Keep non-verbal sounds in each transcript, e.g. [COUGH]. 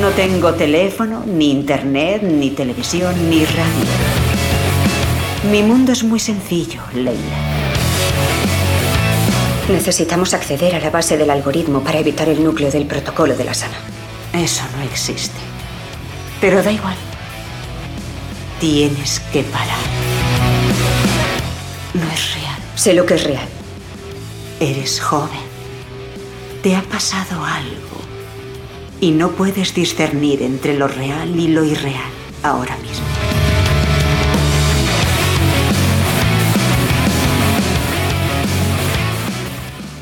No tengo teléfono, ni internet, ni televisión, ni radio. Mi mundo es muy sencillo, Leila. Necesitamos acceder a la base del algoritmo para evitar el núcleo del protocolo de la sana. Eso no existe. Pero da igual. Tienes que parar. No es real. Sé lo que es real. Eres joven. Te ha pasado algo. Y no puedes discernir entre lo real y lo irreal ahora mismo.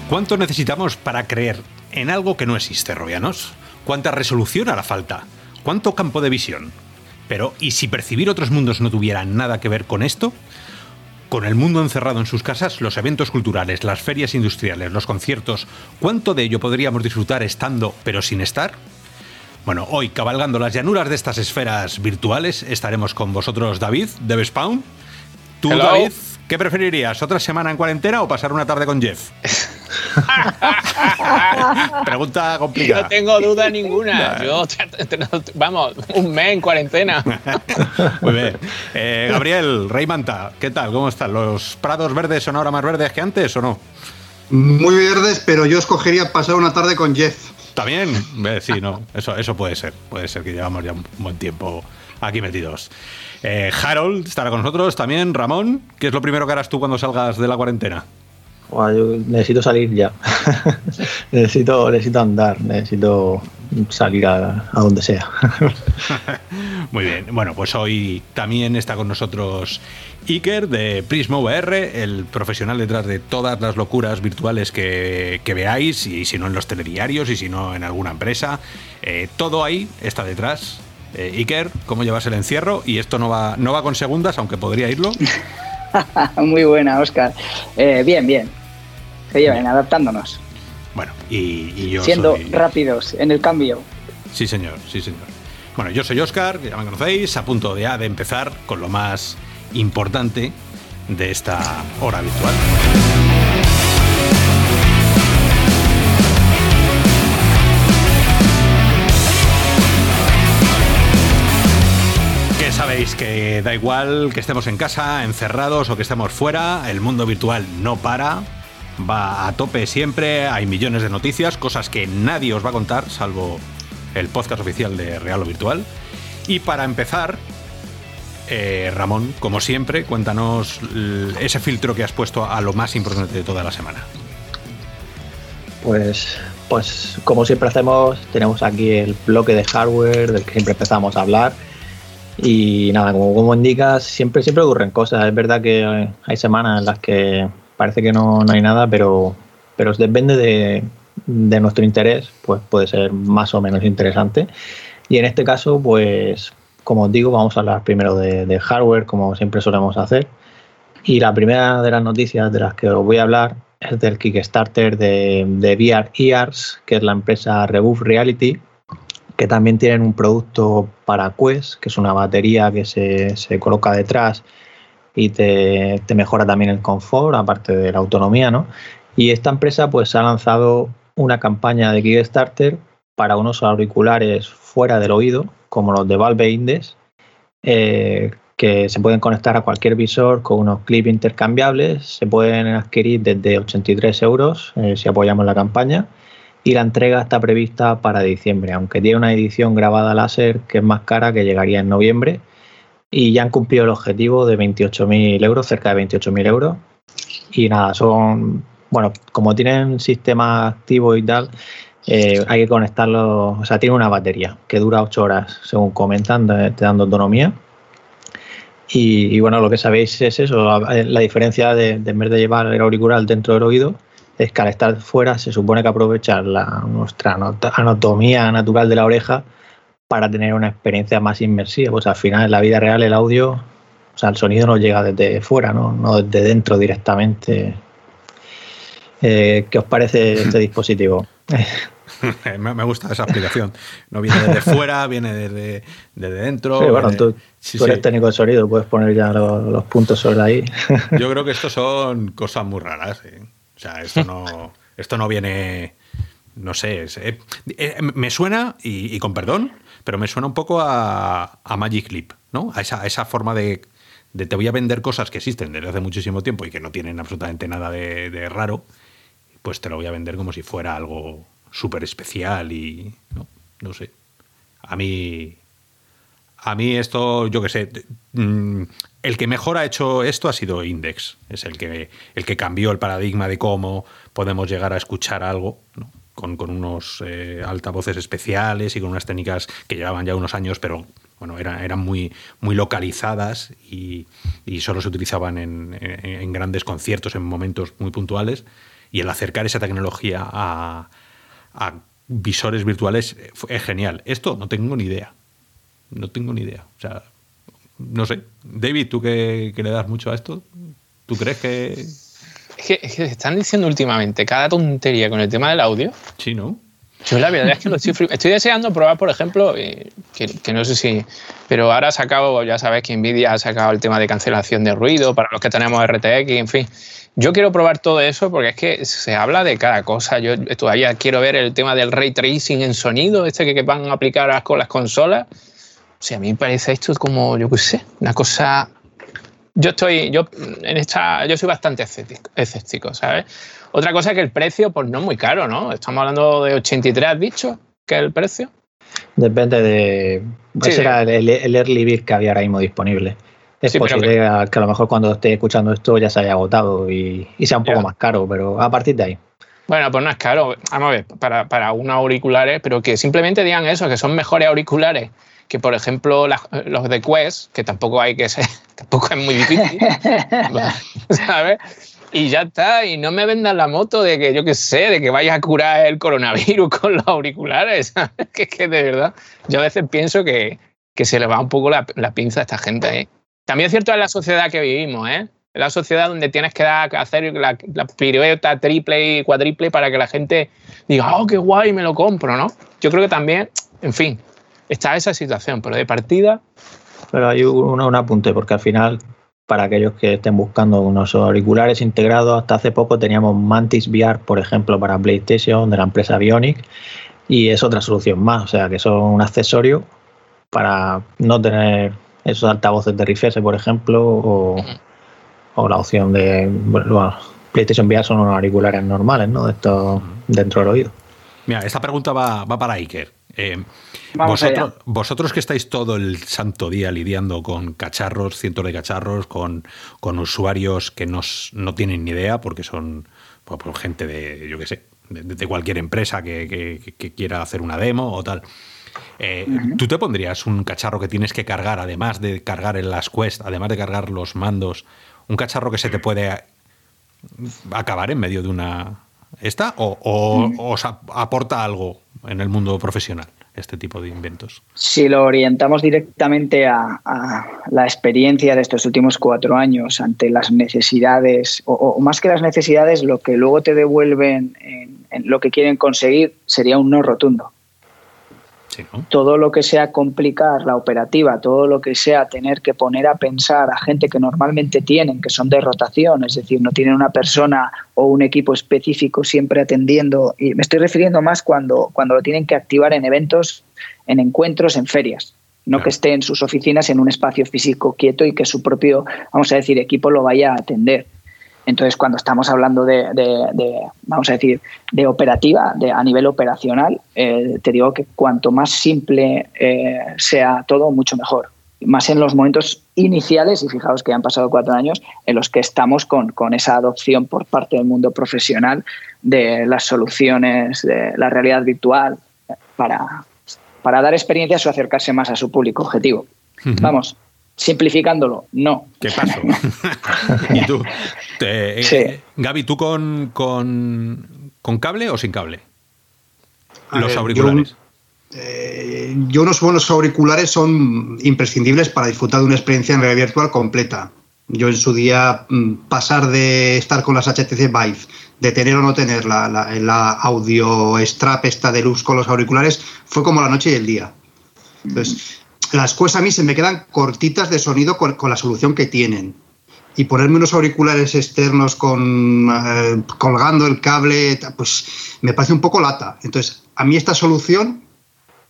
¿Cuánto necesitamos para creer en algo que no existe, Robianos? ¿Cuánta resolución hará falta? ¿Cuánto campo de visión? Pero, ¿y si percibir otros mundos no tuviera nada que ver con esto? Con el mundo encerrado en sus casas, los eventos culturales, las ferias industriales, los conciertos, ¿cuánto de ello podríamos disfrutar estando pero sin estar? Bueno, hoy cabalgando las llanuras de estas esferas virtuales estaremos con vosotros David, de Spawn. Tú, David, ¿qué preferirías? ¿Otra semana en cuarentena o pasar una tarde con Jeff? [LAUGHS] [LAUGHS] Pregunta complicada. No tengo duda ninguna. Yo, vamos, un mes en cuarentena. [LAUGHS] Muy bien. Eh, Gabriel, Rey Manta, ¿qué tal? ¿Cómo están? ¿Los prados verdes son ahora más verdes que antes o no? Muy verdes, pero yo escogería pasar una tarde con Jeff. También, sí, no, eso, eso puede ser. Puede ser que llevamos ya un buen tiempo aquí metidos. Eh, Harold estará con nosotros también. Ramón, ¿qué es lo primero que harás tú cuando salgas de la cuarentena? Yo necesito salir ya. [LAUGHS] necesito, necesito andar, necesito salir a, donde sea. [LAUGHS] Muy bien. Bueno, pues hoy también está con nosotros Iker de Prismo VR, el profesional detrás de todas las locuras virtuales que, veáis, y si no en los telediarios, y si no en alguna empresa. Eh, todo ahí está detrás. Eh, Iker, ¿cómo llevas el encierro? Y esto no va, no va con segundas, aunque podría irlo. [LAUGHS] Muy buena, Oscar. Eh, bien, bien se lleven, adaptándonos. Bueno, y, yo Siendo rápidos en el cambio. Sí, señor, sí, señor. Bueno, yo soy Oscar, ya me conocéis, a punto de, de empezar con lo más importante de esta hora virtual. Que sabéis que da igual que estemos en casa, encerrados o que estemos fuera, el mundo virtual no para va a tope siempre, hay millones de noticias, cosas que nadie os va a contar, salvo el podcast oficial de Real o Virtual. Y para empezar, eh, Ramón, como siempre, cuéntanos ese filtro que has puesto a lo más importante de toda la semana. Pues, pues como siempre hacemos, tenemos aquí el bloque de hardware del que siempre empezamos a hablar. Y nada, como, como indicas, siempre, siempre ocurren cosas. Es verdad que hay semanas en las que parece que no, hay nada, pero, pero depende de, nuestro interés, pues puede ser más o menos interesante. Y en este caso, pues como os digo, vamos a hablar primero de, hardware, como siempre solemos hacer. Y la primera de las noticias de las que os voy a hablar es del Kickstarter de, de VR EARS, que es la empresa Rebuff Reality, que también tienen un producto para Quest, que es una batería que se, se coloca detrás y te, mejora también el confort, aparte de la autonomía, ¿no? Y esta empresa pues ha lanzado una campaña de Kickstarter para unos auriculares fuera del oído, como los de Valve Index, eh, que se pueden conectar a cualquier visor con unos clips intercambiables, se pueden adquirir desde 83 euros eh, si apoyamos la campaña y la entrega está prevista para diciembre, aunque tiene una edición grabada láser que es más cara que llegaría en noviembre y ya han cumplido el objetivo de 28.000 euros, cerca de 28.000 euros. Y nada, son, bueno, como tienen sistema activo y tal, eh, hay que conectarlo, o sea, tiene una batería que dura 8 horas, según comentan, te dando autonomía. Y, bueno, lo que sabéis es eso, la, diferencia de, en vez de llevar el auricular dentro del oído, es que al estar fuera se supone que aprovechar la, nuestra anatomía natural de la oreja para tener una experiencia más inmersiva. Pues al final en la vida real el audio, o sea, el sonido no llega desde fuera, no, no desde dentro directamente. Eh, ¿Qué os parece este [LAUGHS] dispositivo? [LAUGHS] me gusta esa explicación. No viene desde fuera, viene desde, dentro. Sí, bueno, tú, eres técnico de sonido, puedes poner ya los, puntos sobre ahí. [LAUGHS] Yo creo que esto son cosas muy raras. O sea, esto no, esto no viene no sé, eh, eh, me suena, y, con perdón, pero me suena un poco a, Magic Leap, ¿no? A esa, esa forma de, te voy a vender cosas que existen desde hace muchísimo tiempo y que no tienen absolutamente nada de, raro, pues te lo voy a vender como si fuera algo súper especial y no, no sé. A mí, a mí esto, yo qué sé, mm, el que mejor ha hecho esto ha sido Index. Es el que, el que cambió el paradigma de cómo podemos llegar a escuchar algo, con, unos eh, altavoces especiales y con unas técnicas que llevaban ya unos años, pero bueno, eran, eran muy, muy localizadas y, solo se utilizaban en, grandes conciertos, en momentos muy puntuales. Y el acercar esa tecnología a, visores virtuales es genial. Esto no tengo ni idea. No tengo ni idea. O sea, no sé. David, tú que, le das mucho a esto, ¿tú crees que... Es que, están diciendo últimamente cada tontería con el tema del audio. Sí, ¿no? Yo la verdad es que lo estoy, estoy deseando probar, por ejemplo, eh, que, no sé si, pero ahora ha sacado, ya sabes que Nvidia ha sacado el tema de cancelación de ruido para los que tenemos RTX, en fin. Yo quiero probar todo eso porque es que se habla de cada cosa. Yo todavía quiero ver el tema del ray tracing en sonido, este que, que van a aplicar con las consolas sea, a mí me parece esto como, yo qué sé, una cosa. Yo estoy, yo en esta, yo soy bastante escéptico, ¿sabes? Otra cosa es que el precio, pues no es muy caro, ¿no? Estamos hablando de 83, ¿has dicho? ¿Que es el precio? Depende de. Ese era el, early bird que había ahora mismo disponible. Es posible que... a lo mejor cuando esté escuchando esto ya se haya agotado y, sea un poco más caro, pero a partir de ahí. Bueno, pues no es caro. Vamos a ver, para, para unos auriculares, pero que simplemente digan eso, que son mejores auriculares que, por ejemplo, los de Quest, que tampoco hay que ser, [LAUGHS] tampoco es muy difícil, [LAUGHS] [LAUGHS] ¿sabes? Y ya está, y no me vendan la moto de que yo qué sé, de que vayas a curar el coronavirus con los auriculares, ¿sabes? Que es que de verdad, yo a veces pienso que, que se le va un poco la, pinza a esta gente. ¿eh? También es cierto en la sociedad que vivimos, ¿eh? La sociedad donde tienes que dar, hacer la, la pirueta triple y cuádruple para que la gente diga, oh, qué guay, me lo compro, ¿no? Yo creo que también, en fin, está esa situación, pero de partida. Pero hay un, un apunte, porque al final, para aquellos que estén buscando unos auriculares integrados, hasta hace poco teníamos Mantis VR, por ejemplo, para PlayStation de la empresa Bionic, y es otra solución más, o sea, que son un accesorio para no tener esos altavoces de RIFS, por ejemplo, o, la opción de. Bueno, PlayStation VR son unos auriculares normales, ¿no? De estos dentro del oído. Mira, esta pregunta va, va para Iker. Eh, vosotros, que estáis todo el santo día lidiando con cacharros, cientos de cacharros, con, usuarios que no tienen ni idea porque son pues, pues, gente de, yo qué sé, de, cualquier empresa que, quiera hacer una demo o tal. Eh, ¿Tú te pondrías un cacharro que tienes que cargar, además de cargar en las Quest, además de cargar los mandos, un cacharro que se te puede acabar en medio de una... ¿Esta? ¿O, o os aporta algo en el mundo profesional? Este tipo de inventos? Si lo orientamos directamente a, la experiencia de estos últimos cuatro años ante las necesidades, o, más que las necesidades, lo que luego te devuelven en, lo que quieren conseguir sería un no rotundo. Todo lo que sea complicar la operativa, todo lo que sea tener que poner a pensar a gente que normalmente tienen, que son de rotación, es decir, no tienen una persona o un equipo específico siempre atendiendo, y me estoy refiriendo más cuando, cuando lo tienen que activar en eventos, en encuentros, en ferias, no que esté en sus oficinas en un espacio físico quieto y que su propio, vamos a decir, equipo lo vaya a atender. Entonces, cuando estamos hablando de, vamos a decir, de operativa, de, a nivel operacional, eh, te digo que cuanto más simple eh, sea todo, mucho mejor. Más en los momentos iniciales, y fijaos que han pasado cuatro años, en los que estamos con, con esa adopción por parte del mundo profesional de las soluciones de la realidad virtual para, para dar experiencias o acercarse más a su público objetivo. Vamos, Simplificándolo, no. ¿Qué pasó? [LAUGHS] ¿Y tú? Eh, Gaby, ¿tú con, con, cable o sin cable? Los auriculares. Eh, yo, unos buenos auriculares son imprescindibles para disfrutar de una experiencia en realidad virtual completa. Yo en su día mm, pasar de estar con las HTC Vive, de tener o no tener la, la, audio strap esta de luz con los auriculares, fue como la noche y el día. Entonces, las cosas a mí se me quedan cortitas de sonido con, la solución que tienen. Y ponerme unos auriculares externos con eh, colgando el cable, pues me parece un poco lata. Entonces, a mí esta solución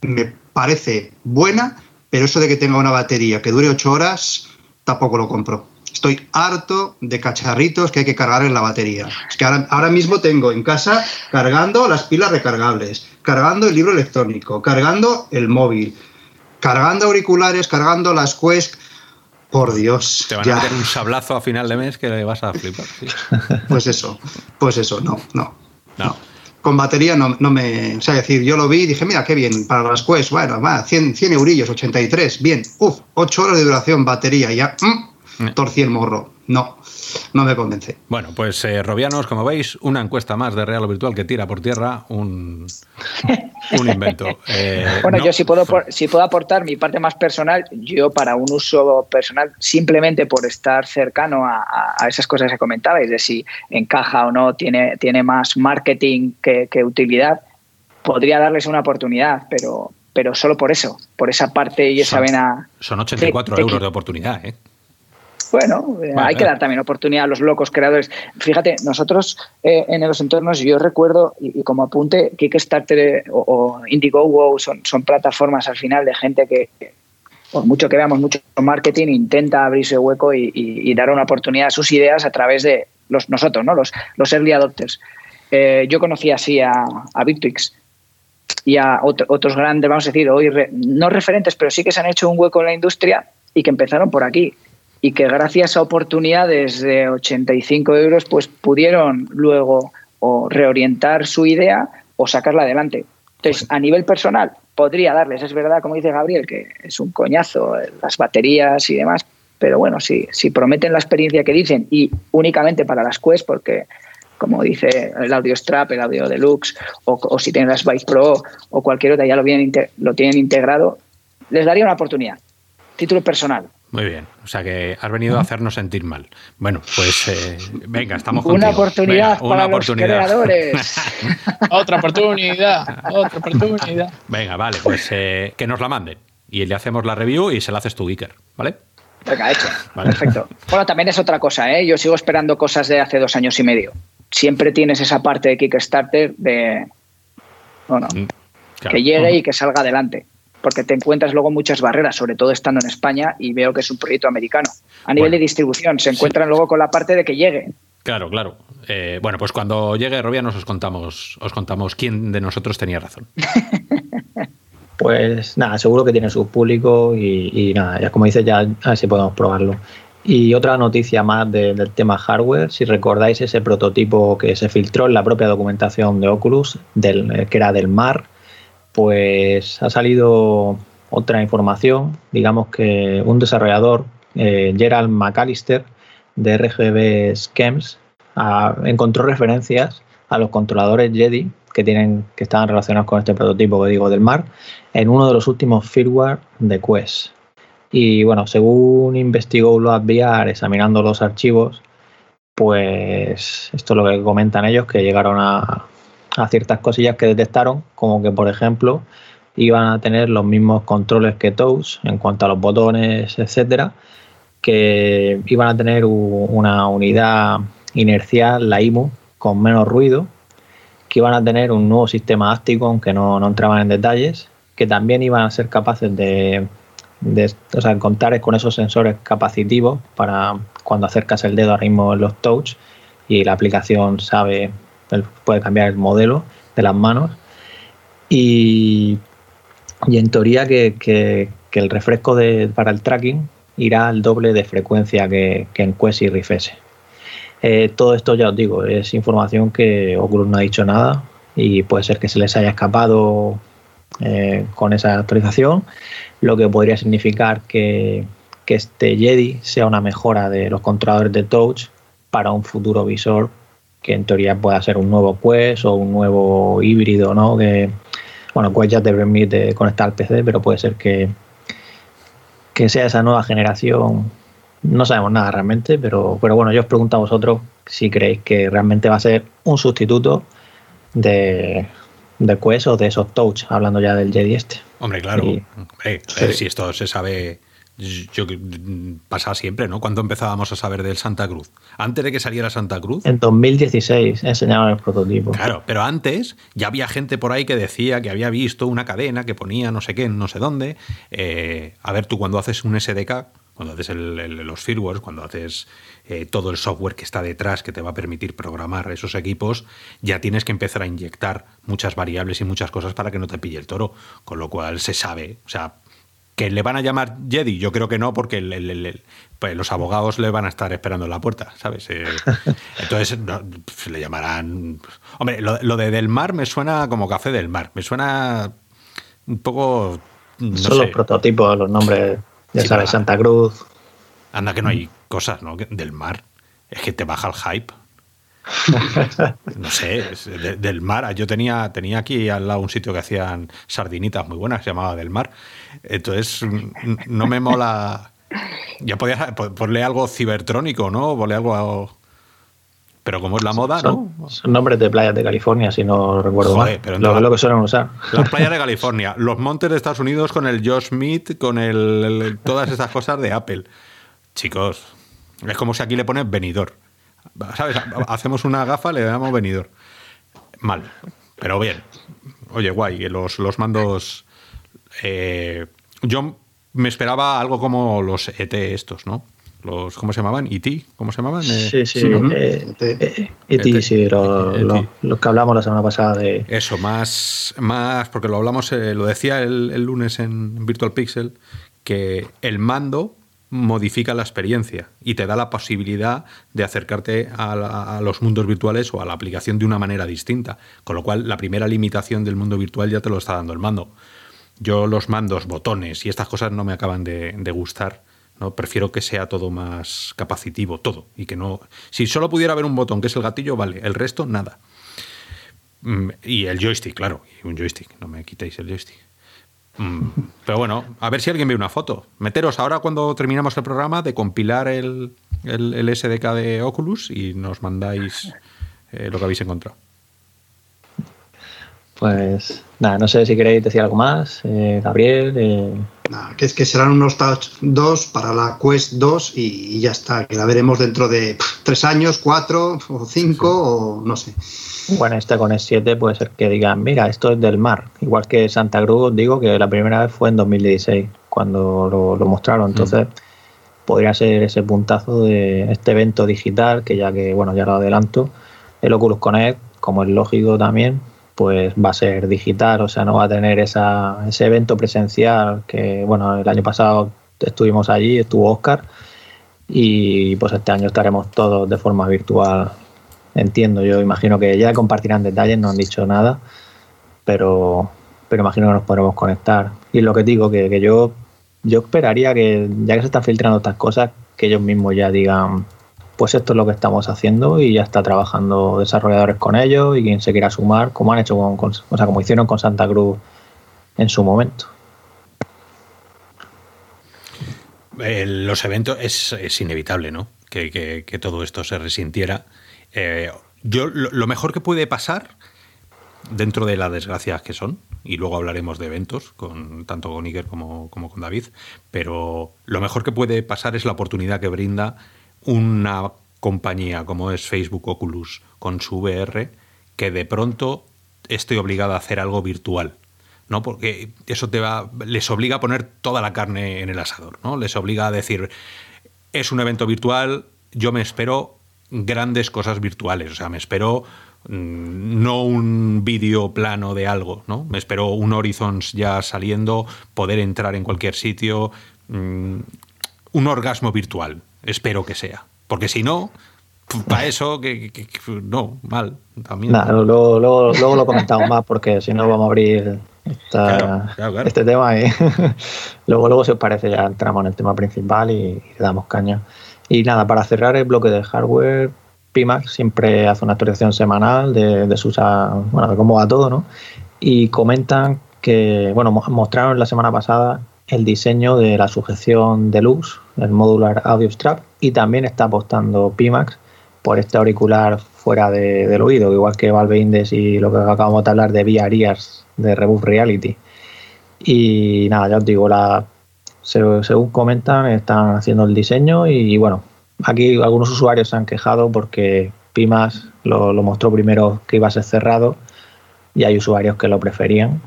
me parece buena, pero eso de que tenga una batería que dure 8 horas, tampoco lo compro. Estoy harto de cacharritos que hay que cargar en la batería. Es que ahora, mismo tengo en casa cargando las pilas recargables, cargando el libro electrónico, cargando el móvil, cargando auriculares, cargando las Quest. Por Dios. Te van a meter un sablazo a final de mes que le vas a flipar. [LAUGHS] Pues eso, pues eso, no, no. No. Con batería no, me. O sea, decir, yo lo vi y dije, mira, qué bien, para las Quest, bueno, va, 100, 100 eurillos, 83, bien, uf, 8 horas de duración, batería, ya. Mm, torcí el morro. No, no me convence. Bueno, pues eh, Robianos, como veis, una encuesta más de Real o Virtual que tira por tierra un, [LAUGHS] un invento. Eh, bueno, yo si puedo, si puedo aportar mi parte más personal, yo para un uso personal, simplemente por estar cercano a, esas cosas que comentabais, de si encaja o no, tiene, tiene más marketing que, utilidad, podría darles una oportunidad, pero, pero solo por eso, por esa parte y esa vena. Son 84 euros de oportunidad, ¿eh? Bueno, eh, hay que dar también oportunidad a los locos creadores. Fíjate, nosotros eh, en los entornos, yo recuerdo, y, como apunte, Kickstarter eh, o, o Indiegogo son, son plataformas al final de gente que, por mucho que veamos mucho marketing, intenta abrirse hueco y, dar una oportunidad a sus ideas a través de los, nosotros, ¿no? los, los early adopters. yo conocí así a, a y a otros grandes, vamos a decir, hoy no referentes, pero sí que se han hecho un hueco en la industria y que empezaron por aquí y que gracias a oportunidades de 85 euros pues pudieron luego o reorientar su idea o sacarla adelante. Entonces, a nivel personal, podría darles, es verdad, como dice Gabriel, que es un coñazo eh, las baterías y demás, pero bueno, si, si prometen la experiencia que dicen y únicamente para las Quest, porque como dice el audio strap, el audio deluxe, o, o si tienen las Vice Pro o cualquier otra, ya lo, vienen, lo tienen integrado, les daría una oportunidad. Título personal, muy bien, o sea que has venido a hacernos sentir mal. Bueno, pues eh, venga, estamos Una oportunidad para los creadores. [LAUGHS] otra oportunidad, otra oportunidad. Venga, vale, pues eh, que nos la manden y le hacemos la review y se la haces tú, Iker, ¿vale? Venga, hecho. Perfecto. Bueno, también es otra cosa, ¿eh? Yo sigo esperando cosas de hace dos años y medio. Siempre tienes esa parte de Kickstarter de. Bueno, mm, que llegue y que salga adelante porque te encuentras luego muchas barreras, sobre todo estando en España y veo que es un proyecto americano. A nivel de distribución, se encuentran luego con la parte de que llegue. Claro, claro. Eh, bueno, pues cuando llegue Robianos os contamos, os contamos quién de nosotros tenía razón. [LAUGHS] pues nada, seguro que tiene su público y, nada, ya como dices, ya a ver si podemos probarlo. Y otra noticia más del tema hardware, si recordáis ese prototipo que se filtró en la propia documentación de Oculus, del, eh, que era del mar, pues ha salido otra información, digamos que un desarrollador, eh, Gerald McAllister, de RGB Schemes, encontró referencias a los controladores Jedi que tienen que estaban relacionados con este prototipo que digo del mar en uno de los últimos firmware de Quest. Y bueno, según investigó VR examinando los archivos, pues esto es lo que comentan ellos, que llegaron a, a ciertas cosillas que detectaron, como que por ejemplo iban a tener los mismos controles que Touch en cuanto a los botones, etcétera, que iban a tener una unidad inercial, la IMU, con menos ruido, que iban a tener un nuevo sistema áptico, aunque no, no entraban en detalles, que también iban a ser capaces de, o sea, contar con esos sensores capacitivos para cuando acercas el dedo ahora mismo en los touch y la aplicación sabe puede cambiar el modelo de las manos. Y, en teoría que, el refresco de, para el tracking irá al doble de frecuencia que, en Quest y Rifese. Eh, todo esto ya os digo, es información que Oculus no ha dicho nada y puede ser que se les haya escapado eh, con esa actualización, lo que podría significar que, que este Jedi sea una mejora de los controladores de touch para un futuro visor que en teoría pueda ser un nuevo Quest o un nuevo híbrido, ¿no? Que, bueno, Quest ya te permite conectar al PC, pero puede ser que, que sea esa nueva generación. No sabemos nada realmente, pero, pero bueno, yo os pregunto a vosotros si creéis que realmente va a ser un sustituto de, de Quest o de esos Touch, hablando ya del Jedi este. Hombre, claro. si esto se sabe yo pasaba siempre, ¿no? Cuando empezábamos a saber del Santa Cruz. Antes de que saliera Santa Cruz. En 2016 enseñaban el prototipo. Claro, pero antes ya había gente por ahí que decía que había visto una cadena que ponía no sé qué, no sé dónde. Eh, a ver, tú cuando haces un SDK, cuando haces los firmwares, cuando haces eh, todo el software que está detrás que te va a permitir programar esos equipos, ya tienes que empezar a inyectar muchas variables y muchas cosas para que no te pille el toro. Con lo cual se sabe, o sea, ¿Que le van a llamar Jedi? Yo creo que no, porque pues los abogados le van a estar esperando en la puerta, ¿sabes? Eh, [LAUGHS] entonces pues, le llamarán. Hombre, lo, de Del Mar me suena como Café del Mar. Me suena un poco. Son los prototipos, los nombres, ya sabes, Santa Cruz. Anda, que no hay cosas, ¿no? Del mar. Es que te baja el hype. [LAUGHS] no sé, del mar. Yo tenía, tenía aquí al lado un sitio que hacían sardinitas muy buenas, se llamaba Del Mar. Entonces, no me mola. Ya podías ponerle algo cibertrónico, ¿no? Ponerle algo. Pero como es la moda, ¿no? Son nombres de playas de California, si no recuerdo mal. Pero lo, lo, que suelen usar. Las playas de California, los montes de Estados Unidos con el Josh Smith, con el, todas esas cosas de Apple. Chicos, es como si aquí le pones venidor. ¿Sabes? Hacemos una gafa, le damos venidor. Mal. Pero bien. Oye, guay, los, los mandos. Eh, yo me esperaba algo como los ET estos, ¿no? Los, ¿Cómo se llamaban? ¿ET? ¿Cómo se llamaban? Eh, sí, sí, ET, e e sí, los lo, que hablamos la semana pasada de... Eso, más, más porque lo hablamos, eh, lo decía el, el, lunes en Virtual Pixel, que el mando modifica la experiencia y te da la posibilidad de acercarte a, los mundos virtuales o a la aplicación de una manera distinta. Con lo cual, la primera limitación del mundo virtual ya te lo está dando el mando. Yo los mandos, botones y estas cosas no me acaban de, gustar. ¿no? Prefiero que sea todo más capacitivo, todo. Y que no. Si solo pudiera haber un botón, que es el gatillo, vale. El resto, nada. Mm, y el joystick, claro. Y un joystick. No me quitéis el joystick. Mm, pero bueno, a ver si alguien ve una foto. Meteros ahora cuando terminamos el programa de compilar el, el, SDK de Oculus y nos mandáis eh, lo que habéis encontrado. Pues nada, no sé si queréis decir algo más, eh, Gabriel. Eh. que es que serán unos Touch 2 para la Quest 2 y, ya está, que la veremos dentro de tres años, cuatro o cinco o no sé. Bueno, este con S7 puede ser que digan, mira, esto es del mar. Igual que Santa Cruz, digo que la primera vez fue en 2016, cuando lo, mostraron. Entonces, podría ser ese puntazo de este evento digital, que ya que, bueno, ya lo adelanto, el Oculus Connect, como es lógico también, pues va a ser digital, o sea, no va a tener esa, ese evento presencial que, bueno, el año pasado estuvimos allí, estuvo Oscar, y pues este año estaremos todos de forma virtual entiendo. Yo imagino que ya compartirán detalles, no han dicho nada, pero, pero imagino que nos podremos conectar. Y lo que digo, que, que yo, yo esperaría que, ya que se están filtrando estas cosas, que ellos mismos ya digan, pues esto es lo que estamos haciendo y ya está trabajando desarrolladores con ellos y quien se quiera sumar, como han hecho con, o sea, como hicieron con Santa Cruz en su momento. los eventos es, es inevitable, ¿no? Que, que, todo esto se resintiera eh, yo lo, mejor que puede pasar dentro de las desgracias que son, y luego hablaremos de eventos, con, tanto con Iker como, como con David, pero lo mejor que puede pasar es la oportunidad que brinda una compañía como es Facebook Oculus con su VR, que de pronto esté obligada a hacer algo virtual. ¿no? Porque eso te va, les obliga a poner toda la carne en el asador, ¿no? Les obliga a decir, es un evento virtual, yo me espero grandes cosas virtuales. O sea, me espero mm, no un vídeo plano de algo, ¿no? Me espero un Horizons ya saliendo, poder entrar en cualquier sitio, mm, un orgasmo virtual, espero que sea. Porque si no, para eso, que, no, mal. También. luego, lo comentamos más porque si no vamos a abrir este tema y [LAUGHS] luego, luego si os parece ya entramos en el tema principal y le damos caña. Y nada, para cerrar el bloque de hardware, Pimax siempre hace una actualización semanal de, de sus, bueno, de cómo va todo, ¿no? Y comentan que, bueno, mostraron la semana pasada el diseño de la sujeción deluxe, el modular audio strap, y también está apostando Pimax por este auricular fuera del oído, igual que Valve Index y lo que acabamos de hablar de VR de Reboot Reality. Y nada, ya os digo, la, según comentan, están haciendo el diseño y, bueno, aquí algunos usuarios se han quejado porque Pimas lo, lo, mostró primero que iba a ser cerrado y hay usuarios que lo preferían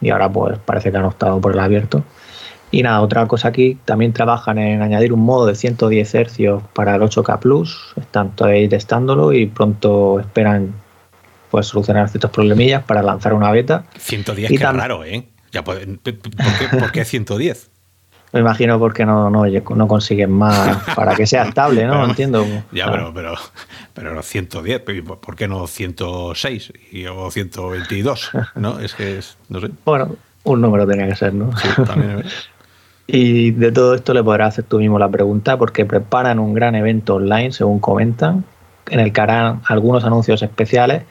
y ahora pues parece que han optado por el abierto. Y nada, otra cosa aquí, también trabajan en añadir un modo de 110 Hz para el 8K Plus, están todavía testándolo y pronto esperan pues solucionar ciertos problemillas para lanzar una beta. 110, qué raro, ¿eh? Ya ¿por, qué, 110? Me imagino porque no, no, no consiguen más [LAUGHS] para que sea estable, ¿no? no entiendo. Ya, pero, pero, pero 110, ¿por qué no 106 o 122? ¿No? Es que es, no sé. Bueno, un número tenía que ser, ¿no? Sí, también. [LAUGHS] Y de todo esto le podrás hacer tú mismo la pregunta porque preparan un gran evento online, según comentan, en el que harán algunos anuncios especiales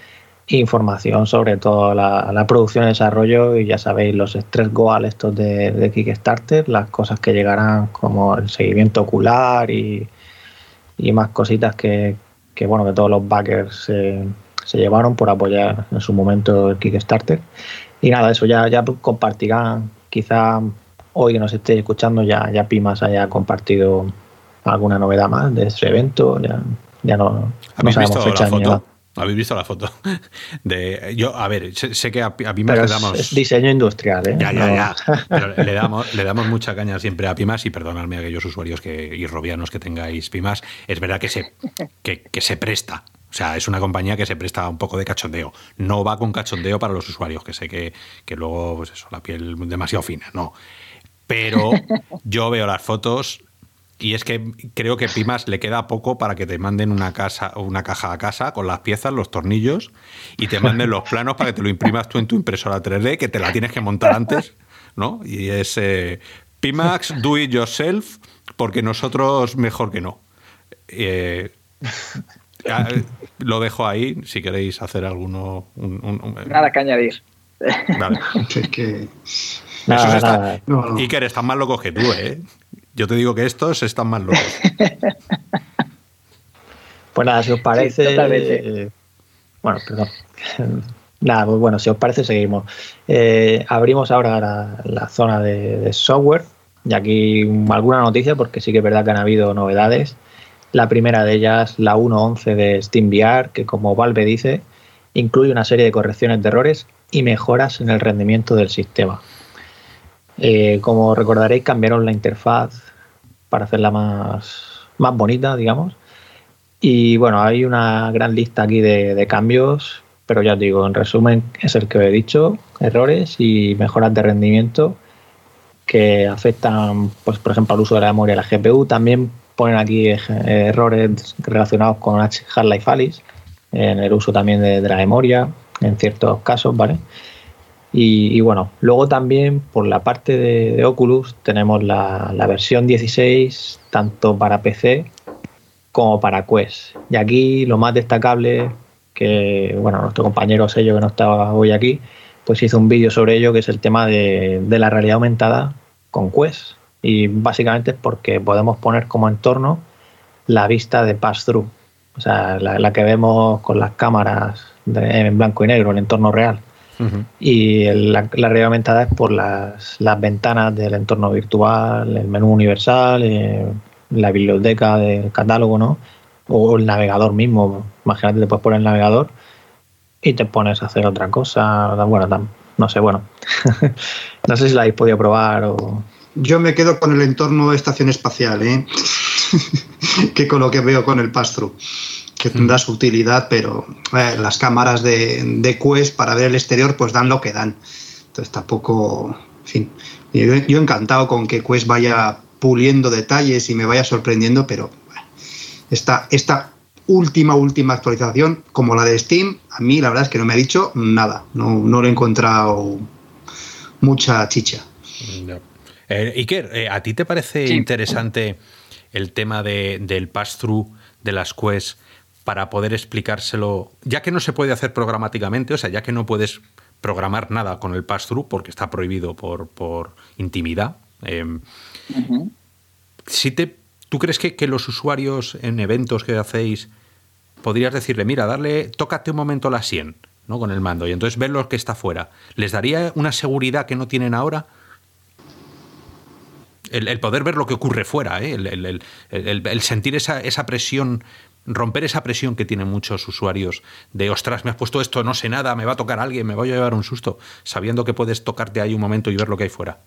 e información sobre todo la, producción y desarrollo y ya sabéis los estrés goal estos de, Kickstarter, las cosas que llegarán como el seguimiento ocular y, más cositas que, bueno que todos los backers se llevaron por apoyar en su momento el Kickstarter. Y nada, eso ya, ya compartirán quizá hoy que nos estéis escuchando ya, ya Pimas haya compartido alguna novedad más de ese evento. Ya, ya no, ¿Habéis visto la foto? ¿Habéis visto la foto? De, yo, a ver, sé, que a, Pimas le damos. Es diseño industrial, ¿eh? Ya, ya, ya. [LAUGHS] Pero le damos, le damos mucha caña siempre a Pimas y perdonadme a aquellos usuarios que, y robianos que tengáis Pimas. Es verdad que se, que, que se presta o sea, es una compañía que se presta un poco de cachondeo. No va con cachondeo para los usuarios, que sé que, que luego, pues eso, la piel demasiado fina. No. Pero yo veo las fotos y es que creo que Pimas le queda poco para que te manden una, casa, una caja a casa con las piezas, los tornillos y te manden los planos para que te lo imprimas tú en tu impresora 3D, que te la tienes que montar antes, ¿no? Y es eh, Pimax, do it yourself, porque nosotros mejor que no. Eh, lo dejo ahí, si queréis hacer alguno. Nada que añadir. Vale. que... Nada, Iker, están más locos que tú, ¿eh? Yo te digo que estos están más locos. [LAUGHS] pues nada, si os parece. Eh, bueno, perdón. [LAUGHS] nada, pues bueno, si os parece, seguimos. Eh, abrimos ahora la, zona de, software. Y aquí alguna noticia, porque sí que es verdad que han habido novedades. La primera de ellas, la 1.11 de SteamVR, que como Valve dice, incluye una serie de correcciones de errores y mejoras en el rendimiento del sistema. Eh, como recordaréis, cambiaron la interfaz para hacerla más, más bonita, digamos. Y bueno, hay una gran lista aquí de, cambios, pero ya os digo, en resumen es el que he dicho, errores y mejoras de rendimiento que afectan, pues por ejemplo, al uso de la memoria de la GPU. También ponen aquí errores relacionados con Half-Life Alice, en el uso también de, de, la memoria, en ciertos casos, ¿vale? Y, bueno, luego también por la parte de, Oculus tenemos la, versión 16 tanto para PC como para Quest. Y aquí lo más destacable que, bueno, nuestro compañero Sello que no estaba hoy aquí, pues hizo un vídeo sobre ello que es el tema de, la realidad aumentada con Quest. Y básicamente es porque podemos poner como entorno la vista de pass-through, o sea, la, que vemos con las cámaras en blanco y negro, el entorno real. Y la, realidad aumentada es por las, ventanas del entorno virtual, el menú universal, eh, la biblioteca del catálogo, ¿no? O el navegador mismo. Imagínate, te puedes poner el navegador y te pones a hacer otra cosa. Bueno, no sé, bueno. [LAUGHS] no sé si la habéis podido probar o. Yo me quedo con el entorno de estación espacial, ¿eh? [LAUGHS] que con lo que veo con el pastro que tendrá su utilidad, pero eh, las cámaras de, de, Quest para ver el exterior pues dan lo que dan. Entonces tampoco, en fin, yo, encantado con que Quest vaya puliendo detalles y me vaya sorprendiendo, pero esta, esta última, última actualización, como la de Steam, a mí la verdad es que no me ha dicho nada, no, no le he encontrado mucha chicha. Eh, Iker, eh, ¿a ti te parece interesante el tema de, del pass-through de las Quest para poder explicárselo, ya que no se puede hacer programáticamente, o sea, ya que no puedes programar nada con el pass-through porque está prohibido por, por intimidad. Em, si te, ¿Tú crees que, que, los usuarios en eventos que hacéis podrías decirle, mira, darle, tócate un momento la 100 ¿no? con el mando y entonces ver lo que está fuera? ¿Les daría una seguridad que no tienen ahora? El, poder ver lo que ocurre fuera, ¿eh? el, sentir esa, esa presión romper esa presión que tienen muchos usuarios de, ostras, me has puesto esto, no sé nada, me va a tocar alguien, me voy a llevar un susto, sabiendo que puedes tocarte ahí un momento y ver lo que hay fuera?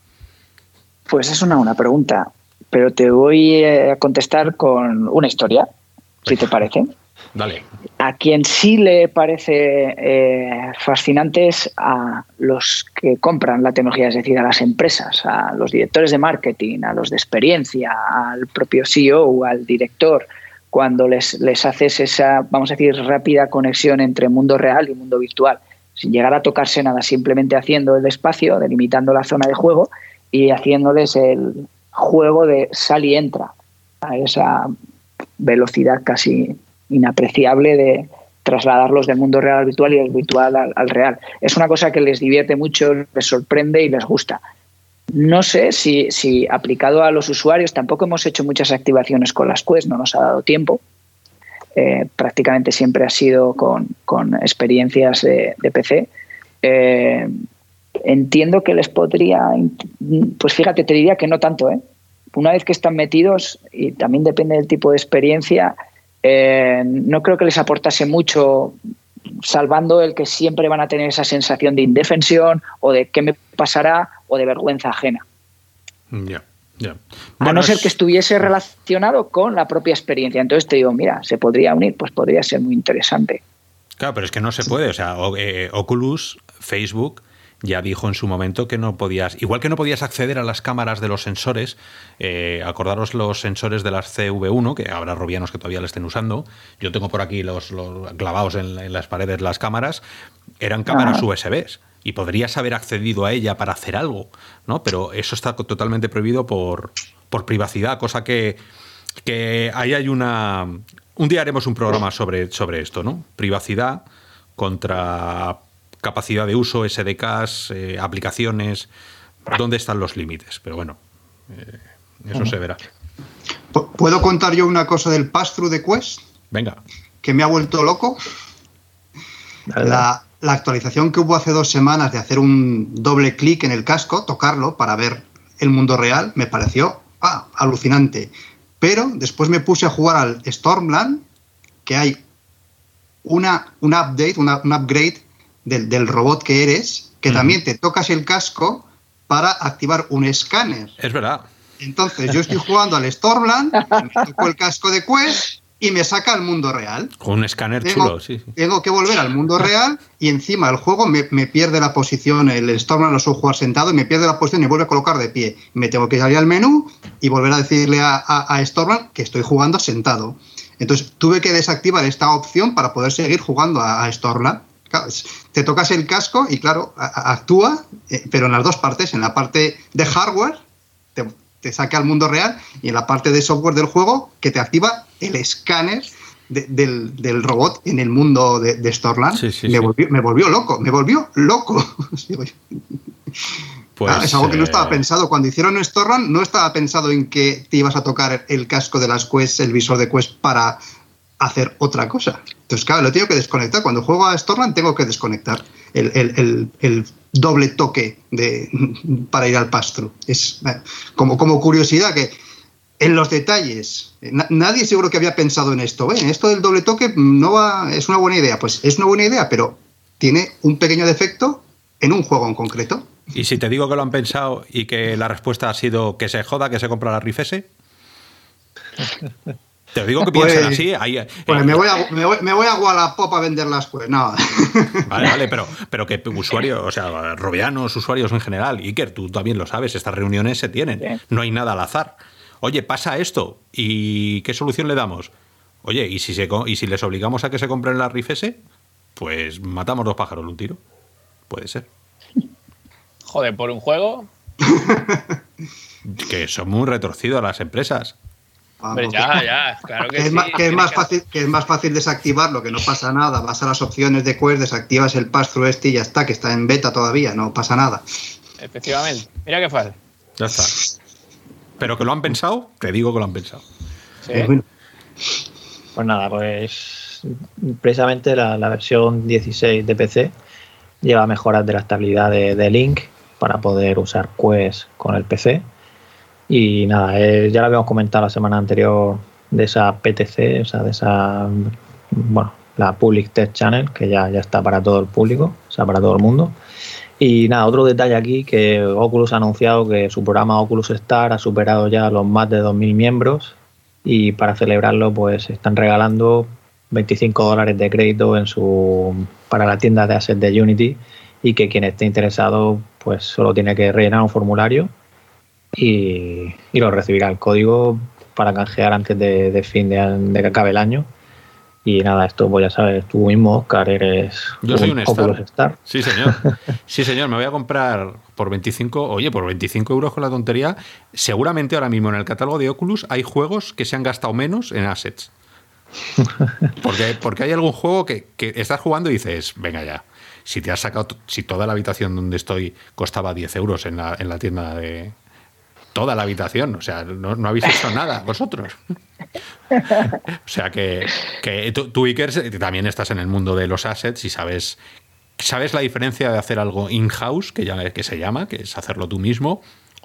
Pues es una buena pregunta, pero te voy a contestar con una historia, si te parece. [LAUGHS] Dale. A quien sí le parece eh, fascinante es a los que compran la tecnología, es decir, a las empresas, a los directores de marketing, a los de experiencia, al propio CEO, al director, cuando les, les haces esa, vamos a decir, rápida conexión entre mundo real y mundo virtual, sin llegar a tocarse nada, simplemente haciendo el espacio, delimitando la zona de juego y haciéndoles el juego de sal y entra a esa velocidad casi inapreciable de trasladarlos del mundo real al virtual y del virtual al, real. Es una cosa que les divierte mucho, les sorprende y les gusta. No sé si, aplicado a los usuarios, tampoco hemos hecho muchas activaciones con las Quest, no nos ha dado tiempo. Eh, prácticamente siempre ha sido con, experiencias de, PC. Eh, entiendo que les podría, pues fíjate, te diría que no tanto. ¿eh? Una vez que están metidos, y también depende del tipo de experiencia, no creo que les aportase mucho salvando el que siempre van a tener esa sensación de indefensión o de qué me pasará o de vergüenza ajena. Ya, ya. a no ser que estuviese relacionado con la propia experiencia. Entonces te digo, mira, ¿se podría unir? Pues podría ser muy interesante. Claro, pero es que no se puede. O sea, eh, Oculus, Facebook, ya dijo en su momento que no podías, igual que no podías acceder a las cámaras de los sensores, eh, acordaros los sensores de las CV1, que habrá robianos que todavía le estén usando, yo tengo por aquí los, clavados en, las paredes las cámaras, eran cámaras USBs y podrías haber accedido a ella para hacer algo, ¿no? Pero eso está totalmente prohibido por, por privacidad, cosa que, que ahí hay una... Un día haremos un programa sobre, sobre esto, ¿no? Privacidad contra capacidad de uso, SDKs, eh, aplicaciones, dónde están los límites. Pero bueno, eh, eso se verá. ¿Puedo contar yo una cosa del pass-through de Quest? Venga. Que me ha vuelto loco. La, actualización que hubo hace dos semanas de hacer un doble clic en el casco, tocarlo para ver el mundo real, me pareció ah, alucinante. Pero después me puse a jugar al Stormland, que hay una, un update, un upgrade del, robot que eres, que también te tocas el casco para activar un escáner. Es verdad. Entonces, yo estoy jugando al Stormland, me toco el casco de Quest y me saca al mundo real. Con un escáner chulo, sí, Tengo que volver al mundo real y encima el juego me, pierde la posición, el Stormland lo suelo jugar sentado y me pierde la posición y vuelve a colocar de pie. Me tengo que salir al menú y volver a decirle a, a, Stormland que estoy jugando sentado. Entonces tuve que desactivar esta opción para poder seguir jugando a, a Stormland te tocas el casco y claro, actúa, eh, pero en las dos partes, en la parte de hardware, te, saca al mundo real, y en la parte de software del juego, que te activa el escáner del, robot en el mundo de, de Storland. me, Volvió, loco, me volvió loco. [LAUGHS] Pues, es algo que no estaba eh, pensado. Cuando hicieron Storland, no estaba pensado en que te ibas a tocar el casco de las Quest, el visor de Quest para hacer otra cosa. Entonces, claro, lo tengo que desconectar. Cuando juego a Stormland tengo que desconectar el, doble toque de, [LAUGHS] para ir al pastro. Es eh, como, como curiosidad que en los detalles, eh, nadie seguro que había pensado en esto. ¿eh? Esto del doble toque no va, es una buena idea. Pues es una buena idea, pero tiene un pequeño defecto en un juego en concreto. ¿Y si te digo que lo han pensado y que la respuesta ha sido que se joda, que se compra la Rifese? [LAUGHS] Te digo que piensen [LAUGHS] pues, así. pues me, voy a, me, voy, a Wallapop a vender las pues no. [LAUGHS] Vale, vale, pero, pero que usuarios, o sea, robianos, usuarios en general, Iker, tú también lo sabes, estas reuniones se tienen, no hay nada al azar. Oye, pasa esto, ¿y qué solución le damos? Oye, ¿y si, se, y si les obligamos a que se compren la Rifese? Pues matamos dos pájaros de un tiro. Puede ser. Joder, por un juego. [LAUGHS] que son muy retorcidos las empresas ya, ya, claro que, es, sí, más, que es más fácil, que es más fácil desactivarlo, que no pasa nada. Vas a las opciones de Quest, desactivas el pass-through este y ya está, que está en beta todavía, no pasa nada. Efectivamente. Mira qué fácil. Ya está. Pero que lo han pensado, te digo que lo han pensado. ¿Sí? Pues nada, pues precisamente la, versión 16 de PC lleva mejoras de la estabilidad de, de Link para poder usar Quest con el PC Y nada, eh, ya lo habíamos comentado la semana anterior de esa PTC, o sea, de esa, bueno, la Public Test Channel, que ya, ya está para todo el público, o sea, para todo el mundo. Y nada, otro detalle aquí, que Oculus ha anunciado que su programa Oculus Star ha superado ya los más de 2.000 miembros y para celebrarlo pues están regalando 25 dólares de crédito en su para la tienda de assets de Unity y que quien esté interesado pues solo tiene que rellenar un formulario y, y lo recibirá el código para canjear antes de, de fin de, de que acabe el año y nada, esto pues ya sabes, tú mismo, Oscar, eres Yo soy un Oculus Star. Sí, señor. [LAUGHS] Sí, señor, me voy a comprar por 25, oye, por 25 euros con la tontería. Seguramente ahora mismo en el catálogo de Oculus hay juegos que se han gastado menos en assets. [LAUGHS] Porque, porque hay algún juego que, que estás jugando y dices, venga ya, si te has sacado, si toda la habitación donde estoy costaba 10 euros en la, en la tienda de, toda la habitación. O sea, no, no habéis hecho nada vosotros. o sea que, que tú, tú, Iker, también estás en el mundo de los assets y sabes, sabes la diferencia de hacer algo in-house, que, ya, que se llama, que es hacerlo tú mismo,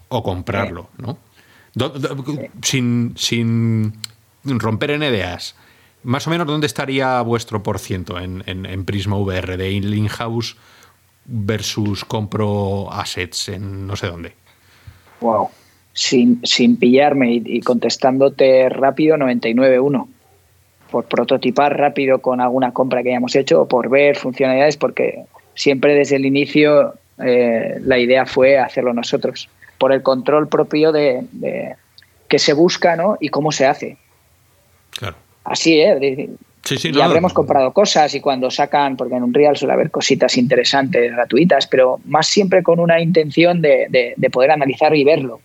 o comprarlo, ¿no? Do, do, sin, sin romper en ideas. Más o menos, ¿dónde estaría vuestro por ciento en, en, en Prisma VR de in-house versus compro assets en no sé dónde? Wow sin, sin pillarme y, y, contestándote rápido 99.1 por prototipar rápido con alguna compra que hayamos hecho o por ver funcionalidades porque siempre desde el inicio eh, la idea fue hacerlo nosotros por el control propio de, de que se busca ¿no? y cómo se hace claro. así ¿eh? Sí, sí, y no, habremos no. comprado cosas y cuando sacan, porque en Unreal suele haber cositas interesantes, gratuitas, pero más siempre con una intención de, de, de poder analizar y verlo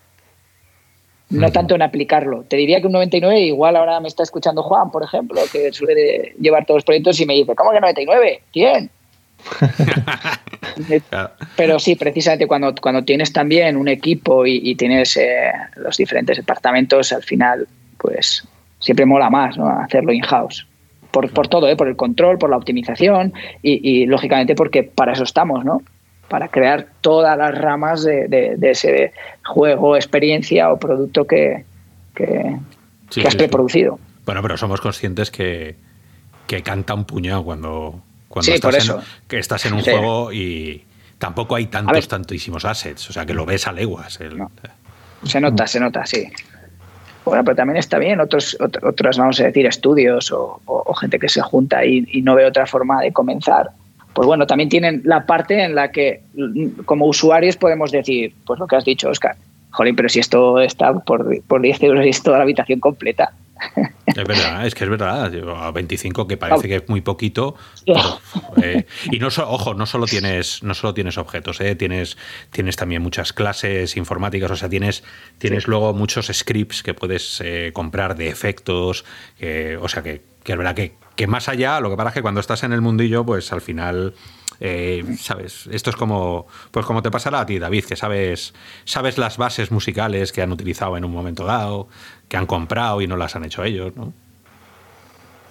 no tanto en aplicarlo. Te diría que un 99, igual ahora me está escuchando Juan, por ejemplo, que suele llevar todos los proyectos y me dice, ¿cómo que 99? ¿Quién? [LAUGHS] Pero sí, precisamente cuando, cuando tienes también un equipo y, y tienes eh, los diferentes departamentos, al final, pues siempre mola más ¿no? hacerlo in-house. Por, por, todo, ¿eh? por el control, por la optimización y, y, lógicamente porque para eso estamos, ¿no? Para crear todas las ramas de, de, de ese juego, experiencia o producto que, que, sí, que has sí, preproducido. Sí. Bueno, pero somos conscientes que, que canta un puñado cuando, cuando estás, por eso. En, que estás en un juego y tampoco hay tantos, tantísimos assets, o sea que lo ves a leguas. El... No. Se nota, se nota, sí. Bueno, pero también está bien, otros, otros, vamos a decir, estudios o, o, o gente que se junta y, y no ve otra forma de comenzar pues bueno, también tienen la parte en la que como usuarios podemos decir, pues lo que has dicho, Oscar, jolín, pero si esto está por, por 10 euros y es toda la habitación completa. Es verdad, es que es verdad. A 25 que parece que es muy poquito. Pero, eh, y no so, ojo, no solo tienes, no solo tienes objetos, eh, tienes, tienes también muchas clases informáticas, o sea, tienes, tienes sí. luego muchos scripts que puedes eh, comprar de efectos, o sea que, que es verdad que, que más allá, lo que pasa es que cuando estás en el mundillo, pues al final eh, sabes, esto es como, pues como te pasará a ti, David, que sabes, sabes las bases musicales que han utilizado en un momento dado, que han comprado y no las han hecho ellos, ¿no?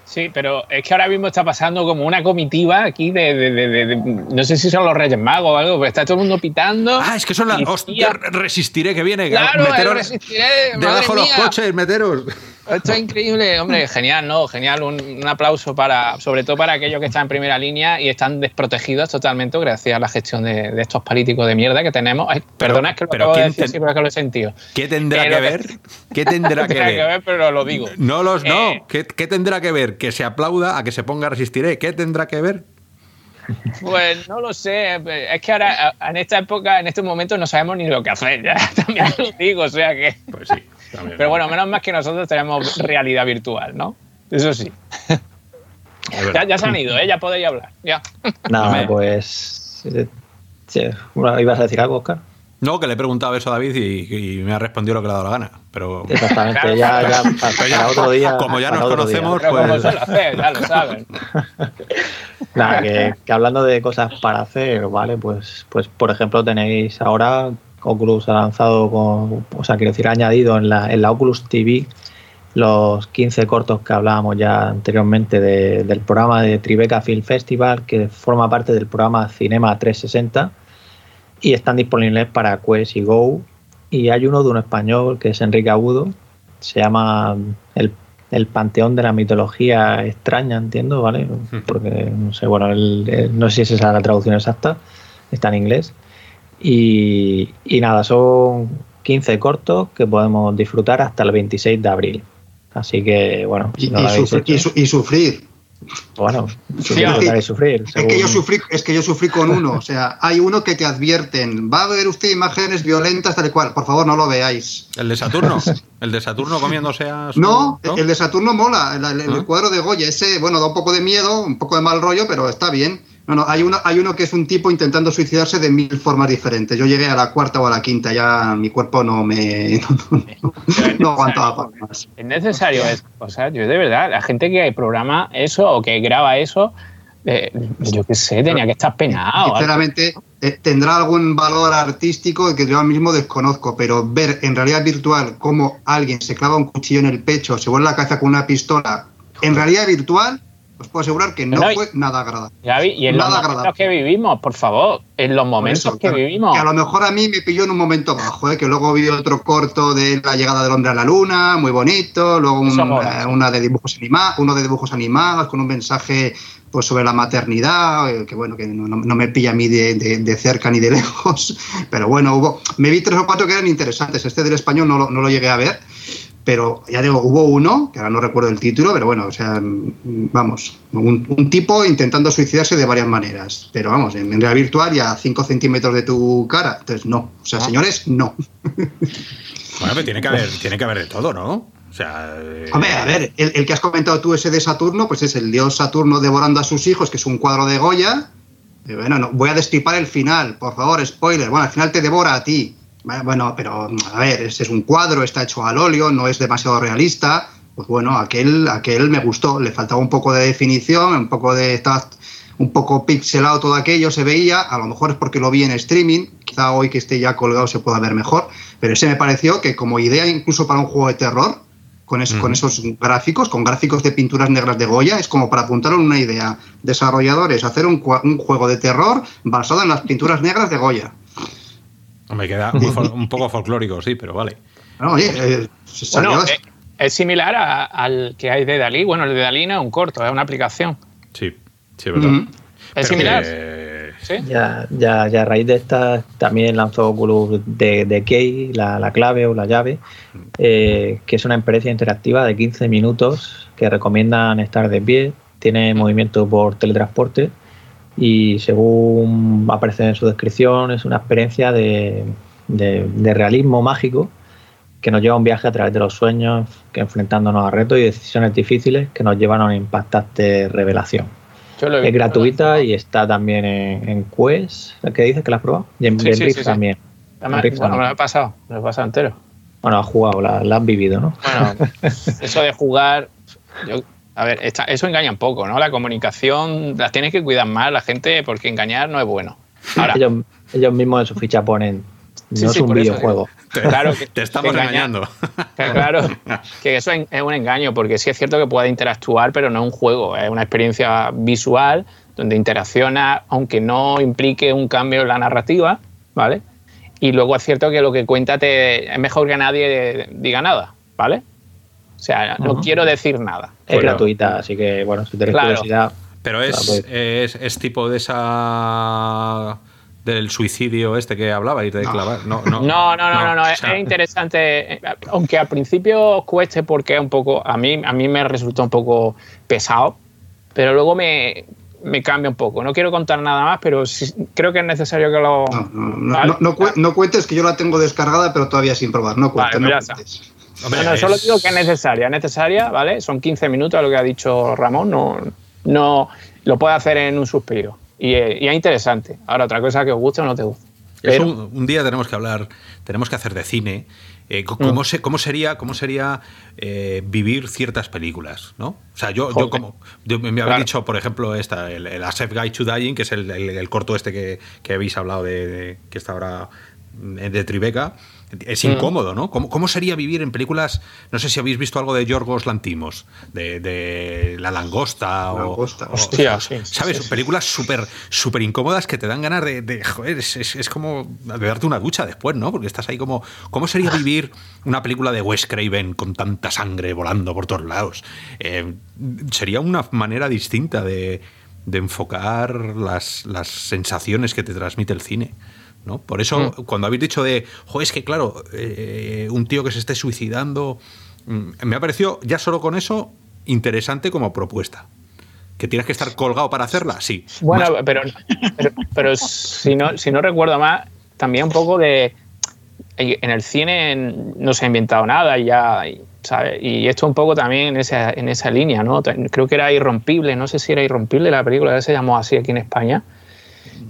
Sí, pero es que ahora mismo está pasando como una comitiva aquí de, de, de, de no sé si son los Reyes Magos o algo, pero está todo el mundo pitando. Ah, es que son las. Hostia, resistiré que viene. Claro, meteros, resistiré. Debajo los coches, meteros. Esto es increíble, hombre, genial, ¿no? Genial, un, un, aplauso para, sobre todo para aquellos que están en primera línea y están desprotegidos totalmente gracias a la gestión de, de estos políticos de mierda que tenemos. Ay, pero, perdona, es que lo pero acabo de decir, sí, pero es que lo he sentido. ¿Qué tendrá que ver? ¿Qué [LAUGHS] tendrá que ver? que ver? Pero lo digo. No los, no. Eh, ¿Qué, ¿Qué tendrá que ver? Que se aplauda a que se ponga resistiré. ¿Qué tendrá que ver? Pues no lo sé, es que ahora en esta época, en estos momentos no sabemos ni lo que hacer, ya [LAUGHS] también lo digo, o sea que... Pues sí. También. Pero bueno, menos más que nosotros tenemos realidad virtual, ¿no? Eso sí. Ya, ya, se han ido, ¿eh? ya podéis hablar. Ya. Nada, pues. Sí. ¿Ibas a decir algo, Oscar? No, que le he preguntado eso a David y, y, me ha respondido lo que le ha dado la gana. Pero... Exactamente, claro, ya, ya, para, ya, otro día. Como ya nos conocemos, día. pues. Como hacer, ya lo saben. [LAUGHS] Nada, que, que, hablando de cosas para hacer, ¿vale? Pues, pues por ejemplo, tenéis ahora. Oculus ha lanzado, con, o sea, quiero decir, ha añadido en la, en la Oculus TV los 15 cortos que hablábamos ya anteriormente de, del programa de Tribeca Film Festival, que forma parte del programa Cinema 360 y están disponibles para Quest y Go y hay uno de un español que es Enrique Agudo, se llama El, el Panteón de la Mitología Extraña, entiendo, ¿vale? Porque no sé, bueno, el- el- no sé si es esa la traducción exacta, está en inglés. Y, y nada, son 15 cortos que podemos disfrutar hasta el 26 de abril. Así que, bueno, Y, si no y lo habéis sufrir, y hecho, su- y sufrir. Bueno, Sí, sufrir. Es que, yo sufrí, es que yo sufrí con uno. O sea, hay uno que te advierten, va a ver usted imágenes violentas tal y cual. Por favor, no lo veáis. El de Saturno. [LAUGHS] El de Saturno comiéndose a su- No, el de Saturno mola. El, el- el ¿Ah? cuadro de Goya, ese, bueno, da un poco de miedo, un poco de mal rollo, pero está bien. No, no, hay uno, hay uno que es un tipo intentando suicidarse de mil formas diferentes. Yo llegué a la cuarta o a la quinta, ya mi cuerpo no me. [LAUGHS] No, no- no aguantaba para más. Es necesario eso. O sea, yo de verdad, la gente que programa eso o que graba eso, eh, yo qué sé, tenía que estar penado. Sinceramente, eh, tendrá algún valor artístico que yo ahora mismo desconozco, pero ver en realidad virtual cómo alguien se clava un cuchillo en el pecho, se vuelve la cabeza con una pistola, en realidad virtual, os puedo asegurar que no No, fue nada agradable. Gaby, y en los Nada momentos agradable. que vivimos, por favor, en los momentos eso, que que- vivimos. Que a lo mejor a mí me pilló en un momento bajo, ¿eh? que luego vi otro corto de la llegada del hombre a la luna, muy bonito, luego un- eh, una de dibujos animados, uno de dibujos animados con un mensaje pues sobre la maternidad, eh, que bueno, que no, no- no me pilla a mí de, de- de cerca ni de [LAUGHS] lejos, pero bueno, hubo, me vi tres o cuatro que eran interesantes, este del español no lo, no lo llegué a ver, pero ya digo, hubo uno, que ahora no recuerdo el título, pero bueno, o sea, mm, vamos, un, un tipo intentando suicidarse de varias maneras, pero vamos, en, en realidad virtual y a 5 centímetros de tu cara, entonces no, o sea, señores, no. [LAUGHS] Bueno, pero tiene que haber, tiene que haber de todo, ¿no? O sea. eh, Hombre, a ver, el, el que has comentado tú, ese de Saturno, pues es el dios Saturno devorando a sus hijos, que es un cuadro de Goya. Y bueno, no, voy a destripar el final, por favor, spoiler. Bueno, al final te devora a ti. Bueno, pero a ver, ese es un cuadro, está hecho al óleo, no es demasiado realista. Pues bueno, aquel, aquel me gustó, le faltaba un poco de definición, un poco de. Estaba un poco pixelado todo aquello, se veía, a lo mejor es porque lo vi en streaming, quizá hoy que esté ya colgado se pueda ver mejor, pero ese me pareció que como idea incluso para un juego de terror, con, eso- con esos gráficos, con gráficos de pinturas negras de Goya, es como para apuntar a una idea. Desarrolladores, hacer un juego de terror basado en las pinturas negras de Goya. Hombre, queda un, fol- un poco folclórico, sí, pero vale. No, oye, eh, salió Bueno, así. eh, es similar a- al que hay de Dalí. Bueno, el de Dalí no es un corto, es una aplicación. Sí, sí, es verdad. Ujú. ¿Es Pero similar? que- Sí. Ya, ya, ya a raíz de esta también lanzó Oculus de, de Key, la, la clave o la llave, eh, que es una experiencia interactiva de 15 minutos que recomiendan estar de pie, tiene movimiento por teletransporte y según aparece en su descripción es una experiencia de, de- de realismo mágico que nos lleva a un viaje a través de los sueños, que enfrentándonos a retos y decisiones difíciles que nos llevan a una impactante revelación. Yo lo he Es gratuita y está también en, en Quest, ¿qué dices que la has probado? Y en, Sí, también. Además, En bueno, me lo he pasado, me lo he pasado entero. Bueno, has jugado, la, la has vivido, ¿no? Bueno, [LAUGHS] eso de jugar, yo- a ver, esta- eso engaña un poco, ¿no? La comunicación la tienes que cuidar más la gente porque engañar no es bueno. Ahora, Ellos, ellos mismos en su ficha ponen, no Sí, es sí, un eso videojuego. Te, Claro que- te estamos que engañando. que claro, que eso es es un engaño, porque sí es cierto que puede interactuar, pero no es un juego, es una experiencia visual donde interacciona, aunque no implique un cambio en la narrativa, ¿vale? Y luego es cierto que lo que cuenta te, es mejor que nadie diga nada, ¿vale? O sea, no quiero decir nada. Es gratuita, así que, bueno, si tenéis Claro. curiosidad, Pero es, es, es tipo de esa. del suicidio este que hablabais de No. clavar. No, no, No, no, no, no, no, o es, sea, es interesante, aunque al principio cueste porque es un poco, a mí, a mí me resultó un poco pesado, pero luego me, me cambia un poco. No quiero contar nada más, pero sí- creo que es necesario que lo... No, no, no, Vale. no, no cu- no cuentes que yo la tengo descargada, pero todavía sin probar. No cuentes, Vale, no pues cuentes. Hombre, No, no, solo digo que es necesaria, es necesaria, ¿vale? Son 15 minutos lo que ha dicho Ramón, no, no lo puede hacer en un suspiro. Y, es- y es interesante. Ahora, otra cosa que os guste o no te guste. Pero- un, un día tenemos que hablar, tenemos que hacer de cine. eh, ¿cómo, se- cómo sería, cómo sería eh, vivir ciertas películas? ¿no? O sea, yo, yo como yo me habéis Claro. dicho, por ejemplo, esta, el, el A Safe Guide to Dying, que es el, el- el corto este que, que habéis hablado de, de- que está ahora mm, de Tribeca. Es incómodo, ¿no? ¿Cómo, sería vivir en películas? No sé si habéis visto algo de Yorgos Lantimos, de, La Langosta, o. Hostia, ¿Sabes? películas súper súper incómodas que te dan ganas de. joder, es, como de darte una ducha después, ¿no? Porque estás ahí como. ¿Cómo sería vivir una película de Wes Craven con tanta sangre volando por todos lados? Eh, sería una manera distinta de, enfocar las, las sensaciones que te transmite el cine. ¿No? Por eso, mm. cuando habéis dicho de, jo, es que claro, eh, un tío que se esté suicidando, mm, me ha parecido ya solo con eso interesante como propuesta. ¿Que tienes que estar colgado para hacerla? Sí. Bueno, pero, pero, si, no, si no recuerdo más, también un poco de. En el cine no se ha inventado nada y ya. ¿sabes? Y esto un poco también en esa, en esa línea, ¿no? Creo que era Irrompible, no sé si era Irrompible la película, se llamó así aquí en España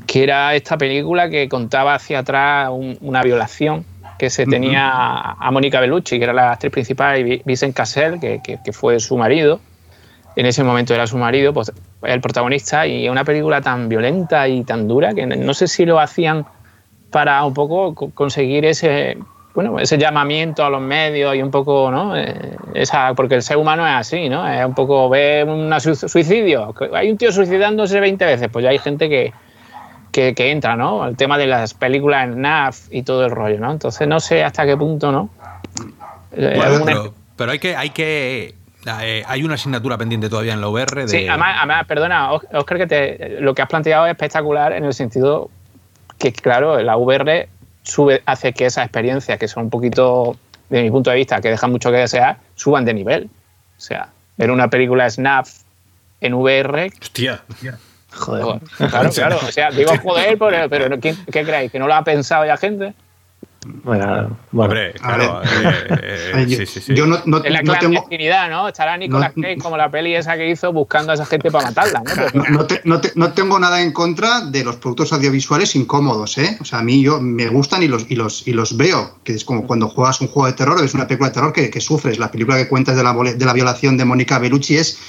que era esta película que contaba hacia atrás una violación que se tenía a Mónica Bellucci, que era la actriz principal, y Vincent Cassel, que, que, fue su marido. En ese momento era su marido, pues el protagonista, y una película tan violenta y tan dura que no sé si lo hacían para un poco conseguir ese, bueno, ese llamamiento a los medios y un poco, ¿no? Eh, esa, porque el ser humano es así, ¿no? Es un poco, ve un suicidio, hay un tío suicidándose 20 veces, pues ya hay gente que, que, entra, ¿no? El tema de las películas en NAF y todo el rollo, ¿no? Entonces no sé hasta qué punto, ¿no? Eh, pero, hay que, hay que eh, hay una asignatura pendiente todavía en la VR. De... Sí, además, perdona, Oscar, que te, lo que has planteado es espectacular en el sentido que, claro, la VR sube, hace que esas experiencias, que son un poquito, de mi punto de vista, que dejan mucho que desear, suban de nivel. O sea, ver una película SNAF en VR. Hostia. Joder. [LAUGHS] Claro, claro. O sea, digo [LAUGHS] joder, pero, pero ¿qué, ¿qué, creéis? ¿Que no lo ha pensado ya gente? Bueno, bueno. Hombre, claro. Eh, eh, [LAUGHS] sí, sí, sí. Yo no, no, en la clandestinidad, ¿no? Estará Nicolas Cage como la peli esa que hizo buscando a esa gente para matarla, ¿no? No, no, tengo nada en contra de los productos audiovisuales incómodos, ¿eh? O sea, a mí yo me gustan y los, y los, y los veo, que es como cuando juegas un juego de terror o ves una película de terror que, que sufres. La película que cuentas de la, de la violación de Mónica Bellucci es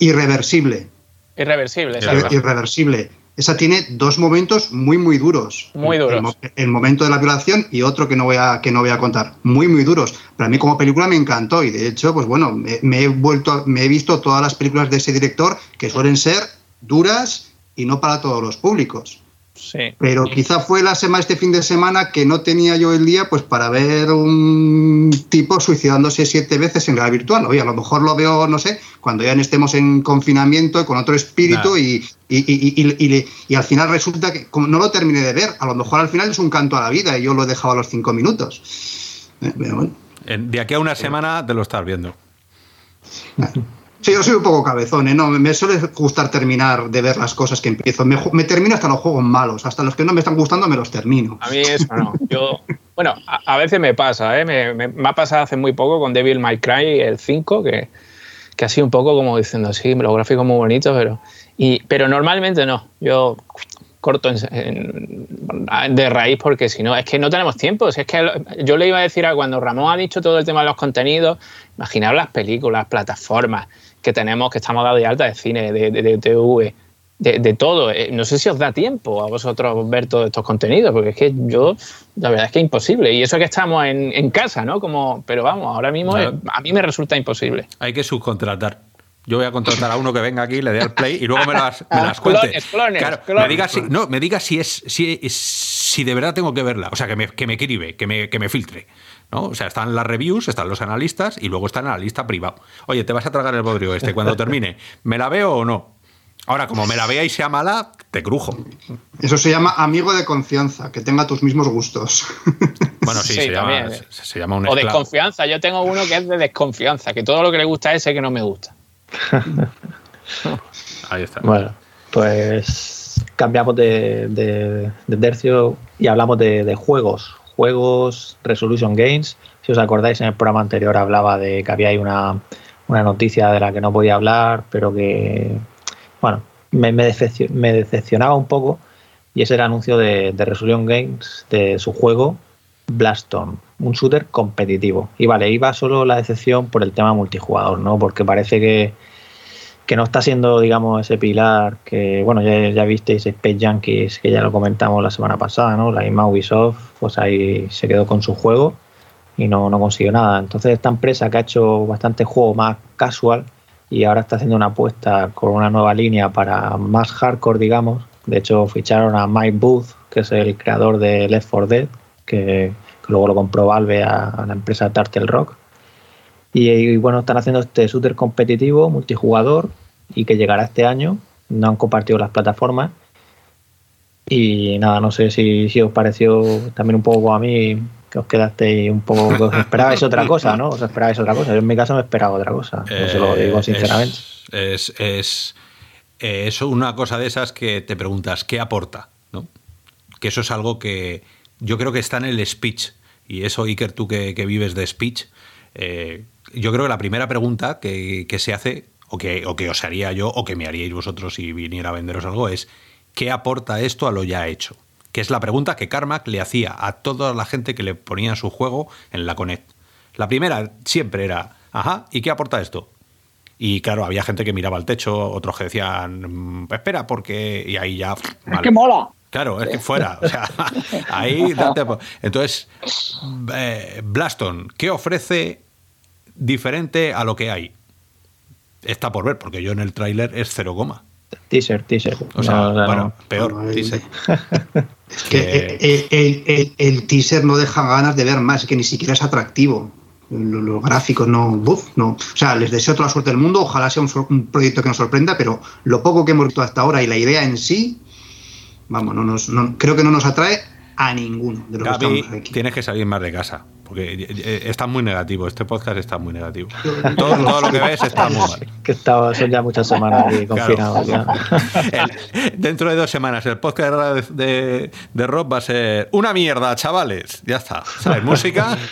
irreversible Irreversible. Irreversible. Esa tiene dos momentos muy, muy duros. Muy duros. El, momento de la violación y otro que no, voy a, que no voy a contar. Muy, muy duros. Para mí como película me encantó y de hecho, pues bueno, me, he vuelto, me he visto todas las películas de ese director que suelen ser duras y no para todos los públicos. Pero quizá fue la semana, este fin de semana que no tenía yo el día pues para ver un tipo suicidándose siete veces en realidad virtual. Oye, a lo mejor lo veo, no sé, cuando ya estemos en confinamiento con otro espíritu y, y, al final resulta que como no lo terminé de ver, a lo mejor al final es un canto a la vida y yo lo he dejado a los cinco minutos. Eh, de aquí a una semana te lo estás viendo. Sí, yo soy un poco cabezón, ¿eh? No, me suele gustar terminar de ver las cosas que empiezo. Me, termino hasta los juegos malos, hasta los que no me están gustando me los termino. A mí eso no. Yo, bueno, a, veces me pasa, ¿eh? Me, ha pasado hace muy poco con Devil May Cry, el 5, que, que ha sido un poco como diciendo, sí, los gráficos muy bonitos, pero, y, pero normalmente no. Yo corto de raíz porque si no, es que no tenemos tiempo. es que yo le iba a decir a cuando Ramón ha dicho todo el tema de los contenidos, imaginaos las películas, plataformas que tenemos, que estamos dados de alta de cine, de, de, TV, de, todo. Eh, no sé si os da tiempo a vosotros ver todos estos contenidos, porque es que yo, la verdad es que es imposible. Y eso que estamos en, casa, ¿no? Como, pero vamos, ahora mismo a mí me resulta imposible. Hay que subcontratar. Yo voy a contratar a uno que venga aquí, le dé al play y luego me las, [LAUGHS] me las cuente. claro, Me diga si, no, me diga si es, si, si de verdad tengo que verla. O sea, que me, que me escribe, que me, que me filtre. ¿No? O sea, están las reviews, están los analistas y luego están en la lista privada. Oye, te vas a tragar el bodrio este cuando [LAUGHS] termine. ¿Me la veo o no? Ahora, como me la vea y sea mala, te crujo. Eso se llama amigo de confianza, que tenga tus mismos gustos. [LAUGHS] Bueno, sí, se, llama, ¿eh? se, llama, un O desconfianza. Yo tengo uno que es de desconfianza, que todo lo que le gusta es ese que no me gusta. [LAUGHS] Ahí está. Bueno, pues cambiamos de, de, tercio y hablamos de, juegos juegos, Resolution Games. Si os acordáis, en el programa anterior hablaba de que había ahí una, noticia de la que no podía hablar, pero que, bueno, me, decepcionaba un poco. Y es el anuncio de, Resolution Games de su juego Blaston, un shooter competitivo. Y vale, iba solo la decepción por el tema multijugador, ¿no? Porque parece que, que no está siendo, digamos, ese pilar que, bueno, ya, ya visteis Space Junkies, que ya lo comentamos la semana pasada, ¿no? La misma Ubisoft, pues ahí se quedó con su juego y no, no consiguió nada. Entonces esta empresa que ha hecho bastante juego más casual y ahora está haciendo una apuesta con una nueva línea para más hardcore, digamos. De hecho, ficharon a Mike Booth, que es el creador de Left 4 Dead, que, luego lo compró Valve a, a la empresa Turtle Rock. Y, y, bueno, están haciendo este shooter competitivo, multijugador, y que llegará este año. No han compartido las plataformas. Y nada, no sé si, si os pareció también un poco a mí que os quedasteis un poco. Que os esperabais otra cosa, ¿no? Os esperabais otra cosa. Yo en mi caso me esperaba otra cosa. No se lo digo sinceramente. Es, es, es, es, una cosa de esas que te preguntas, ¿qué aporta? ¿no? Que eso es algo que yo creo que está en el speech. Y eso, Iker, tú que, que vives de speech, eh, yo creo que la primera pregunta que, que se hace, o que, o que os haría yo, o que me haríais vosotros si viniera a venderos algo, es ¿qué aporta esto a lo ya hecho? Que es la pregunta que Carmack le hacía a toda la gente que le ponía su juego en la Connect. La primera siempre era, ajá, ¿y qué aporta esto? Y claro, había gente que miraba al techo, otros que decían, espera, porque. Y ahí ya. Vale. Es que mola. Claro, es que fuera. O sea, [LAUGHS] ahí. Date... Entonces, eh, Blaston, ¿qué ofrece diferente a lo que hay? Está por ver, porque yo en el tráiler es cero goma. Teaser, teaser. O sea, no, bueno, no. peor, No, teaser. [LAUGHS] Es que el, el, el, el, teaser no deja ganas de ver más, es que ni siquiera es atractivo. Los, los gráficos no, buf, no. O sea, les deseo toda la suerte del mundo, ojalá sea un, un, proyecto que nos sorprenda, pero lo poco que hemos visto hasta ahora y la idea en sí, vamos, no nos, no, creo que no nos atrae a ninguno de los Gaby, que estamos aquí. tienes que salir más de casa. Porque está muy negativo, este podcast está muy negativo. Todo, todo lo que ves está muy mal. Que estaba, son ya muchas semanas aquí confinados. Claro. [LAUGHS] El, dentro de dos semanas el podcast de, de, de, Rob va a ser una mierda, chavales. Ya está. ¿Sabes? Música. [LAUGHS]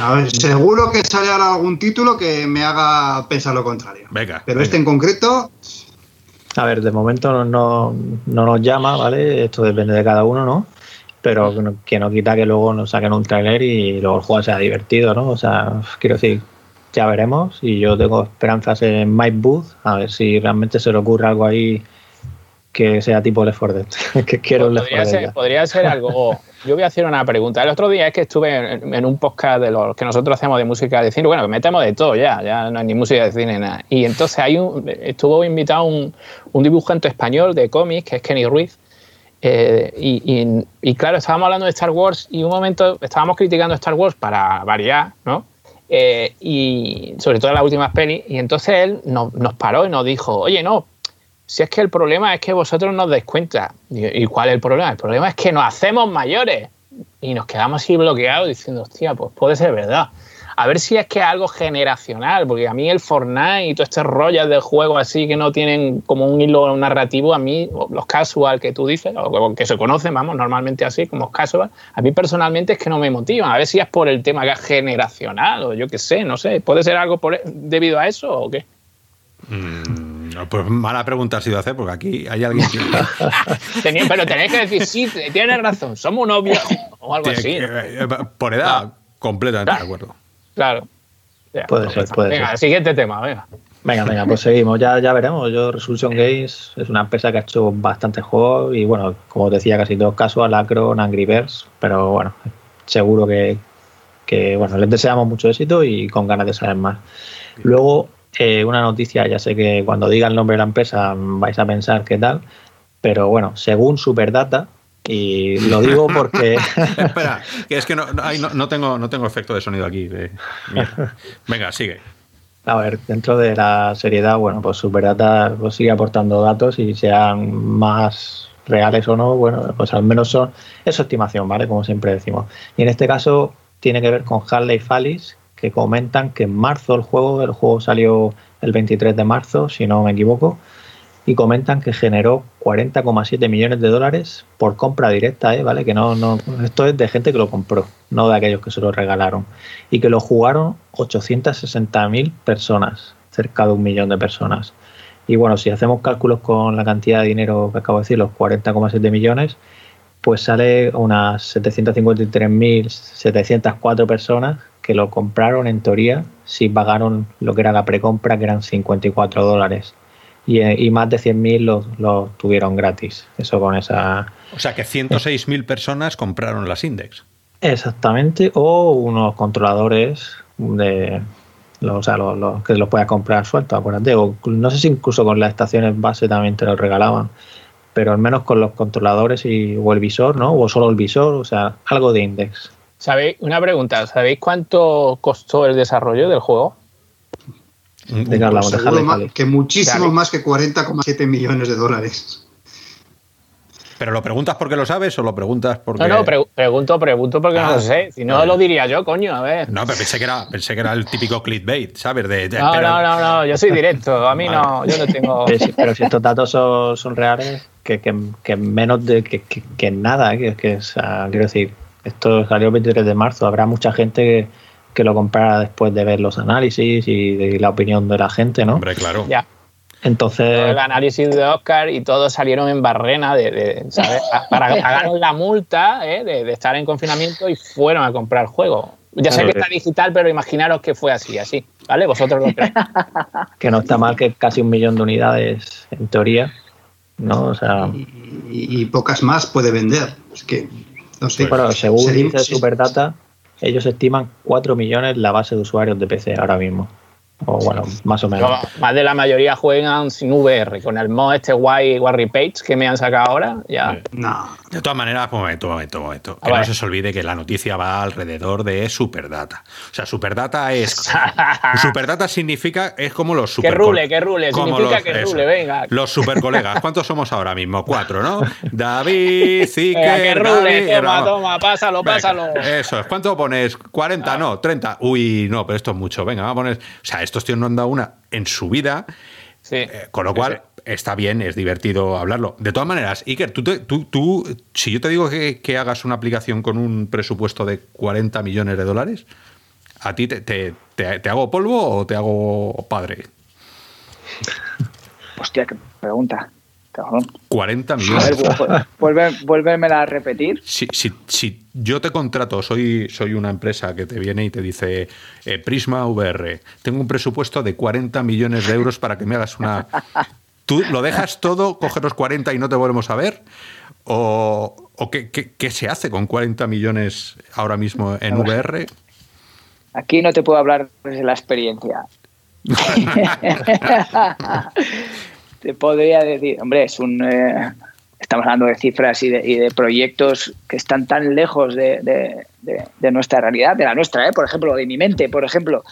A ver, seguro que sale ahora algún título que me haga pensar lo contrario. Venga. Pero venga. este en concreto. A ver, de momento no, no, no nos llama, ¿vale? Esto depende de cada uno, ¿no? Pero que no quita que luego nos saquen un trailer y luego el juego sea divertido, ¿no? O sea, quiero decir, ya veremos y yo tengo esperanzas en Mike Booth, a ver si realmente se le ocurre algo ahí que sea tipo Left 4 Dead, [LAUGHS] que quiero pues podría, ser, podría [LAUGHS] ser algo... Yo voy a hacer una pregunta. El otro día es que estuve en, en, un podcast de los que nosotros hacemos de música de cine. Bueno, que metemos de todo ya, ya no hay ni música de cine nada. Y entonces hay un, estuvo invitado un, un dibujante español de cómics, que es Kenny Ruiz, eh, y, y, claro, estábamos hablando de Star Wars y un momento estábamos criticando Star Wars para variar, ¿no? Eh, y sobre todo en las últimas pelis. Y entonces él nos, nos, paró y nos dijo, oye, no, si es que el problema es que vosotros nos dais cuenta. ¿Y, y cuál es el problema? El problema es que nos hacemos mayores. Y nos quedamos así bloqueados diciendo, hostia, pues puede ser verdad a ver si es que es algo generacional, porque a mí el Fortnite y todo este rollo del juego así que no tienen como un hilo narrativo, a mí los casual que tú dices, o que se conocen, vamos, normalmente así como casual, a mí personalmente es que no me motivan. A ver si es por el tema que es generacional o yo qué sé, no sé, ¿puede ser algo por, debido a eso o qué? Mm, pues mala pregunta ha sido hacer, porque aquí hay alguien que... [LAUGHS] [LAUGHS] Pero tenéis que decir, sí, tienes razón, somos unos viejos o algo así. Eh, por edad, no. completamente de acuerdo. Claro. Ya, puede ser, puede venga, ser. siguiente tema, venga. Venga, venga, pues seguimos, ya, ya veremos. Yo, Resolution Games es una empresa que ha hecho bastantes juegos y, bueno, como decía, casi todos casos, Acron, Angry Birds, pero bueno, seguro que, que, bueno, les deseamos mucho éxito y con ganas de saber más. Luego, eh, una noticia, ya sé que cuando diga el nombre de la empresa vais a pensar qué tal, pero bueno, según Superdata, y lo digo porque. [LAUGHS] Espera, que es que no, no, no, tengo, no tengo efecto de sonido aquí. De... Venga, sigue. A ver, dentro de la seriedad, bueno, pues Superdata pues sigue aportando datos y sean más reales o no, bueno, pues al menos son. Es estimación, ¿vale? Como siempre decimos. Y en este caso tiene que ver con Harley Fallis, que comentan que en marzo el juego, el juego salió el 23 de marzo, si no me equivoco y comentan que generó 40,7 millones de dólares por compra directa, ¿eh? ¿vale? Que no, no, esto es de gente que lo compró, no de aquellos que se lo regalaron. Y que lo jugaron 860.000 personas, cerca de un millón de personas. Y bueno, si hacemos cálculos con la cantidad de dinero que acabo de decir, los 40,7 millones, pues sale unas 753.704 personas que lo compraron en teoría si pagaron lo que era la precompra, que eran 54 dólares. Y, y más de 100.000 los, los tuvieron gratis. Eso con esa... O sea que 106.000 personas compraron las Index. Exactamente, o unos controladores de, o sea, los, los- que los puedas comprar sueltos, acuérdate. O no sé si incluso con las estaciones base también te los regalaban, pero al menos con los controladores y, o el visor, ¿no? O solo el visor, o sea, algo de index. ¿Sabéis? Una pregunta, ¿sabéis cuánto costó el desarrollo del juego? Más- que muchísimo Dale. más que 40,7 millones de dólares. ¿Pero lo preguntas porque lo sabes o lo preguntas porque.? No, no, pre- pregunto, pregunto porque no lo sé. Si no, vale. lo diría yo, coño, a ver. No, pero pensé que era, pensé que era el típico clickbait, ¿sabes? De, de- No, pero- no, no, no, yo soy directo. A mí no, yo no tengo. [LAUGHS] Pero si, pero si estos datos son, son reales, que, que- que menos de que, que- que nada, ¿eh? que, que, o sea, quiero decir, esto salió el 23 de marzo, habrá mucha gente que, que lo comprará después de ver los análisis y de la opinión de la gente, ¿no? Hombre, claro. Ya. Entonces, El análisis de Oscar y todos salieron en barrena de, de, ¿sabes? A- para [LAUGHS] pagaron la multa ¿eh? de, de estar en confinamiento y fueron a comprar el juego. Ya sé que está digital, pero imaginaros que fue así, así. ¿Vale? Vosotros lo creéis. [LAUGHS] que no está mal que casi un millón de unidades, en teoría, ¿no? O sea, Y, y pocas más puede vender. Es que, no sé. bueno, según Sería- dice Superdata, ellos estiman 4 millones la base de usuarios de PC ahora mismo. O bueno, más o menos. Pero más de la mayoría juegan sin VR, con el mod este guay Warry Page que me han sacado ahora. Ya. No. De todas maneras, un momento, momento, un momento. Que Ah, no se os olvide que la noticia va alrededor de Superdata. O sea, Superdata es. Superdata significa, es como los super. rule, que rule, como significa que rule, venga. Los super colegas. ¿Cuántos somos ahora mismo? Cuatro, ¿no? [LAUGHS] David, Zique. Venga, que rule, Gaby, toma, toma, pásalo, Venga, pásalo. Eso es. ¿Cuánto pones? 40, no, 30. Uy, no, pero esto es mucho. Venga, vamos a poner. O sea, estos tíos no han dado una en su vida. Sí. Eh, con lo cual, está bien, es divertido hablarlo. De todas maneras, Iker, tú, te- tú, tú si yo te digo que, que hagas una aplicación con un presupuesto de 40 millones de dólares, ¿a ti te, te- te- hago polvo o te hago padre? Hostia, qué pregunta. Cabrón. 40 A ver, millones. vuélvemela a repetir. Si, si- si yo te contrato, soy, soy una empresa que te viene y te dice eh, Prisma VR, tengo un presupuesto de 40 millones de euros para que me hagas una... ¿Tú lo dejas todo, coges los 40 y no te volvemos a ver? ¿O, o qué, qué- qué se hace con 40 millones ahora mismo en VR? Aquí no te puedo hablar desde la experiencia. [LAUGHS] te podría decir, hombre, es un. eh, estamos hablando de cifras y de, y de proyectos que están tan lejos de, de- de- de nuestra realidad, de la nuestra, ¿eh? por ejemplo, de mi mente, por ejemplo,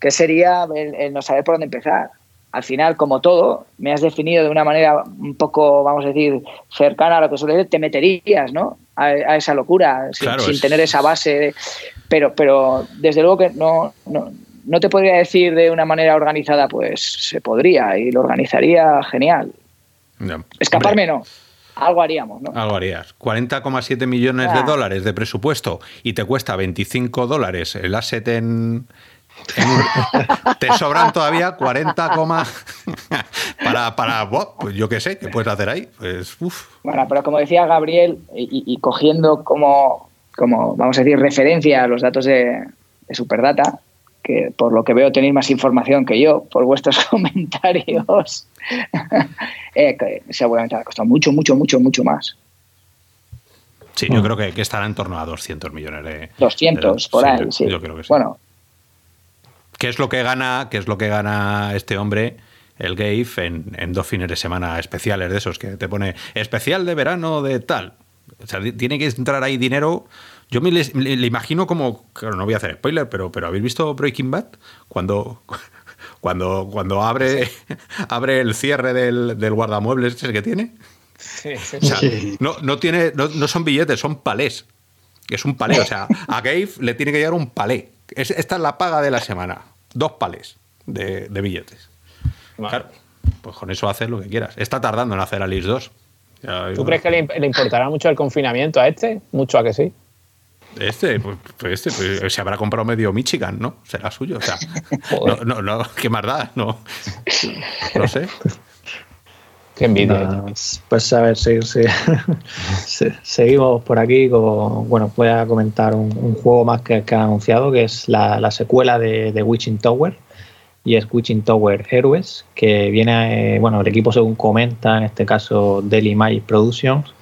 que sería el, el no saber por dónde empezar. Al final, como todo, me has definido de una manera un poco, vamos a decir, cercana a lo que suele te meterías, ¿no? A, a esa locura, sin, Claro, sin es- tener esa base. de- pero, pero desde luego que no, no, no te podría decir de una manera organizada, pues se podría y lo organizaría genial. Escaparme Hombre, no, algo haríamos, ¿no? Algo harías. 40,7 millones de Ah. dólares de presupuesto y te cuesta 25 dólares el asset en... te sobran todavía 40, coma- para, para buah, pues yo qué sé, ¿qué puedes hacer ahí? Pues, uf. Bueno, pero como decía Gabriel, y, y cogiendo como, como, vamos a decir, referencia a los datos de, de Superdata, que por lo que veo tenéis más información que yo por vuestros [LAUGHS] comentarios, [LAUGHS] eh, que seguramente ha costado mucho, mucho, mucho, mucho más. Sí, yo creo que, que estará en torno a 200 millones de... 200 de- por sí, ahí, yo- sí. Yo creo que sí. Bueno, ¿Qué es lo que gana, qué es lo que gana este hombre, el Gave, en, en dos fines de semana especiales de esos que te pone especial de verano de tal? O sea, tiene que entrar ahí dinero. Yo me le, imagino como, claro, no voy a hacer spoiler, pero, pero ¿habéis visto Breaking Bad? Cuando, [LAUGHS] cuando, cuando abre, [LAUGHS] abre el cierre del, del guardamuebles ese que tiene. Sí, sí, O sea, Sí. no, no, tiene, no, no son billetes, son palés. Es un palé. O sea, a Gabe le tiene que llegar un palé. Es- esta es la paga de la semana. Dos palés de, de billetes. Vale. Claro, pues con eso haces lo que quieras. Está tardando en hacer Alice 2. Ya ¿Tú crees que le, imp- le importará mucho el confinamiento a este? Mucho a que sí. Este, pues, pues este, pues, se habrá comprado medio Michigan, ¿no? Será suyo. O sea, [LAUGHS] no, no, no, ¿qué más da? No, no sé. Qué envidia. Nada, pues a ver, sí, sí. [LAUGHS] Se- seguimos por aquí con, bueno, voy a comentar un, un juego más que, que han anunciado, que es la, la secuela de, de Witching Tower, y es Witching Tower Heroes, que viene, eh, bueno, el equipo según comenta, en este caso Daily Magic Productions,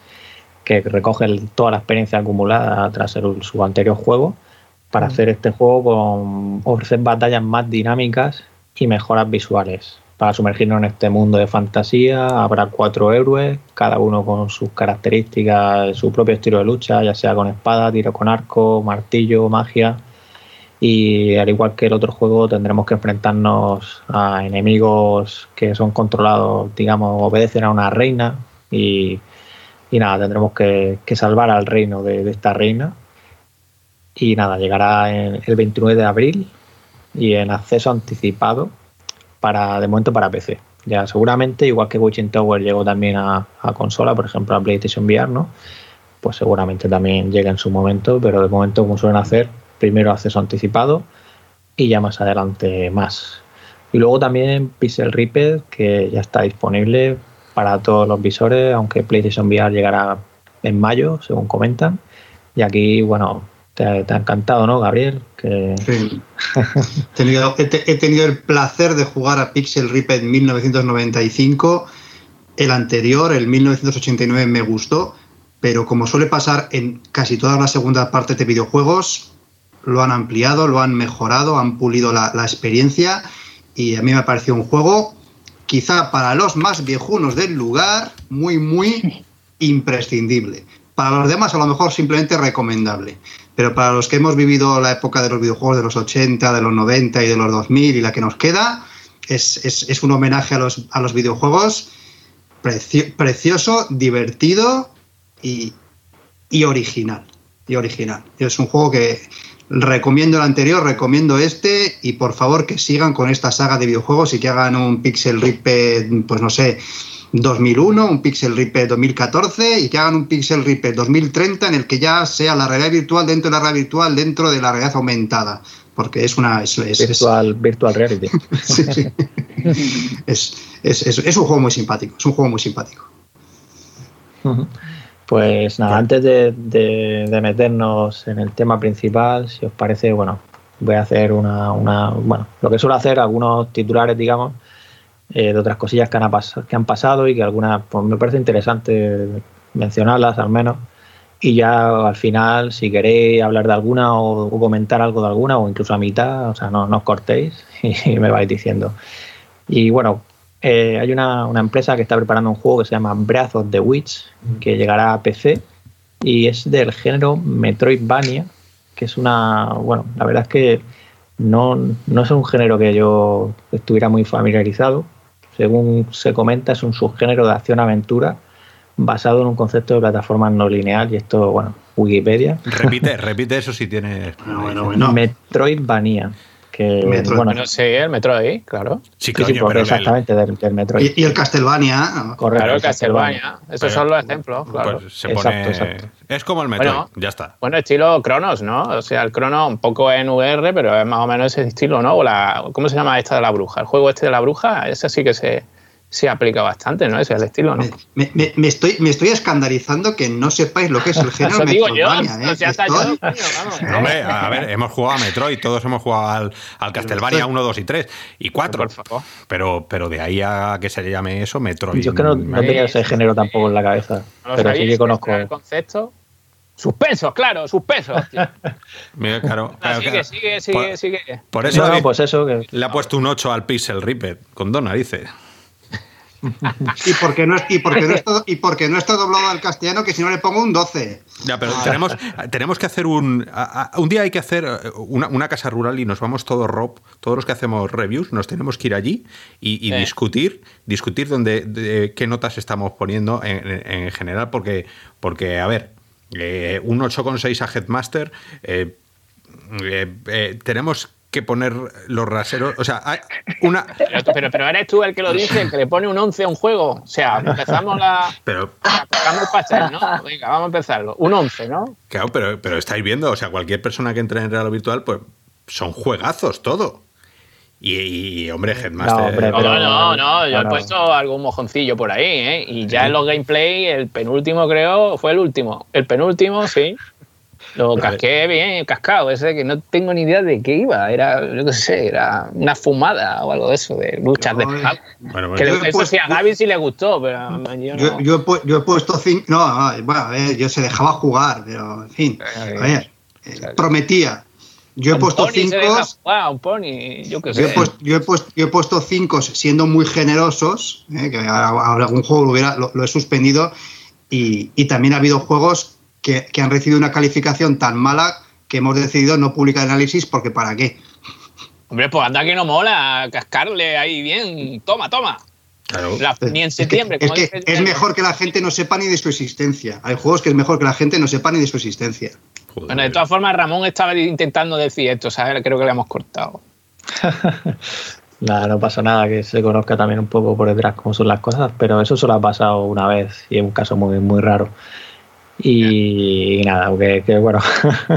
que recoge el- toda la experiencia acumulada tras el- su anterior juego, para hacer este juego con ofrecer batallas más dinámicas y mejoras visuales. Para sumergirnos en este mundo de fantasía habrá cuatro héroes, cada uno con sus características, su propio estilo de lucha, ya sea con espada, tiro con arco, martillo, magia. Y al igual que el otro juego tendremos que enfrentarnos a enemigos que son controlados, digamos, obedecen a una reina y, y nada, tendremos que, que salvar al reino de, de esta reina. Y nada, llegará en el 29 de abril y en acceso anticipado para de momento para PC. Ya seguramente, igual que Witching Tower llegó también a, consola, por ejemplo a PlayStation VR, ¿no? Pues seguramente también llega en su momento, pero de momento como suelen hacer, primero acceso anticipado y ya más adelante más. Y luego también Pixel Reaper, que ya está disponible para todos los visores, aunque PlayStation VR llegará en mayo, según comentan. Y aquí, bueno, te, te ha encantado, ¿no, Gabriel? Que, Sí. [LAUGHS] he, tenido, he te- he tenido el placer de jugar a Pixel Ripped 1995. El anterior, el 1989, me gustó, pero como suele pasar en casi todas las segundas partes de videojuegos, lo han ampliado, lo han mejorado, han pulido la, la experiencia y a mí me ha parecido un juego, quizá para los más viejunos del lugar, muy, muy imprescindible. Para los demás, a lo mejor simplemente recomendable. Pero para los que hemos vivido la época de los videojuegos de los 80, de los 90 y de los 2000 y la que nos queda, es, es- es un homenaje a los, a los videojuegos precio- precioso, divertido y, y original. Y original. Es un juego que recomiendo el anterior, recomiendo este y por favor que sigan con esta saga de videojuegos y que hagan un Pixel Ripped, pues no sé, 2001, un Pixel Ripped 2014 y que hagan un Pixel Ripped 2030 en el que ya sea la realidad virtual dentro de la realidad virtual dentro de la realidad aumentada. Porque es una... Es, es- es- virtual, virtual reality. [LAUGHS] sí, sí. Es- es- es- es un juego muy simpático, es un juego muy simpático. Pues nada, antes de, de- de meternos en el tema principal, si os parece, bueno, voy a hacer una, una- bueno, lo que suelo hacer, algunos titulares, digamos, eh, de otras cosillas que han, que han pasado y que algunas, pues me parece interesante mencionarlas al menos. Y ya al final, si queréis hablar de alguna o, o comentar algo de alguna, o incluso a mitad, o sea, no, no os cortéis [LAUGHS] y me vais diciendo. Y bueno, eh, hay una, una empresa que está preparando un juego que se llama Breath of the Witch, que llegará a PC y es del género Metroidvania, que es una, bueno, la verdad es que no, no es un género que yo estuviera muy familiarizado. Según se comenta, es un subgénero de acción-aventura basado en un concepto de plataforma no lineal y esto, bueno, Wikipedia. Repite, repite eso si tienes. Bueno, bueno, bueno. Metroidvania, que bueno, Bueno, sí, el Metroid, claro. Sí, sí, coño, sí, pero el- exactamente del, del Metroid. Y, y el Castlevania, Correcto, Claro, el Castlevania. Pero- son los ejemplos, claro. pues se pone. exacto. Es como el Bueno. ya está. Bueno, estilo Cronos, ¿no? O sea, el Cronos un poco en VR, pero es más o menos ese estilo, ¿no? O la, ¿Cómo se llama esta de la bruja? El juego este de la bruja, ese sí que se, se aplica bastante, ¿no? Ese es el estilo, ¿no? me, me- me estoy, me estoy escandalizando que no sepáis lo que es el [LAUGHS] género Eso digo yo. Metroidvania, ¿eh? O sea, Estoy- yo, coño, vamos. No, hombre, a ver, hemos jugado a Metroid, todos hemos jugado al, al Castlevania 1, 2 y 3 y 4. Por favor. Pero, pero de ahí a que se le llame eso, Metroid. Yo es que no, no tenía ese género tampoco en la cabeza, ¿No lo pero sí que conozco. Es El concepto. Suspensos, claro, suspensos. [LAUGHS] Mira, claro, Ah, claro, sigue, claro. sigue, sigue, Por- sigue. Por eso No, no, le- pues eso, que le ha puesto un 8 al Pixel Ripped, con dos narices. [LAUGHS] Y porque no, es- y porque no está, y porque no está doblado al castellano, que si no le pongo un 12. Ya, pero tenemos, tenemos que hacer un. a- a- un día hay que hacer eh, una, una casa rural y nos vamos todos, Rob, todos los que hacemos reviews, nos tenemos que ir allí y, discutir, discutir dónde, de qué notas estamos poniendo en, en- en general, porque, porque a ver, eh, un 8,6 a Headmaster, eh, eh, eh, tenemos que poner los raseros. O sea, hay una. Pero, pero, pero eres tú el que lo dice, el que le pone un 11 a un juego. O sea, empezamos la. Pero, Empezamos el pastel, ¿no? Venga, vamos a empezarlo. Un 11, ¿no? claro, pero, pero estáis viendo, o sea, cualquier persona que entre en realidad virtual, pues son juegazos todo. Y, y, hombre, No, Headmaster. hombre, No, pero- no, no, yo he puesto algún mojoncillo por ahí, ¿eh? Y ya en los gameplay, el penúltimo creo, fue el último. El penúltimo, sí. Lo [LAUGHS] casqué bien, cascado, ese que no tengo ni idea de qué iba. Era, yo qué sé, era una fumada o algo de eso, de luchas de No, eh. Bueno, Que eso puesto- sí, a Gaby sí le gustó, pero a yo Yo, no. yo he, pu- yo he puesto cinco. No, no, bueno, a ver, yo se dejaba jugar, pero en fin. A ver, eh, prometía. Yo he puesto cinco. un pony, yo qué sé. Yo he, puesto, yo, he puesto, yo he puesto cinco siendo muy generosos, eh, que a- a- algún juego lo, hubiera, lo, lo he suspendido, y, y también ha habido juegos que, que han recibido una calificación tan mala que hemos decidido no publicar análisis porque ¿para qué? Hombre, pues anda que no mola, cascarle ahí bien. Toma, toma. claro. La- ni en Es que- septiembre. es, como que es mejor que la gente no sepa ni de su existencia. Hay juegos que es mejor que la gente no sepa ni de su existencia. Joder. Bueno, de todas formas, Ramón estaba intentando decir esto, ¿sabes? Creo que le hemos cortado. [LAUGHS] Nada, no pasa nada, que se conozca también un poco por detrás cómo son las cosas, pero eso solo ha pasado una vez y es un caso muy, muy raro. Y, nada, que, que bueno,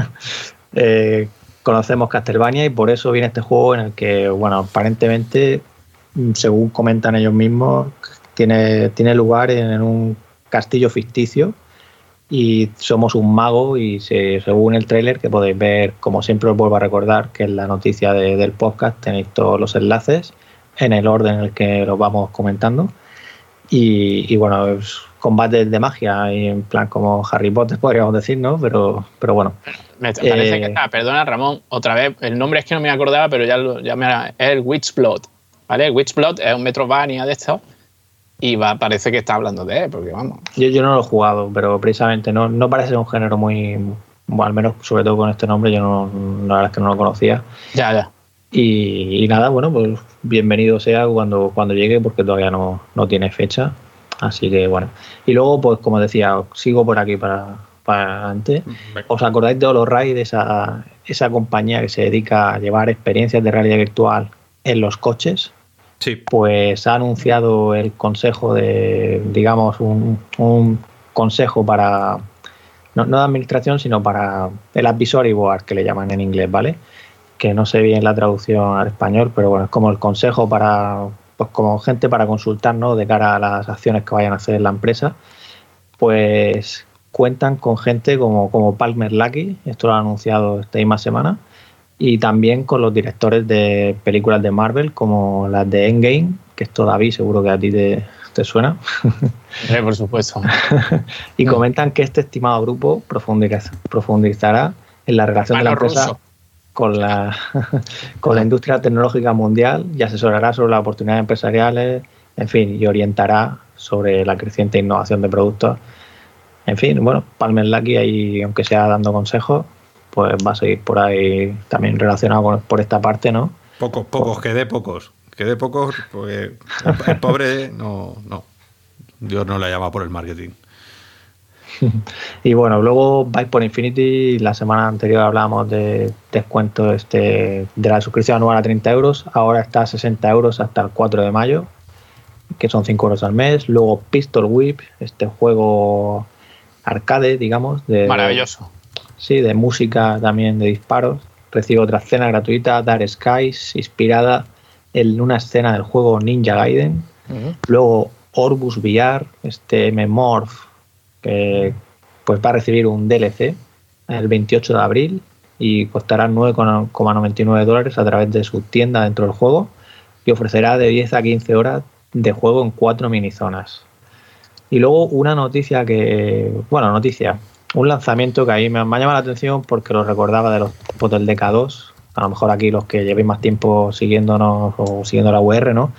[LAUGHS] eh, conocemos Castlevania y por eso viene este juego en el que, bueno, aparentemente, mm, según comentan ellos mismos, tiene, tiene lugar en, en un castillo ficticio y somos un mago y se- según el tráiler que podéis ver, como siempre os vuelvo a recordar, que en la noticia de- del podcast tenéis todos los enlaces en el orden en el que los vamos comentando. Y, y bueno, es combates de magia y en plan como Harry Potter [LAUGHS] podríamos decir, ¿no? Pero, pero bueno, Me parece Eh, que está, perdona Ramón, otra vez, el nombre es que no me acordaba, pero ya, lo- ya me es el Witchblood, ¿vale? El Witchblood es un Metrovania de estos y va, parece que está hablando de él, porque vamos. yo, yo no lo he jugado, pero precisamente no, no parece un género muy, bueno, al menos sobre todo con este nombre, yo no, la verdad es que no lo conocía. Ya, ya. Y, y nada, bueno, pues bienvenido sea cuando, cuando llegue, porque todavía no, no tiene fecha. Así que bueno. Y luego, pues como decía, sigo por aquí para, para adelante. ¿Os acordáis de Holoride, esa, esa compañía que se dedica a llevar experiencias de realidad virtual en los coches? Sí. Pues ha anunciado el consejo de, digamos, un, un consejo para, no, no de administración, sino para el advisory board, que le llaman en inglés, ¿vale? Que no sé bien la traducción al español, pero bueno, es como el consejo para, pues como gente para consultar, ¿no? De cara a las acciones que vayan a hacer en la empresa. Pues cuentan con gente como, como Palmer Lucky, esto lo ha anunciado esta misma semana, y también con los directores de películas de Marvel como las de Endgame, que esto David seguro que a ti te, te suena, Hombre, por supuesto. [LAUGHS] y comentan que este estimado grupo profundiza- profundizará en la relación de la empresa ruso. Con la, [LAUGHS] con la industria tecnológica mundial y asesorará sobre las oportunidades empresariales, en fin, y orientará sobre la creciente innovación de productos. En fin, bueno, Palmer Lucky ahí, aunque sea dando consejos, pues va a seguir por ahí también relacionado con, por esta parte, ¿no? Pocos, pocos, que dé pocos. Que dé pocos, porque el, el pobre [LAUGHS] no, no. Dios no le llama por el marketing. [LAUGHS] Y bueno, luego Bike por Infinity, la semana anterior hablábamos de descuento este, de la suscripción anual a 30 euros, ahora está a 60 euros hasta el 4 de mayo, que son 5 euros al mes. Luego Pistol Whip, este juego arcade, digamos, de, Maravilloso. sí, de música también de disparos. Recibe otra escena gratuita, Dark Skies, inspirada en una escena del juego Ninja Gaiden. Luego Orbus VR, este M-Morph, que pues va a recibir un DLC el 28 de abril y costará 9,99 dólares a través de su tienda dentro del juego y ofrecerá de 10 a 15 horas de juego en cuatro minizonas. Y luego una noticia que, bueno, noticia, un lanzamiento que ahí me, me ha llamado la atención porque lo recordaba de los tiempos del DK2. A lo mejor aquí los que llevéis más tiempo siguiéndonos o siguiendo la UR, ¿no?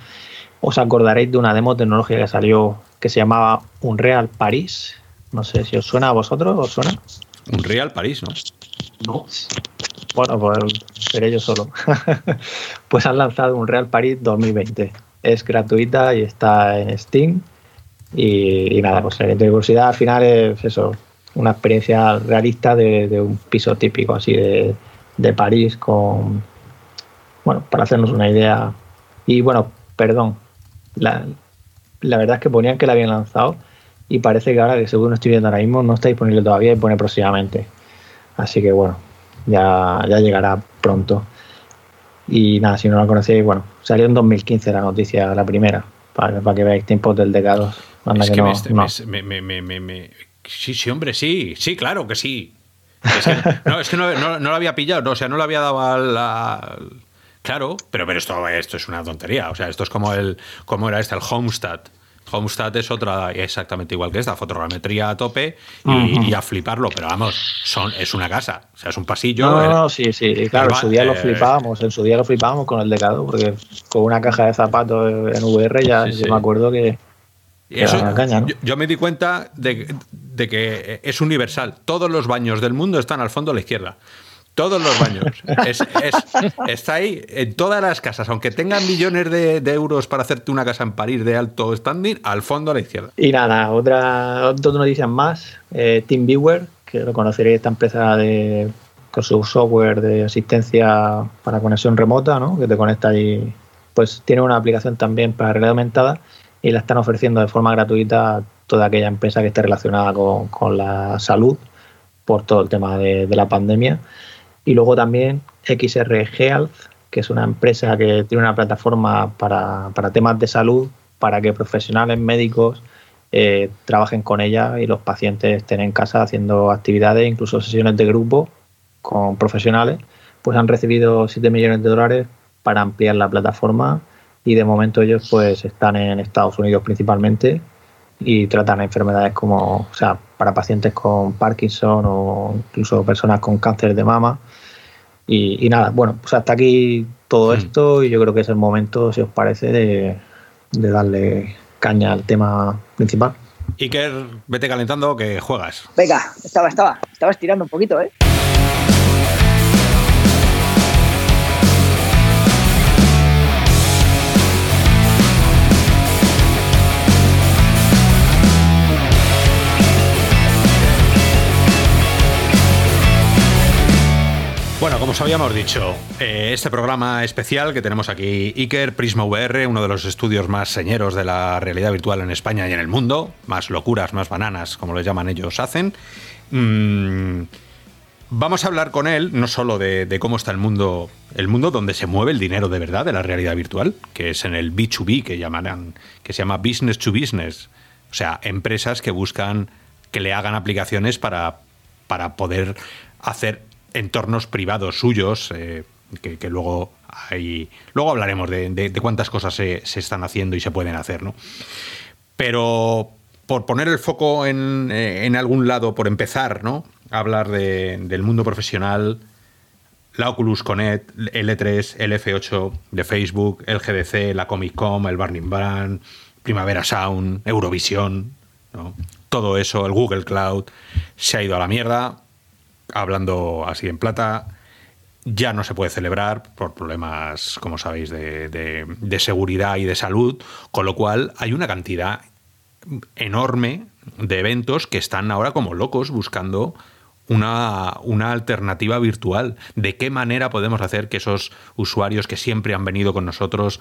Os acordaréis de una demo tecnológica que salió que se llamaba Unreal Paris. No sé si os suena a vosotros, ¿os suena? Un Real París, ¿no? No. Bueno, pues seré yo solo. [LAUGHS] pues han lanzado un Real Paris 2020. Es gratuita y está en Steam. Y, y nada, pues de curiosidad al final es eso, una experiencia realista de, de un piso típico así de, de París con, bueno, para hacernos una idea. Y bueno, perdón, la, la verdad es que ponían que la habían lanzado y parece que ahora que según estoy viendo ahora mismo no está disponible todavía y pone próximamente. Así que bueno, ya, ya llegará pronto. Y nada, si no la conocéis, bueno, salió en 2015 la noticia, la primera, para, para que veáis tiempos del decado. Es que, me, me, me, me, Sí, sí, hombre, sí, sí, claro que sí. Es que, [LAUGHS] no, es que no, no, lo había pillado, no, o sea, no lo había dado a Claro, pero, pero esto, esto es una tontería. O sea, esto es como el. como era este, el Homestead. Homestead es otra exactamente igual que esta, fotogrametría a tope y, a fliparlo, pero vamos, son, es una casa, o sea, es un pasillo. No, no, sí, sí, claro, en su día lo eh, flipábamos, en su día lo flipábamos con el decado, porque con una caja de zapatos en VR ya yo me acuerdo que, yo, me di cuenta de, que es universal. Todos los baños del mundo están al fondo a la izquierda. Todos los baños. está ahí en todas las casas, aunque tengan millones de, euros para hacerte una casa en París de alto standing, al fondo a la izquierda. Y nada, otra, dos noticias más. Eh, TeamViewer, que lo conoceréis, esta empresa de, con su software de asistencia para conexión remota, ¿no? que te conecta ahí. Pues tiene una aplicación también para realidad aumentada y la están ofreciendo de forma gratuita a toda aquella empresa que esté relacionada con, la salud por todo el tema de, la pandemia. Y luego también XR Health, que es una empresa que tiene una plataforma para, temas de salud, para que profesionales médicos eh, trabajen con ella y los pacientes estén en casa haciendo actividades, incluso sesiones de grupo con profesionales, pues han recibido 7 millones de dólares para ampliar la plataforma y de momento ellos pues están en Estados Unidos principalmente y tratan enfermedades como, o sea, para pacientes con Parkinson o incluso personas con cáncer de mama. Y, nada, bueno, pues hasta aquí todo hmm. esto y yo creo que es el momento, si os parece, de, de darle caña al tema principal. Iker, vete calentando que juegas. Venga, estaba, estaba, estaba estirando un poquito, ¿eh? Como os habíamos dicho, eh, este programa especial que tenemos aquí, Iker Prisma VR, uno de los estudios más señeros de la realidad virtual en España y en el mundo, más locuras, más bananas, como les llaman ellos, hacen. Mm, vamos a hablar con él no solo de, cómo está el mundo, el mundo donde se mueve el dinero de verdad de la realidad virtual, que es en el B2B que llamarán, que se llama business to business, o sea, empresas que buscan que le hagan aplicaciones para, para poder hacer entornos privados suyos, eh, que, luego hay. Luego hablaremos de, cuántas cosas se, están haciendo y se pueden hacer, ¿no? Pero por poner el foco en, eh, en algún lado, por empezar, ¿no? A hablar del mundo profesional, la Oculus Connect, el E3, el F8 de Facebook, el GDC, la Comic Con, el Burning Brand, Primavera Sound, Eurovisión, todo eso, el Google Cloud, se ha ido a la mierda hablando así en plata, ya no se puede celebrar por problemas, como sabéis, de, seguridad y de salud, con lo cual hay una cantidad enorme de eventos que están ahora como locos buscando una, una, alternativa virtual. ¿De qué manera podemos hacer que esos usuarios que siempre han venido con nosotros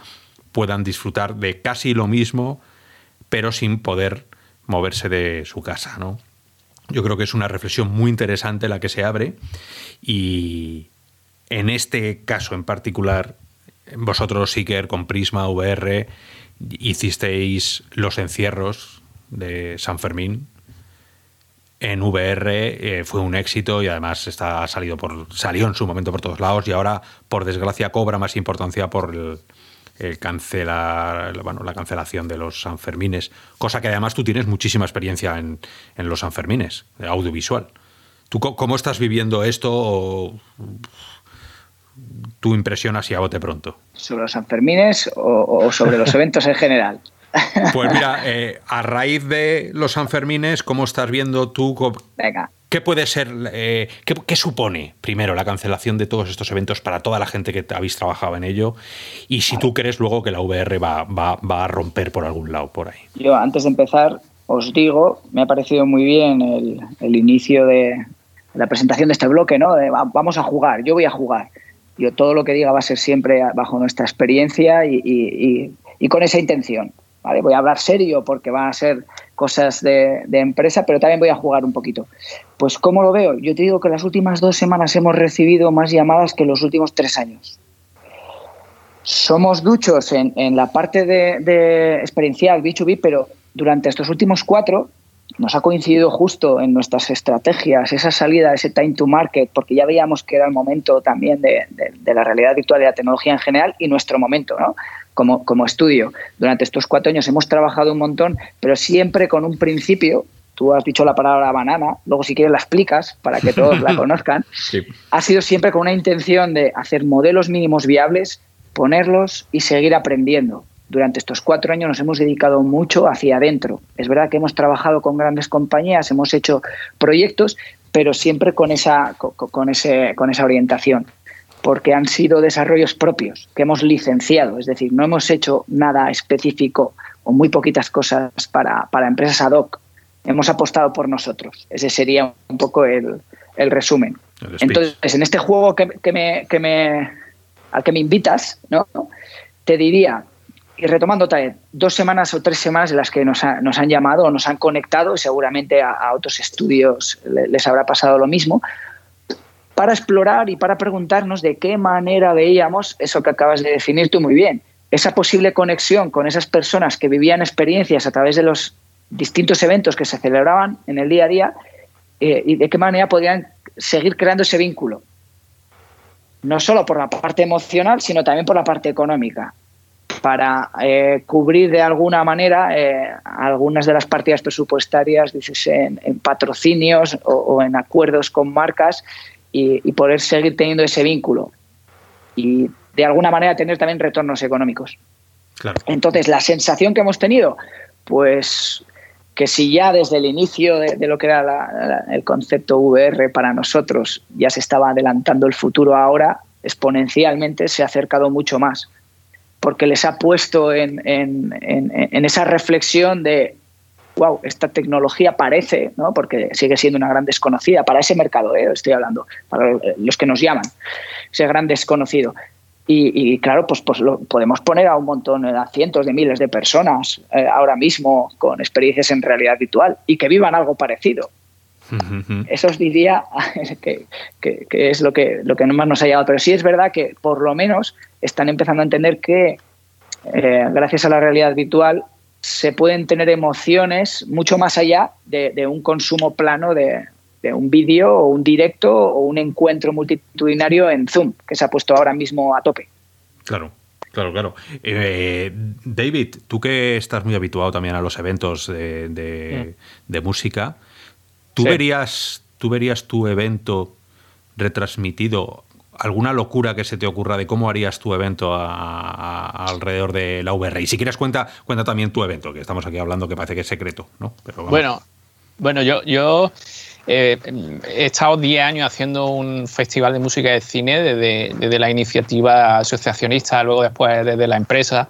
puedan disfrutar de casi lo mismo, pero sin poder moverse de su casa? ¿no? Yo creo que es una reflexión muy interesante la que se abre y en este caso en particular, vosotros, Siker, con Prisma VR, hicisteis los encierros de San Fermín. En VR eh, fue un éxito y además está salido por, salió en su momento por todos lados y ahora, por desgracia, cobra más importancia por el, cancelar, bueno, la cancelación de los Sanfermines, cosa que además tú tienes muchísima experiencia en, en los Sanfermines, audiovisual. ¿Tú cómo estás viviendo esto o tu impresión así a bote pronto? ¿Sobre los Sanfermines o, sobre los eventos en general? Pues mira, eh, a raíz de los Sanfermines, ¿cómo estás viendo tú? Venga. ¿Qué puede ser, eh, qué, supone primero la cancelación de todos estos eventos para toda la gente que habéis trabajado en ello? Y si tú crees luego que la VR va, a romper por algún lado por ahí. Yo, antes de empezar, os digo, me ha parecido muy bien el, inicio de la presentación de este bloque, ¿no? De vamos a jugar, yo voy a jugar. Yo todo lo que diga va a ser siempre bajo nuestra experiencia y con esa intención. ¿Vale? Voy a hablar serio porque van a ser cosas de, empresa, pero también voy a jugar un poquito. Pues, ¿cómo lo veo? Yo te digo que las últimas dos semanas hemos recibido más llamadas que los últimos tres años. somos duchos en, la parte de, de experiencial B2B, pero durante estos últimos cuatro nos ha coincidido justo en nuestras estrategias esa salida, ese time to market, porque ya veíamos que era el momento también de, la realidad virtual y la tecnología en general y nuestro momento, ¿no? Como, como estudio. Durante estos cuatro años hemos trabajado un montón, pero siempre con un principio. Tú has dicho la palabra banana, luego si quieres la explicas para que todos la [LAUGHS] conozcan. Ha sido siempre con una intención de hacer modelos mínimos viables, ponerlos y seguir aprendiendo durante estos cuatro años nos hemos dedicado mucho hacia adentro. Es verdad que hemos trabajado con grandes compañías, hemos hecho proyectos, pero siempre con esa, con, ese, con esa orientación, porque han sido desarrollos propios que hemos licenciado, es decir, no hemos hecho nada específico o muy poquitas cosas para, empresas ad hoc. Hemos apostado por nosotros. Ese sería un poco el, resumen. Entonces, en este juego que, me, que me, al que me invitas, ¿no? te diría y retomando también, dos semanas o tres semanas en las que nos, han llamado o nos han conectado, y seguramente a, otros estudios les, habrá pasado lo mismo, para explorar y para preguntarnos de qué manera veíamos eso que acabas de definir tú muy bien, esa posible conexión con esas personas que vivían experiencias a través de los distintos eventos que se celebraban en el día a día eh, y de qué manera podían seguir creando ese vínculo. No solo por la parte emocional, sino también por la parte económica para eh, cubrir de alguna manera eh, algunas de las partidas presupuestarias, dices, en, patrocinios o, en acuerdos con marcas y, poder seguir teniendo ese vínculo y de alguna manera tener también retornos económicos. Entonces, la sensación que hemos tenido, pues que si ya desde el inicio de, lo que era el concepto VR para nosotros ya se estaba adelantando el futuro ahora, exponencialmente se ha acercado mucho más porque les ha puesto en, esa reflexión de, wow, esta tecnología parece, ¿no? porque sigue siendo una gran desconocida para ese mercado, ¿eh? estoy hablando, para los que nos llaman, ese gran desconocido. Y, claro, pues, pues lo podemos poner a un montón, a cientos de miles de personas eh, ahora mismo con experiencias en realidad virtual y que vivan algo parecido. Eso os diría [LAUGHS] que, es lo que, lo que más nos ha llegado. Pero sí es verdad que por lo menos están empezando a entender que eh, gracias a la realidad virtual se pueden tener emociones mucho más allá de, un consumo plano de, un vídeo o un directo o un encuentro multitudinario en Zoom, que se ha puesto ahora mismo a tope. Claro. Claro, claro. Eh, David, tú que estás muy habituado también a los eventos de, mm. música, ¿tú, verías, ¿tú verías tu evento retransmitido alguna locura que se te ocurra de cómo harías tu evento alrededor de la VR. Y si quieres cuenta, cuenta también tu evento, que estamos aquí hablando que parece que es secreto, ¿no? bueno, bueno, yo, yo eh, he estado 10 años haciendo un festival de música de cine desde, desde la iniciativa asociacionista, luego después desde la empresa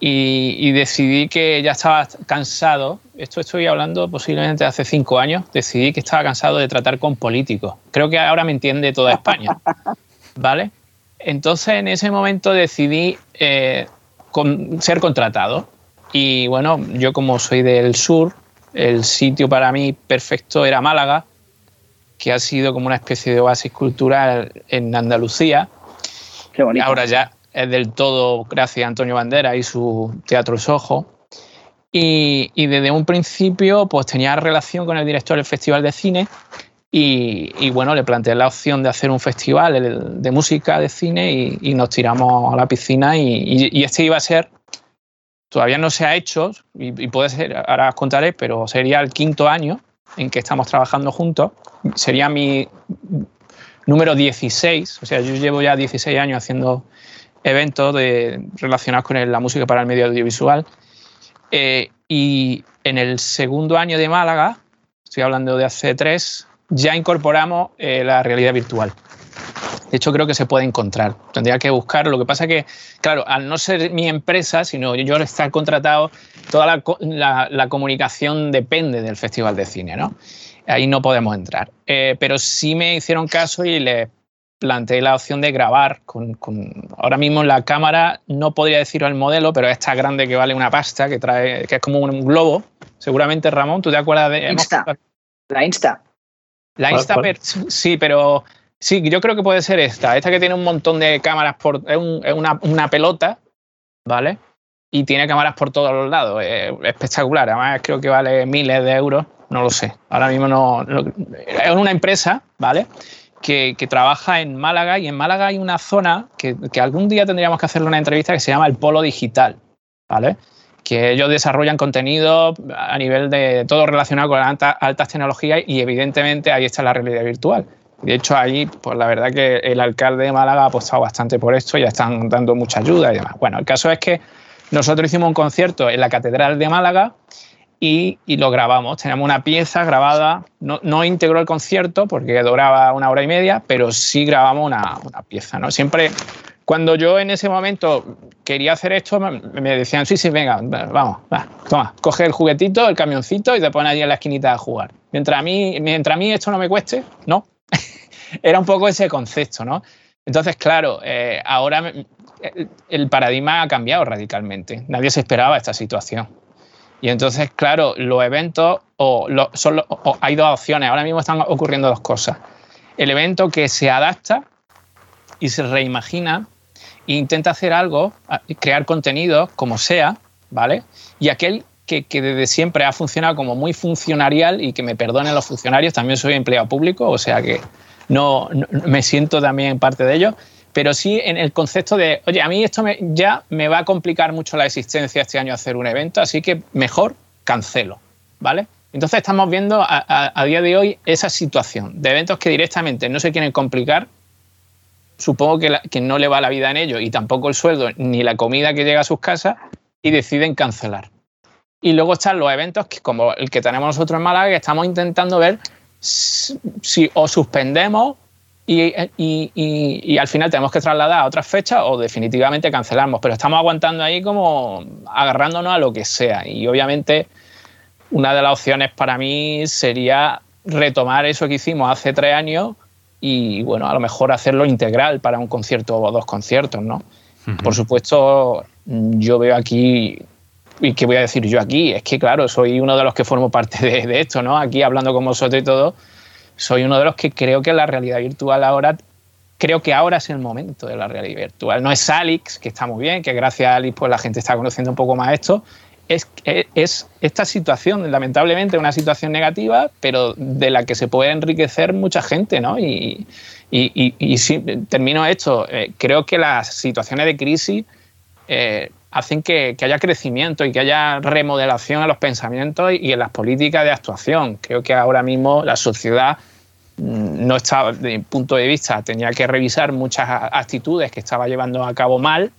y, decidí que ya estaba cansado, esto estoy hablando posiblemente hace cinco años, decidí que estaba cansado de tratar con políticos. Creo que ahora me entiende toda España, [LAUGHS] ¿vale? Entonces en ese momento decidí eh, ser contratado y bueno, yo como soy del sur, el sitio para mí perfecto era Málaga, que ha sido como una especie de oasis cultural en Andalucía. Qué bonito. Ahora ya, es del todo gracias a Antonio Bandera y su Teatro Sojo. Y, y, desde un principio pues tenía relación con el director del Festival de Cine y, bueno, le planteé la opción de hacer un festival de música de cine y, nos tiramos a la piscina y, este iba a ser, todavía no se ha hecho y, puede ser, ahora os contaré, pero sería el quinto año en que estamos trabajando juntos. Sería mi número 16, o sea, yo llevo ya 16 años haciendo eventos de, relacionados con la música para el medio audiovisual. Eh, y en el segundo año de Málaga, estoy hablando de hace tres, ya incorporamos eh, la realidad virtual. De hecho, creo que se puede encontrar. Tendría que buscarlo. Lo que pasa que, claro, al no ser mi empresa, sino yo estar contratado, toda la, la, comunicación depende del Festival de Cine, ¿no? Ahí no podemos entrar. Eh, pero sí me hicieron caso y les planteé la opción de grabar con, ahora mismo la cámara no podría decirlo el modelo pero esta grande que vale una pasta que trae que es como un globo seguramente Ramón tú te acuerdas de Insta la Insta la Insta sí pero Sí, yo creo que puede ser esta. Esta que tiene un montón de cámaras por. Es, una, una, pelota, ¿vale? Y tiene cámaras por todos los lados. Es espectacular. Además, creo que vale miles de euros. No lo sé. Ahora mismo no. es una empresa, ¿vale? Que, trabaja en Málaga y en Málaga hay una zona que, que, algún día tendríamos que hacerle una entrevista que se llama el Polo Digital, ¿vale? Que ellos desarrollan contenido a nivel de todo relacionado con alta, altas tecnologías y evidentemente ahí está la realidad virtual. De hecho, ahí, pues la verdad que el alcalde de Málaga ha apostado bastante por esto, ya están dando mucha ayuda y demás. Bueno, el caso es que nosotros hicimos un concierto en la Catedral de Málaga y, lo grabamos. Tenemos una pieza grabada, no, no, integró el concierto porque duraba una hora y media, pero sí grabamos una, una, pieza. ¿no? Siempre, cuando yo en ese momento quería hacer esto, me, decían, sí, sí, venga, vamos, va, toma, coge el juguetito, el camioncito y te pones allí en la esquinita a jugar. Mientras a mí, mientras a mí esto no me cueste, no, [LAUGHS] era un poco ese concepto, ¿no? Entonces, claro, eh, ahora el paradigma ha cambiado radicalmente. Nadie se esperaba esta situación. Y entonces, claro, los eventos, o, son hay dos opciones. Ahora mismo están ocurriendo dos cosas. El evento que se adapta y se reimagina e intenta hacer algo, crear contenido como sea, ¿vale? Y aquel que, desde siempre ha funcionado como muy funcionarial y que me perdonen los funcionarios, también soy empleado público, o sea que no, me siento también parte de ello, pero sí en el concepto de, oye, a mí esto ya me va a complicar mucho la existencia este año hacer un evento, así que mejor cancelo, ¿vale? Entonces estamos viendo a, día de hoy esa situación de eventos que directamente no se quieren complicar, supongo que, no le va la vida en ello y tampoco el sueldo ni la comida que llega a sus casas y deciden cancelar. Y luego están los eventos que, como el que tenemos nosotros en Málaga, que estamos intentando ver si o suspendemos y, y, al final tenemos que trasladar a otras fechas o definitivamente cancelamos. Pero estamos aguantando ahí como agarrándonos a lo que sea. Y obviamente una de las opciones para mí sería retomar eso que hicimos hace tres años y bueno, a lo mejor hacerlo integral para un concierto o dos conciertos, ¿no? Por supuesto, yo veo aquí ¿Y qué voy a decir yo aquí? Es que, claro, soy uno de los que formo parte de, esto, ¿no? Aquí hablando con vosotros y todo, soy uno de los que creo que la realidad virtual ahora, creo que ahora es el momento de la realidad virtual. No es Alix, que está muy bien, que gracias a Alix pues la gente está conociendo un poco más esto. Es, es esta situación, lamentablemente, una situación negativa, pero de la que se puede enriquecer mucha gente, ¿no? Y, y, y, si termino esto, eh, creo que las situaciones de crisis eh, hacen que, haya crecimiento y que haya remodelación en los pensamientos y en las políticas de actuación. Creo que ahora mismo la sociedad mm, no está, desde mi punto de vista, tenía que revisar muchas actitudes que estaba llevando a cabo mal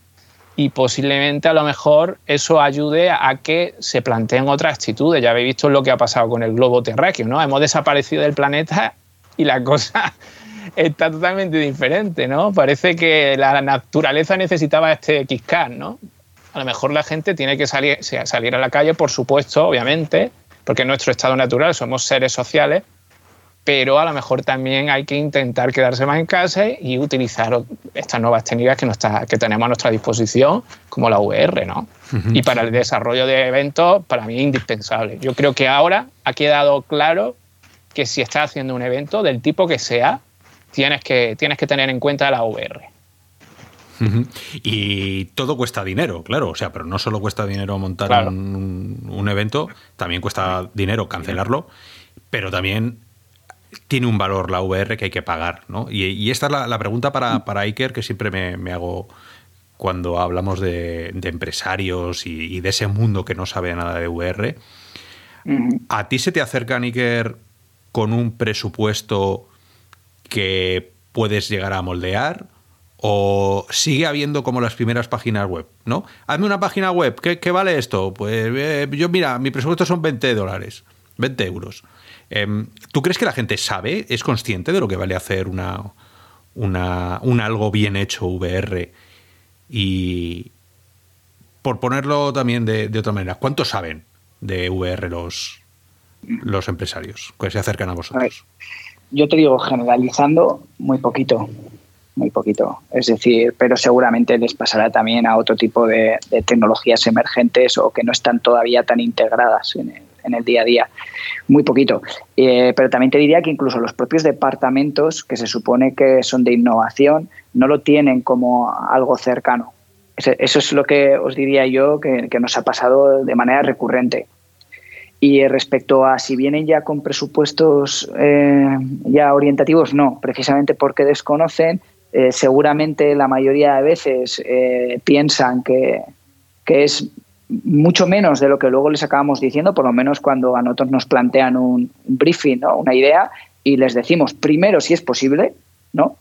y posiblemente a lo mejor eso ayude a que se planteen otras actitudes. Ya habéis visto lo que ha pasado con el globo terráqueo, ¿no? Hemos desaparecido del planeta y la cosa [LAUGHS] está totalmente diferente, ¿no? Parece que la naturaleza necesitaba este X-Can, ¿no? A lo mejor la gente tiene que salir, salir a la calle, por supuesto, obviamente, porque es nuestro estado natural, somos seres sociales, pero a lo mejor también hay que intentar quedarse más en casa y utilizar estas nuevas técnicas que, que tenemos a nuestra disposición, como la VR, ¿no? Y para el desarrollo de eventos, para mí es indispensable. Yo creo que ahora ha quedado claro que si estás haciendo un evento del tipo que sea, tienes que, tienes que tener en cuenta la VR. Y todo cuesta dinero, claro. O sea, pero no solo cuesta dinero montar un, evento, también cuesta dinero cancelarlo, pero también tiene un valor la VR que hay que pagar, ¿no? Y, esta es la, pregunta para, para, Iker que siempre me, hago cuando hablamos de, empresarios y, de ese mundo que no sabe nada de VR. ¿A ti se te acerca, Iker, con un presupuesto que puedes llegar a moldear? O sigue habiendo como las primeras páginas web, ¿no? Hazme una página web, ¿qué, vale esto? Pues eh, yo, mira, mi presupuesto son 20 dólares, 20 euros. Em, ¿Tú crees que la gente sabe, es consciente de lo que vale hacer una, una, un algo bien hecho VR? Y por ponerlo también de, otra manera, ¿cuánto saben de VR los, los empresarios que se acercan a vosotros? yo te digo, generalizando, muy poquito muy poquito. Es decir, pero seguramente les pasará también a otro tipo de, tecnologías emergentes o que no están todavía tan integradas en el, en el día a día, muy poquito. Eh, pero también te diría que incluso los propios departamentos, que se supone que son de innovación, no lo tienen como algo cercano. Eso es lo que os diría yo que, nos ha pasado de manera recurrente. Y respecto a si vienen ya con presupuestos eh, ya orientativos, no, precisamente porque desconocen, eh, seguramente la mayoría de veces eh, piensan que, es mucho menos de lo que luego les acabamos diciendo, por lo menos cuando a nosotros nos plantean un, briefing, ¿no? una idea, y les decimos primero si es posible, ¿no?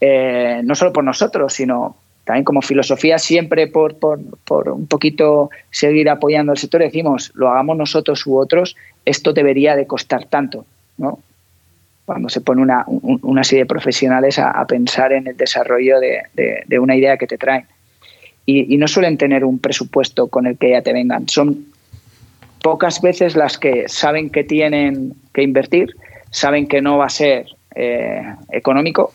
no solo por nosotros, sino también como filosofía, siempre por, por, un poquito seguir apoyando el sector, decimos, lo hagamos nosotros u otros, esto debería de costar tanto, ¿no? Cuando se pone una, una serie de profesionales a, pensar en el desarrollo de, una idea que te traen. Y, no suelen tener un presupuesto con el que ya te vengan. Son pocas veces las que saben que tienen que invertir, saben que no va a ser eh, económico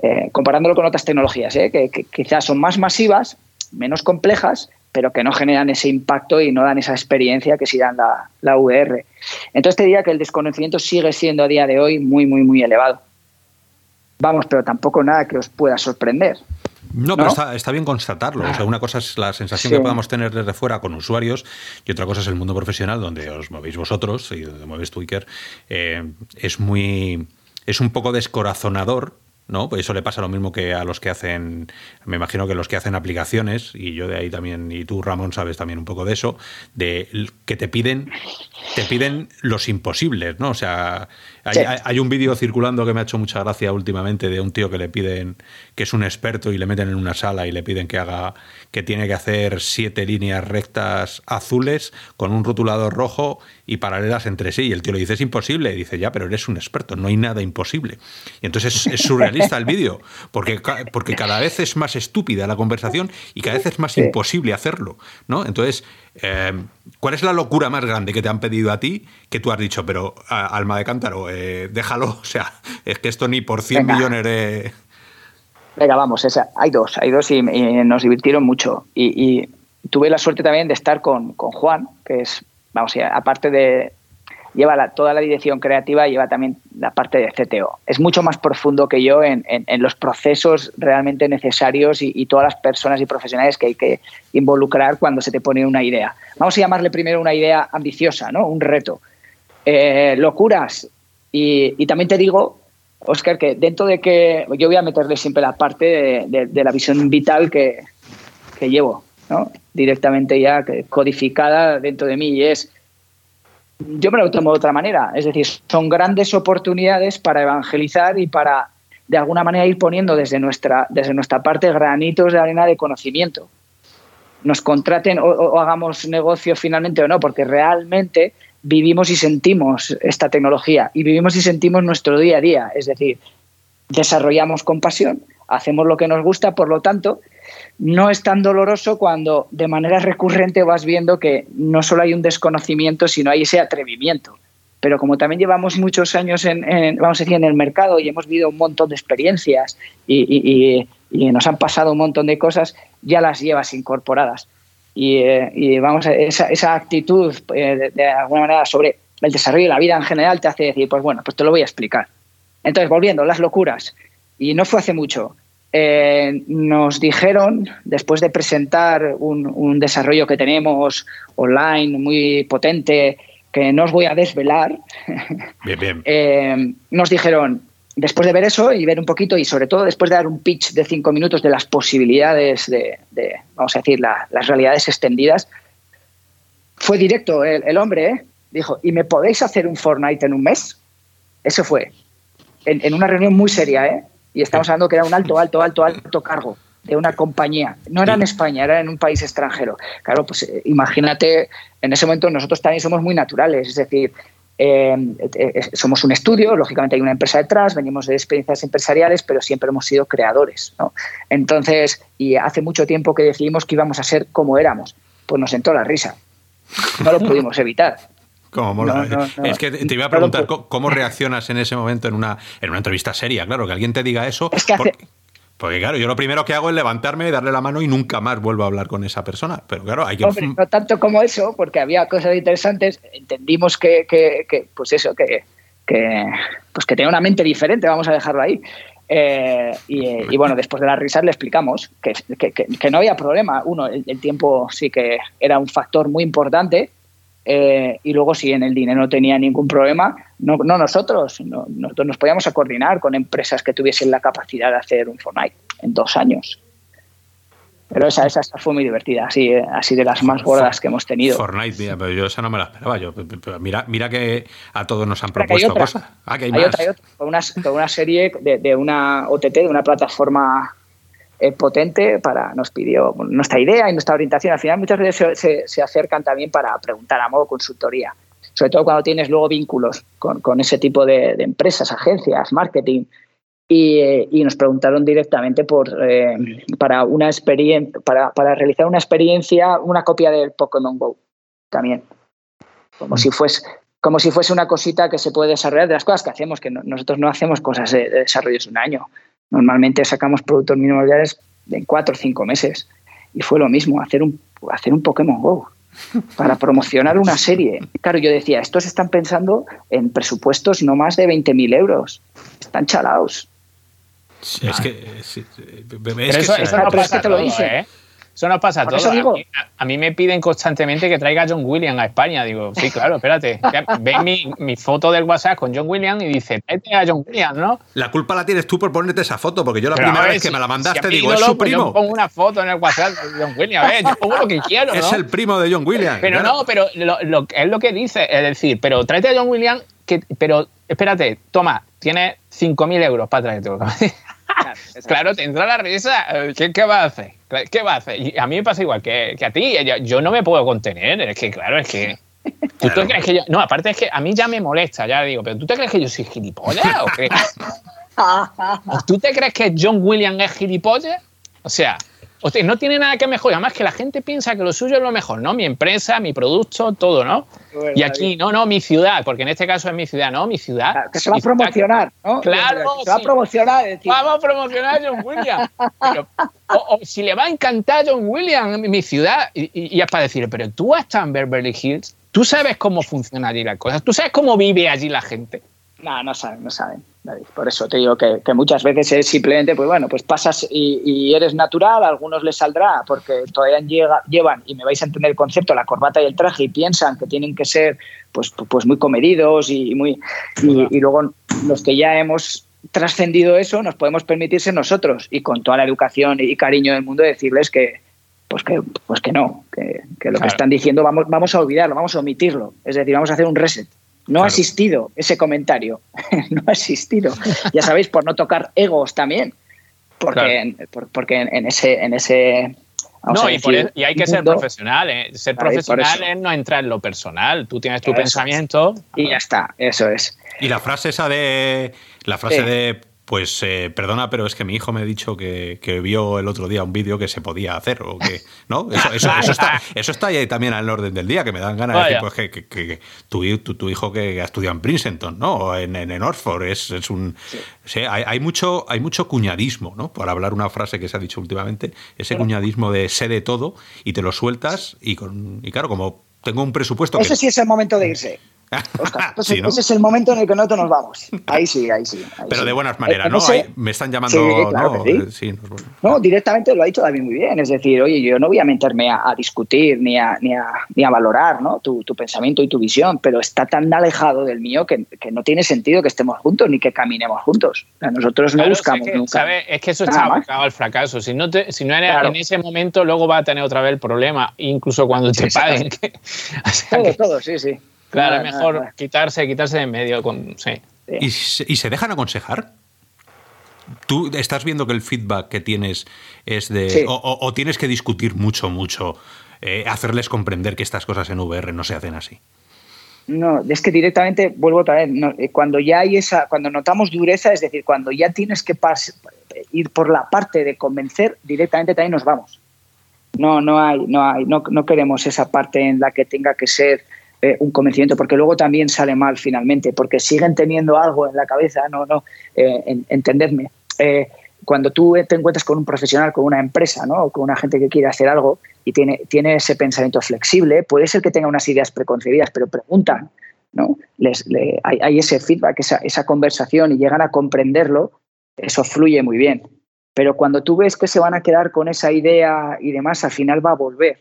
eh, comparándolo con otras tecnologías, ¿eh? que, quizás son más masivas, menos complejas, pero que no generan ese impacto y no dan esa experiencia que sí dan la, la VR. Entonces te diría que el desconocimiento sigue siendo a día de hoy muy, muy, muy elevado. Vamos, pero tampoco nada que os pueda sorprender. No, pero está, bien constatarlo. O sea, una cosa es la sensación que podamos tener desde fuera con usuarios y otra cosa es el mundo profesional donde os movéis vosotros y donde mueves Twitter. Eh, es muy. Es un poco descorazonador ¿no? Pues eso le pasa lo mismo que a los que hacen, me imagino que los que hacen aplicaciones, y yo de ahí también, y tú Ramón sabes también un poco de eso, de que te piden, te piden los imposibles, ¿no? O sea, hay, un vídeo circulando que me ha hecho mucha gracia últimamente de un tío que le piden, que es un experto y le meten en una sala y le piden que haga, que tiene que hacer siete líneas rectas azules con un rotulador rojo y paralelas entre sí. Y el tío le dice, es imposible. Y dice, ya, pero eres un experto, no hay nada imposible. Y entonces es, surrealista el vídeo, porque, porque cada vez es más estúpida la conversación y cada vez es más imposible hacerlo, ¿no? Entonces, eh, ¿Cuál es la locura más grande que te han pedido a ti que tú has dicho, pero alma de cántaro, eh, déjalo? [LAUGHS] O sea, es que esto ni por 100 millones de... Venga, vamos, esa, hay dos, hay dos y, nos divirtieron mucho. Y, tuve la suerte también de estar con, con Juan, que es, vamos, aparte de, lleva toda la dirección creativa lleva también la parte de CTO. Es mucho más profundo que yo en, los procesos realmente necesarios y, todas las personas y profesionales que hay que involucrar cuando se te pone una idea. Vamos a llamarle primero una idea ambiciosa, ¿no? un reto. Eh, locuras. Y, también te digo, Oscar, que dentro de que yo voy a meterle siempre la parte de, la visión vital que, que llevo, ¿no? directamente ya codificada dentro de mí y es yo me lo tomo de otra manera. Es decir, son grandes oportunidades para evangelizar y para, de alguna manera, ir poniendo desde nuestra, desde nuestra parte granitos de arena de conocimiento. Nos contraten o, hagamos negocio finalmente o no, porque realmente vivimos y sentimos esta tecnología y vivimos y sentimos nuestro día a día. Es decir, desarrollamos con pasión, hacemos lo que nos gusta, por lo tanto, no es tan doloroso cuando de manera recurrente vas viendo que no solo hay un desconocimiento, sino hay ese atrevimiento. Pero como también llevamos muchos años en, vamos a decir, en el mercado y hemos vivido un montón de experiencias y, nos han pasado un montón de cosas, ya las llevas incorporadas. Y, eh, vamos esa, esa actitud eh, de, alguna manera sobre el desarrollo de la vida en general te hace decir, pues bueno, pues te lo voy a explicar. Entonces, volviendo, las locuras. Y no fue hace mucho. Eh, nos dijeron, después de presentar un, desarrollo que tenemos online muy potente, que no os voy a desvelar, [LAUGHS] eh, nos dijeron, después de ver eso y ver un poquito, y sobre todo después de dar un pitch de cinco minutos de las posibilidades de, vamos a decir, las realidades extendidas, fue directo el, hombre, ¿eh? dijo, ¿y me podéis hacer un Fortnite en un mes? Eso fue, en, en una reunión muy seria, ¿eh? Y estamos hablando que era un alto, alto, alto, alto cargo de una compañía. No era en España, era en un país extranjero. Claro, pues eh, imagínate, en ese momento nosotros también somos muy naturales, es decir, eh, eh, somos un estudio, lógicamente hay una empresa detrás, venimos de experiencias empresariales, pero siempre hemos sido creadores. ¿no? Entonces, y hace mucho tiempo que decidimos que íbamos a ser como éramos, pues nos entró la risa. No lo pudimos [LAUGHS] evitar. Es que te iba a preguntar cómo reaccionas en ese momento en una, en una entrevista seria, claro, que alguien te diga eso. Es que hace, Porque claro, yo lo primero que hago es levantarme, darle la mano y nunca más vuelvo a hablar con esa persona. Pero claro, hay que... Hombre, no tanto como eso, porque había cosas interesantes. Entendimos que, que, que pues eso, que, que, pues que tenía una mente diferente, vamos a dejarlo ahí. Eh, y, y, bueno, después de las risas le explicamos que, que, que no había problema. Uno, el, el, tiempo sí que era un factor muy importante. Eh, y luego, si en el dinero no tenía ningún problema, no, no nosotros, no, nosotros nos podíamos a coordinar con empresas que tuviesen la capacidad de hacer un Fortnite en dos años. Pero esa, esa fue muy divertida, así, así de las más gordas que hemos tenido. Fortnite, mira, pero yo esa no me la esperaba. Yo, mira, mira que a todos nos han propuesto cosas. Ah, que hay, hay, más. Otra, hay otra, con una, con una serie de, de, una OTT, de una plataforma eh, potente, para nos pidió nuestra idea y nuestra orientación. Al final muchas veces se, se, se, acercan también para preguntar a modo consultoría, sobre todo cuando tienes luego vínculos con, con ese tipo de, de empresas, agencias, marketing, y, eh, y, nos preguntaron directamente por, eh, para, una para, para, realizar una experiencia, una copia del Pokémon Go también. Como, si fuese, como si fuese una cosita que se puede desarrollar de las cosas que hacemos, que no, nosotros no hacemos cosas de, de desarrollo en un año. Normalmente sacamos productos mínimos viales en cuatro o cinco meses. Y fue lo mismo, hacer un, hacer un Pokémon Go para [LAUGHS] promocionar una serie. Claro, yo decía, estos están pensando en presupuestos no más de 20.000 euros. Están chalados. Sí, es que. Es, es eso, que, eso no pasa que te lo dice. ¿eh? Eso no pasa. A mí, a, a mí, me piden constantemente que traiga a John Williams a España. Digo, sí, claro, espérate. Ve mi, mi, foto del WhatsApp con John Williams y dice, tráete a John Williams, ¿no? La culpa la tienes tú por ponerte esa foto, porque yo la Pero primera ver, vez que si, me la mandaste si digo, es su primo. Yo pongo una foto en el WhatsApp de John Williams, ¿ves? Yo pongo lo que quiero, ¿no? Es el primo de John Williams. Pero claro. no, pero lo, lo, es lo que dice, es decir, pero tráete a John Williams, que, pero espérate, toma, tienes 5.000 euros para traerte. [LAUGHS] Claro, claro, te entra la risa. ¿Qué, ¿Qué, va a hacer? ¿Qué va a hacer? Y a mí me pasa igual que, que a ti. Yo, yo, no me puedo contener. Es que, claro, es que. ¿Tú te crees que yo.? No, aparte es que a mí ya me molesta, ya digo, pero ¿tú te crees que yo soy gilipollas? ¿O crees? [LAUGHS] ¿Tú te crees que John Williams es gilipollas? O sea, o sea, no tiene nada que mejorar. Además, que la gente piensa que lo suyo es lo mejor, ¿no? Mi empresa, mi producto, todo, ¿no? Y aquí, no, no, mi ciudad, porque en este caso es mi ciudad, ¿no? Mi ciudad. Claro, que se va a promocionar, ¿no? Claro. Se va a promocionar. Decir. Vamos a promocionar a John Williams. Pero, o, o, si le va a encantar John Williams mi ciudad, y, y, y es para decir, pero tú estás en Beverly Hills, tú sabes cómo funciona allí la cosa, tú sabes cómo vive allí la gente. No, no saben, no saben. David. Por eso te digo que, que, muchas veces es simplemente, pues bueno, pues pasas y, y, eres natural, a algunos les saldrá porque todavía llega, llevan, y me vais a entender el concepto, la corbata y el traje y piensan que tienen que ser pues, pues muy comedidos y muy... Y, y luego los que ya hemos trascendido eso nos podemos permitir ser nosotros y con toda la educación y cariño del mundo decirles que, pues que, pues que no, que, que lo claro. que están diciendo vamos, vamos a olvidarlo, vamos a omitirlo, es decir, vamos a hacer un reset. No claro. ha existido ese comentario, [LAUGHS] no ha existido. Ya sabéis, por no tocar egos también, porque, claro. por, porque en, en, ese... En ese no, y, por, y, hay que ser profesional. ¿eh? Ser profesional es no entrar en lo personal. Tú tienes tu eso pensamiento. Es. Y ya está, eso es. Y la frase esa de. La frase sí. de pues eh, perdona, pero es que mi hijo me ha dicho que, que vio el otro día un vídeo que se podía hacer o que no, eso, eso, eso, está, [LAUGHS] eso está ahí también al orden del día, que me dan ganas de decir pues, que, que, que tu, tu, tu, hijo que ha estudiado en Princeton, ¿no? O en, en, en Oxford, es, es un sí. Sí, hay, hay, mucho, hay mucho cuñadismo, ¿no? Por hablar una frase que se ha dicho últimamente, ese claro. cuñadismo de sé de todo y te lo sueltas y con y claro, como tengo un presupuesto. Ese sí es el momento de irse. [LAUGHS] Entonces, [LAUGHS] sí, ¿no? ese es el momento en el que nosotros nos vamos. Ahí sí, ahí sí. Ahí Pero sí. de buenas maneras, ¿no? Ese... me están llamando. Sí, claro ¿no? Sí. Sí, no, no, directamente lo ha dicho David muy bien. Es decir, oye, yo no voy a meterme a, a discutir ni a, ni, a, ni a valorar ¿no? tu, tu, pensamiento y tu visión, pero está tan alejado del mío que, que, no tiene sentido que estemos juntos ni que caminemos juntos. O sea, nosotros no buscamos es que, nunca. ¿sabe? Es que eso está abocado al fracaso. Si no, te, si no eres claro. en ese momento, luego va a tener otra vez el problema, incluso cuando te sí, paguen. o sea, todo, todo, sí, sí. Claro, es mejor nada, nada. quitarse, quitarse de en medio. Con, sí. ¿Y, ¿Y, se dejan aconsejar? ¿Tú estás viendo que el feedback que tienes es de... Sí. O, o, o, tienes que discutir mucho, mucho, eh, hacerles comprender que estas cosas en VR no se hacen así? No, es que directamente, vuelvo otra vez, no, eh, cuando ya hay esa, cuando notamos dureza, es decir, cuando ya tienes que ir por la parte de convencer, directamente también nos vamos. No, no hay, no hay, no, no queremos esa parte en la que tenga que ser eh, un convencimiento, porque luego también sale mal finalmente, porque siguen teniendo algo en la cabeza, no, no, eh, en, entendedme. Eh, cuando tú te encuentras con un profesional, con una empresa, ¿no? con una gente que quiere hacer algo y tiene, tiene ese pensamiento flexible, puede ser que tenga unas ideas preconcebidas, pero preguntan, ¿no? Les, hay, ese feedback, esa, esa conversación y llegan a comprenderlo, eso fluye muy bien. Pero cuando tú ves que se van a quedar con esa idea y demás, al final va a volver,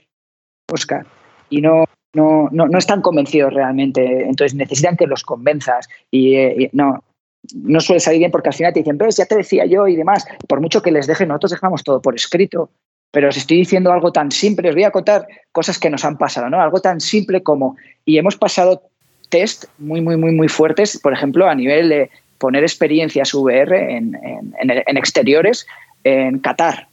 Oscar. Y no, no, no, están convencidos realmente. Entonces necesitan que los convenzas. Y, eh, no, no suele salir bien porque al final te dicen, ves, ya te decía yo y demás. Por mucho que les dejen, nosotros dejamos todo por escrito. Pero os estoy diciendo algo tan simple, os voy a contar cosas que nos han pasado, ¿no? Algo tan simple como, y hemos pasado test muy, muy, muy, muy fuertes, por ejemplo, a nivel de poner experiencias VR en, en exteriores en Qatar.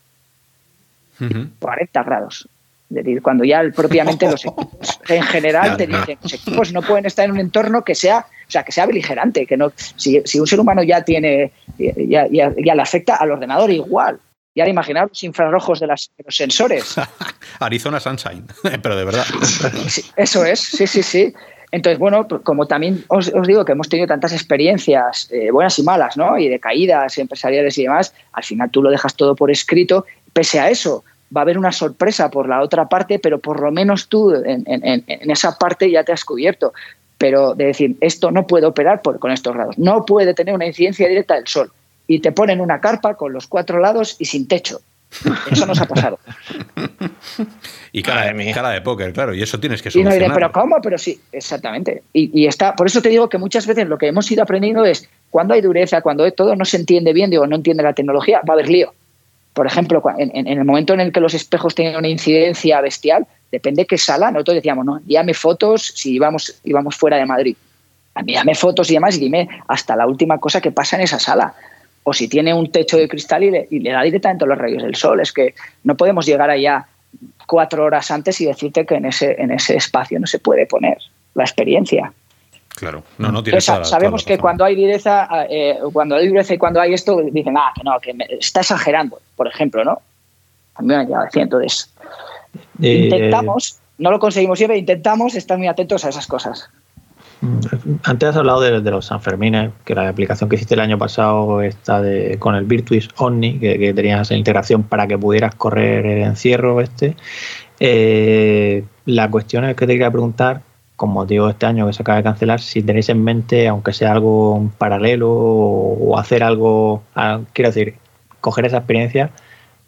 40 grados. Es decir, cuando ya propiamente los [LAUGHS] equipos en general te dicen, los equipos no pueden estar en un entorno que sea, o sea, que sea beligerante, que no, si, un ser humano ya tiene, ya, le afecta al ordenador igual. Y ahora imaginar los infrarrojos de, los sensores. [LAUGHS] Arizona Sunshine, [LAUGHS] pero de verdad. eso es, sí, sí, sí. Entonces, bueno, pues como también os, digo que hemos tenido tantas experiencias eh, buenas y malas, ¿no? Y de caídas empresariales y demás, al final tú lo dejas todo por escrito. Pese a eso, va a haber una sorpresa por la otra parte, pero por lo menos tú en, esa parte ya te has cubierto. Pero de decir, esto no puede operar por, con estos grados, no puede tener una incidencia directa del sol. Y te ponen una carpa con los cuatro lados y sin techo. Eso nos ha pasado. [LAUGHS] y cara, de, cara de póker, claro, y eso tienes que solucionar. Y no pero ¿cómo? Pero sí, exactamente. Y, está, por eso te digo que muchas veces lo que hemos ido aprendiendo es cuando hay dureza, cuando todo no se entiende bien, digo, no entiende la tecnología, va a haber lío. Por ejemplo, en, el momento en el que los espejos tienen una incidencia bestial, depende qué sala, nosotros decíamos, no, envíame fotos si íbamos, íbamos fuera de Madrid. Envíame fotos y demás y dime hasta la última cosa que pasa en esa sala o si tiene un techo de cristal y le, da directamente los rayos del sol. Es que no podemos llegar allá cuatro horas antes y decirte que en ese, en ese espacio no se puede poner la experiencia. Claro, no, no tiene Sabemos que cuando hay dureza, eh, cuando hay dureza y cuando hay esto, dicen, ah, que no, que está exagerando, por ejemplo, ¿no? A mí me han llevado entonces. Eh, intentamos, no lo conseguimos siempre, intentamos estar muy atentos a esas cosas. Mm, antes has hablado de, los Sanfermines, que la aplicación que hiciste el año pasado está de, con el Virtuis Omni, que, tenías esa integración para que pudieras correr el encierro este. Eh, la cuestión es que te quería preguntar, con motivo de este año que se acaba de cancelar, si tenéis en mente, aunque sea algo paralelo o, hacer algo, quiero decir, coger esa experiencia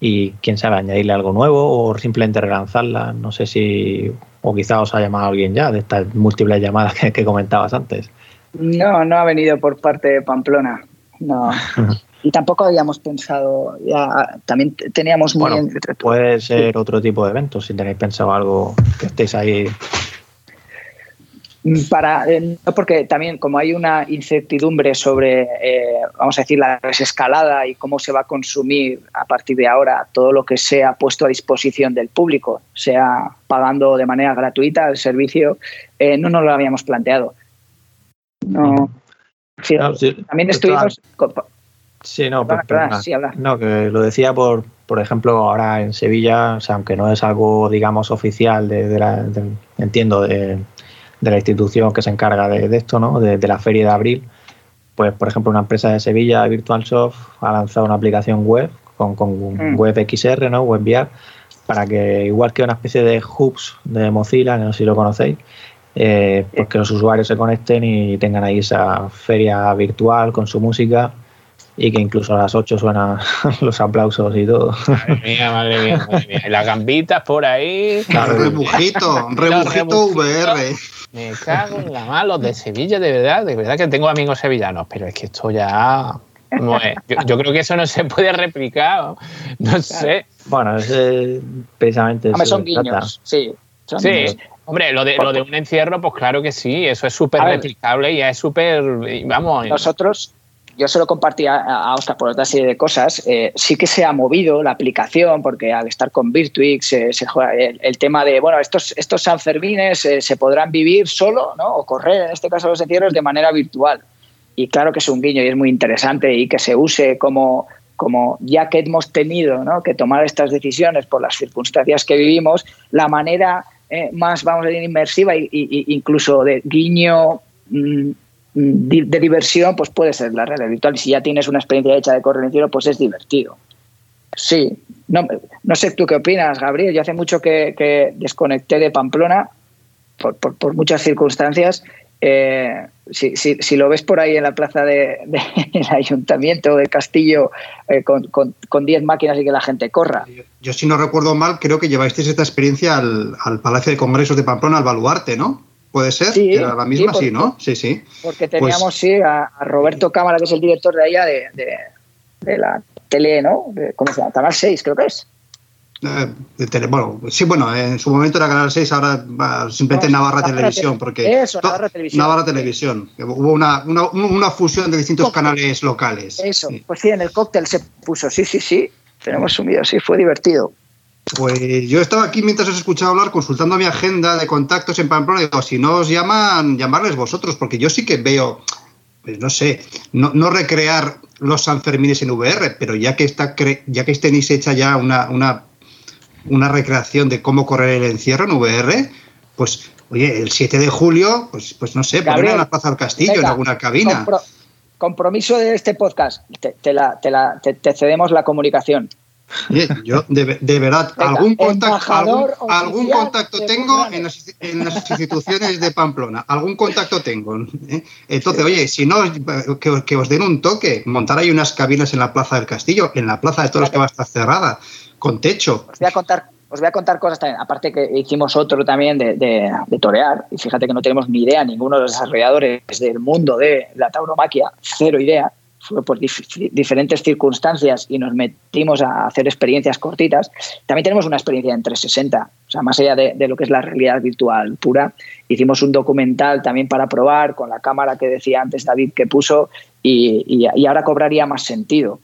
y quién sabe, añadirle algo nuevo o simplemente relanzarla. No sé si o quizá os ha llamado alguien ya de estas múltiples llamadas que, comentabas antes. No, no ha venido por parte de Pamplona. No. [LAUGHS] y tampoco habíamos pensado, ya también teníamos muy bueno, Puede ser otro tipo de evento, si tenéis pensado algo que estéis ahí para, eh, porque también como hay una incertidumbre sobre, eh, vamos a decir, la desescalada y cómo se va a consumir a partir de ahora todo lo que sea puesto a disposición del público, sea pagando de manera gratuita el servicio, eh, no nos lo habíamos planteado. No. también estuvimos... Sí, no, no, que lo decía por, por ejemplo, ahora en Sevilla, o sea, aunque no es algo, digamos, oficial de, la, entiendo, de de la institución que se encarga de, esto, ¿no? De, la feria de abril, pues por ejemplo una empresa de Sevilla, VirtualSoft, ha lanzado una aplicación web con, con mm. web XR, ¿no? WebVR, para que igual que una especie de hubs de Mozilla, no sé si lo conocéis, eh, pues que los usuarios se conecten y tengan ahí esa feria virtual con su música y que incluso a las 8 suenan [LAUGHS] los aplausos y todo. Madre mía, madre mía, madre mía. Y las gambitas por ahí. Claro, rebujito, rebujito VR. Me cago en la mano, los de Sevilla, de verdad, de verdad que tengo amigos sevillanos, pero es que esto ya. Yo, creo que eso no se puede replicar, no sé. Bueno, es, eh, precisamente. Hombre, son guiños, sí. sí, hombre, lo de, lo de un encierro, pues claro que sí, eso es súper replicable y es súper. Vamos. Nosotros, yo se lo compartí a, Oscar por otra serie de cosas. Eh, sí que se ha movido la aplicación, porque al estar con Virtuix se juega el, tema de, bueno, estos, estos Sanfermines eh, se podrán vivir solo, ¿no? O correr, en este caso los encierros, de manera virtual. Y claro que es un guiño y es muy interesante y que se use como, como ya que hemos tenido ¿no? que tomar estas decisiones por las circunstancias que vivimos, la manera eh, más, vamos a decir, inmersiva e incluso de guiño mm, de diversión, pues puede ser la realidad virtual. Y si ya tienes una experiencia hecha de cielo, pues es divertido. Sí, no, no sé tú qué opinas, Gabriel. Yo hace mucho que, desconecté de Pamplona por, por, muchas circunstancias. Eh, si, si, si, lo ves por ahí en la plaza [LAUGHS] del de, ayuntamiento del castillo eh, con 10 máquinas y que la gente corra. Yo, si no recuerdo mal, creo que llevasteis esta experiencia al, al Palacio de Congresos de Pamplona, al Baluarte, ¿no? ¿Puede ser? Sí, era la misma, sí, ¿no? Sí, sí. Porque pues teníamos, sí, a, Roberto Cámara, que es el director de allá de, de, la tele, ¿no? ¿Cómo se llama? Canal 6, creo que es. Eh, tele, bueno, sí, bueno, en su momento era Canal 6, ahora simplemente Navarra, Televisión, porque eso, Navarra Televisión. Navarra Televisión. Hubo una, una, una fusión de distintos canales locales. Eso, pues sí, en el cóctel se puso, sí, sí, sí. Tenemos sumido, sí, fue divertido. Pues yo estaba aquí mientras os escuchaba hablar, consultando mi agenda de contactos en Pamplona, y digo, si no os llaman, llamarles vosotros, porque yo sí que veo, pues no sé, no, no recrear los Sanfermines en VR, pero ya que está ya que tenéis hecha ya una, una, una recreación de cómo correr el encierro en VR, pues oye, el 7 de julio, pues, pues no sé, poner en la Plaza del Castillo, en alguna cabina. compromiso de este podcast, te, la, te cedemos la comunicación. Yo, de, verdad, algún contacto, algún, contacto tengo en las, instituciones de Pamplona, algún contacto tengo. ¿eh? Entonces, oye, si no, que, os den un toque, montar ahí unas cabinas en la Plaza del Castillo, en la Plaza de Toros que va a estar cerrada, con techo. Os voy a contar, os voy a contar cosas también, aparte que hicimos otro también de, de torear, y fíjate que no tenemos ni idea, ninguno de los desarrolladores del mundo de la tauromaquia, cero idea por diferentes circunstancias y nos metimos a hacer experiencias cortitas, también tenemos una experiencia en 360. O sea, más allá de, lo que es la realidad virtual pura, hicimos un documental también para probar con la cámara que decía antes David que puso y, ahora cobraría más sentido.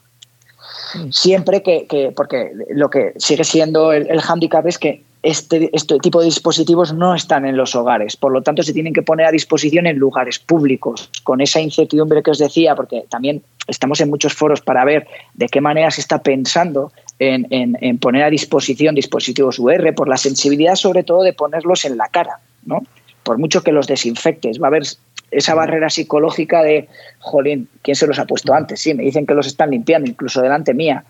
Siempre que, porque lo que sigue siendo el, el handicap es que este, este, tipo de dispositivos no están en los hogares, por lo tanto se tienen que poner a disposición en lugares públicos, con esa incertidumbre que os decía, porque también estamos en muchos foros para ver de qué manera se está pensando en, poner a disposición dispositivos UR, por la sensibilidad sobre todo de ponerlos en la cara, ¿no? por mucho que los desinfectes, va a haber esa barrera psicológica de, jolín, ¿quién se los ha puesto antes? Sí, me dicen que los están limpiando, incluso delante mía,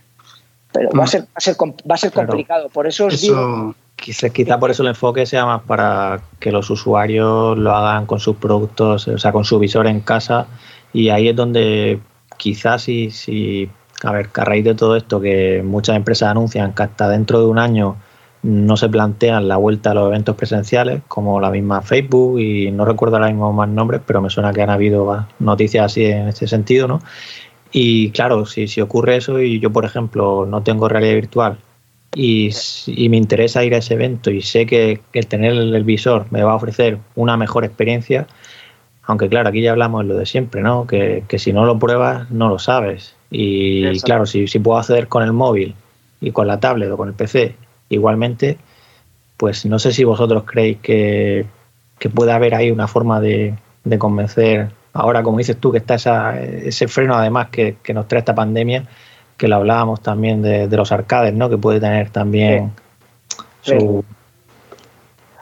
pero va a ser, va a ser, va a ser complicado. Por eso os digo Quizá por eso el enfoque sea más para que los usuarios lo hagan con sus productos, o sea, con su visor en casa. Y ahí es donde quizás si, si a ver, a raíz de todo esto que muchas empresas anuncian que hasta dentro de un año no se plantean la vuelta a los eventos presenciales, como la misma Facebook, y no recuerdo ahora mismo más nombres, pero me suena que han habido noticias así en este sentido, ¿no? Y claro, si, si ocurre eso y yo, por ejemplo, no tengo realidad virtual y, me interesa ir a ese evento y sé que, el tener el visor me va a ofrecer una mejor experiencia, aunque claro, aquí ya hablamos de lo de siempre, ¿no? Que, si no lo pruebas, no lo sabes. Y claro, si, si puedo acceder con el móvil y con la tablet o con el PC igualmente, pues no sé si vosotros creéis que, que puede haber ahí una forma de, de, convencer, ahora como dices tú, que está esa, ese freno además que, que nos trae esta pandemia, que lo hablábamos también de, los arcades, ¿no? Que puede tener también su...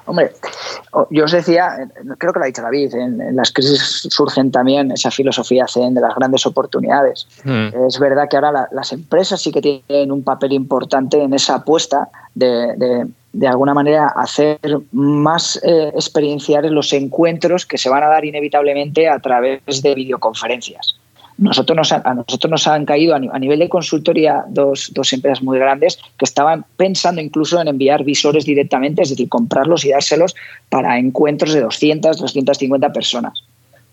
Hombre, yo os decía, creo que lo ha dicho David, en, las crisis surgen también esa filosofía zen de las grandes oportunidades. Hmm. Es verdad que ahora las empresas sí que tienen un papel importante en esa apuesta de, de, alguna manera, hacer más eh, experienciales los encuentros que se van a dar inevitablemente a través de videoconferencias. Nosotros nos a nosotros nos han caído a, nivel de consultoría dos, dos, empresas muy grandes que estaban pensando incluso en enviar visores directamente, es decir, comprarlos y dárselos para encuentros de 200, 250 personas.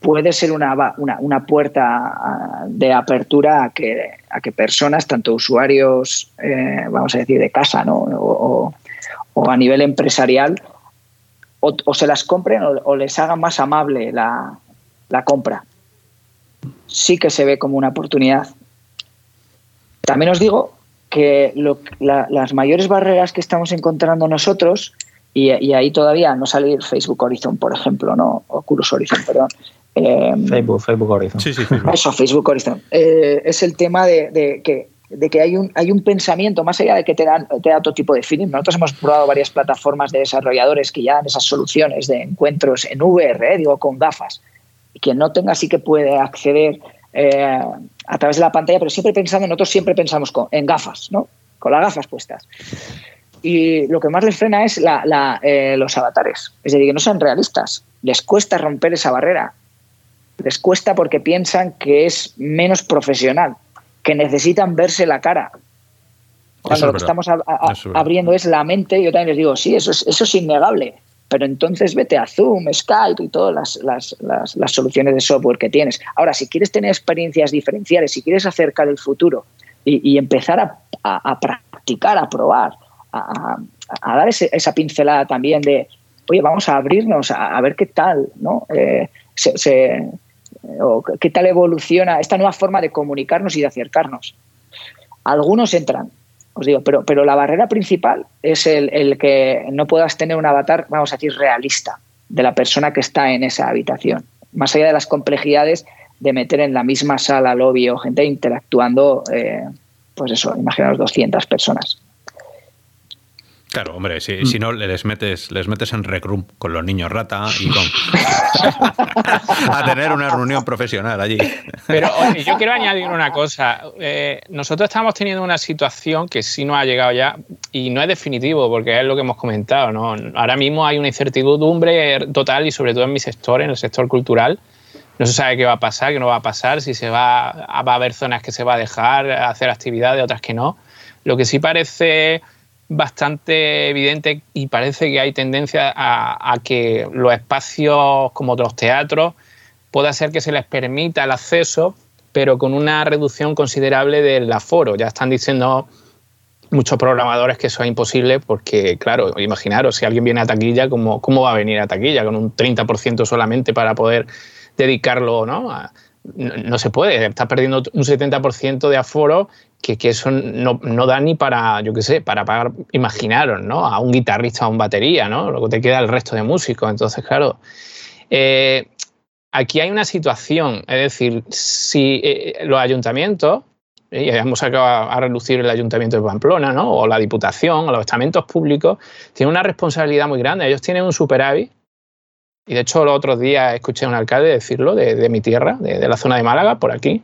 Puede ser una, una, una puerta de apertura a que, a que personas, tanto usuarios, eh, vamos a decir, de casa ¿no? o, o, a nivel empresarial, o, se las compren o, les hagan más amable la, la compra sí que se ve como una oportunidad. También os digo que las mayores barreras que estamos encontrando nosotros, y, ahí todavía no sale Facebook Horizon, por ejemplo, ¿no? Oculus Horizon, perdón. Em, Facebook, Facebook Horizon. Sí, sí, Facebook. Eso, Facebook Horizon. Eh, es el tema de, que de que hay un, hay un pensamiento, más allá de que te dan, te da otro tipo de feeling. Nosotros hemos probado varias plataformas de desarrolladores que ya dan esas soluciones de encuentros en VR, eh, digo, con gafas, quien no tenga sí que puede acceder eh, a través de la pantalla, pero siempre pensando, nosotros siempre pensamos en gafas, ¿no? Con las gafas puestas. Y lo que más les frena es eh, los avatares. Es decir, que no son realistas. Les cuesta romper esa barrera. Les cuesta porque piensan que es menos profesional, que necesitan verse la cara. Cuando lo que estamos abriendo es la mente, yo también les digo, sí, eso es, eso es innegable. Pero entonces vete a Zoom, Skype y todas las, soluciones de software que tienes. Ahora, si quieres tener experiencias diferenciales, si quieres acercar el futuro y, empezar a, practicar, a probar, a, dar esa pincelada también de, oye, vamos a abrirnos a, ver qué tal, ¿no? Eh, o qué tal evoluciona esta nueva forma de comunicarnos y de acercarnos. Algunos entran, os digo, pero, pero la barrera principal es el, que no puedas tener un avatar, vamos a decir, realista de la persona que está en esa habitación. Más allá de las complejidades de meter en la misma sala, lobby o gente interactuando, eh, pues eso, imaginaos 200 personas. Claro, hombre, si, si, no les metes, les metes en Rec Room con los niños rata y con [LAUGHS] a tener una reunión profesional allí. Pero yo quiero añadir una cosa. Eh, nosotros estamos teniendo una situación que sí nos ha llegado ya y no es definitivo porque es lo que hemos comentado. ¿no? Ahora mismo hay una incertidumbre total y sobre todo en mi sector, en el sector cultural. No se sabe qué va a pasar, qué no va a pasar, si se va, va a haber zonas que se va a dejar hacer actividades, otras que no. Lo que sí parece bastante evidente y parece que hay tendencia a, que los espacios como los teatros pueda ser que se les permita el acceso, pero con una reducción considerable del aforo. Ya están diciendo muchos programadores que eso es imposible porque, claro, imaginaros, si alguien viene a taquilla, ¿cómo, cómo va a venir a taquilla? Con un 30% solamente para poder dedicarlo ¿no? A, no, se puede, está perdiendo un 70% de aforo que, eso no, da ni para, yo qué sé, para pagar, imaginaros, ¿no? A un guitarrista o a un batería, ¿no? Lo que te queda el resto de músicos. Entonces, claro, eh, aquí hay una situación, es decir, si eh, los ayuntamientos, eh, y hemos sacado a, relucir el ayuntamiento de Pamplona, ¿no? O la diputación, o los estamentos públicos, tienen una responsabilidad muy grande. Ellos tienen un superávit y de hecho, los otros días escuché a un alcalde decirlo de, mi tierra, de, la zona de Málaga, por aquí.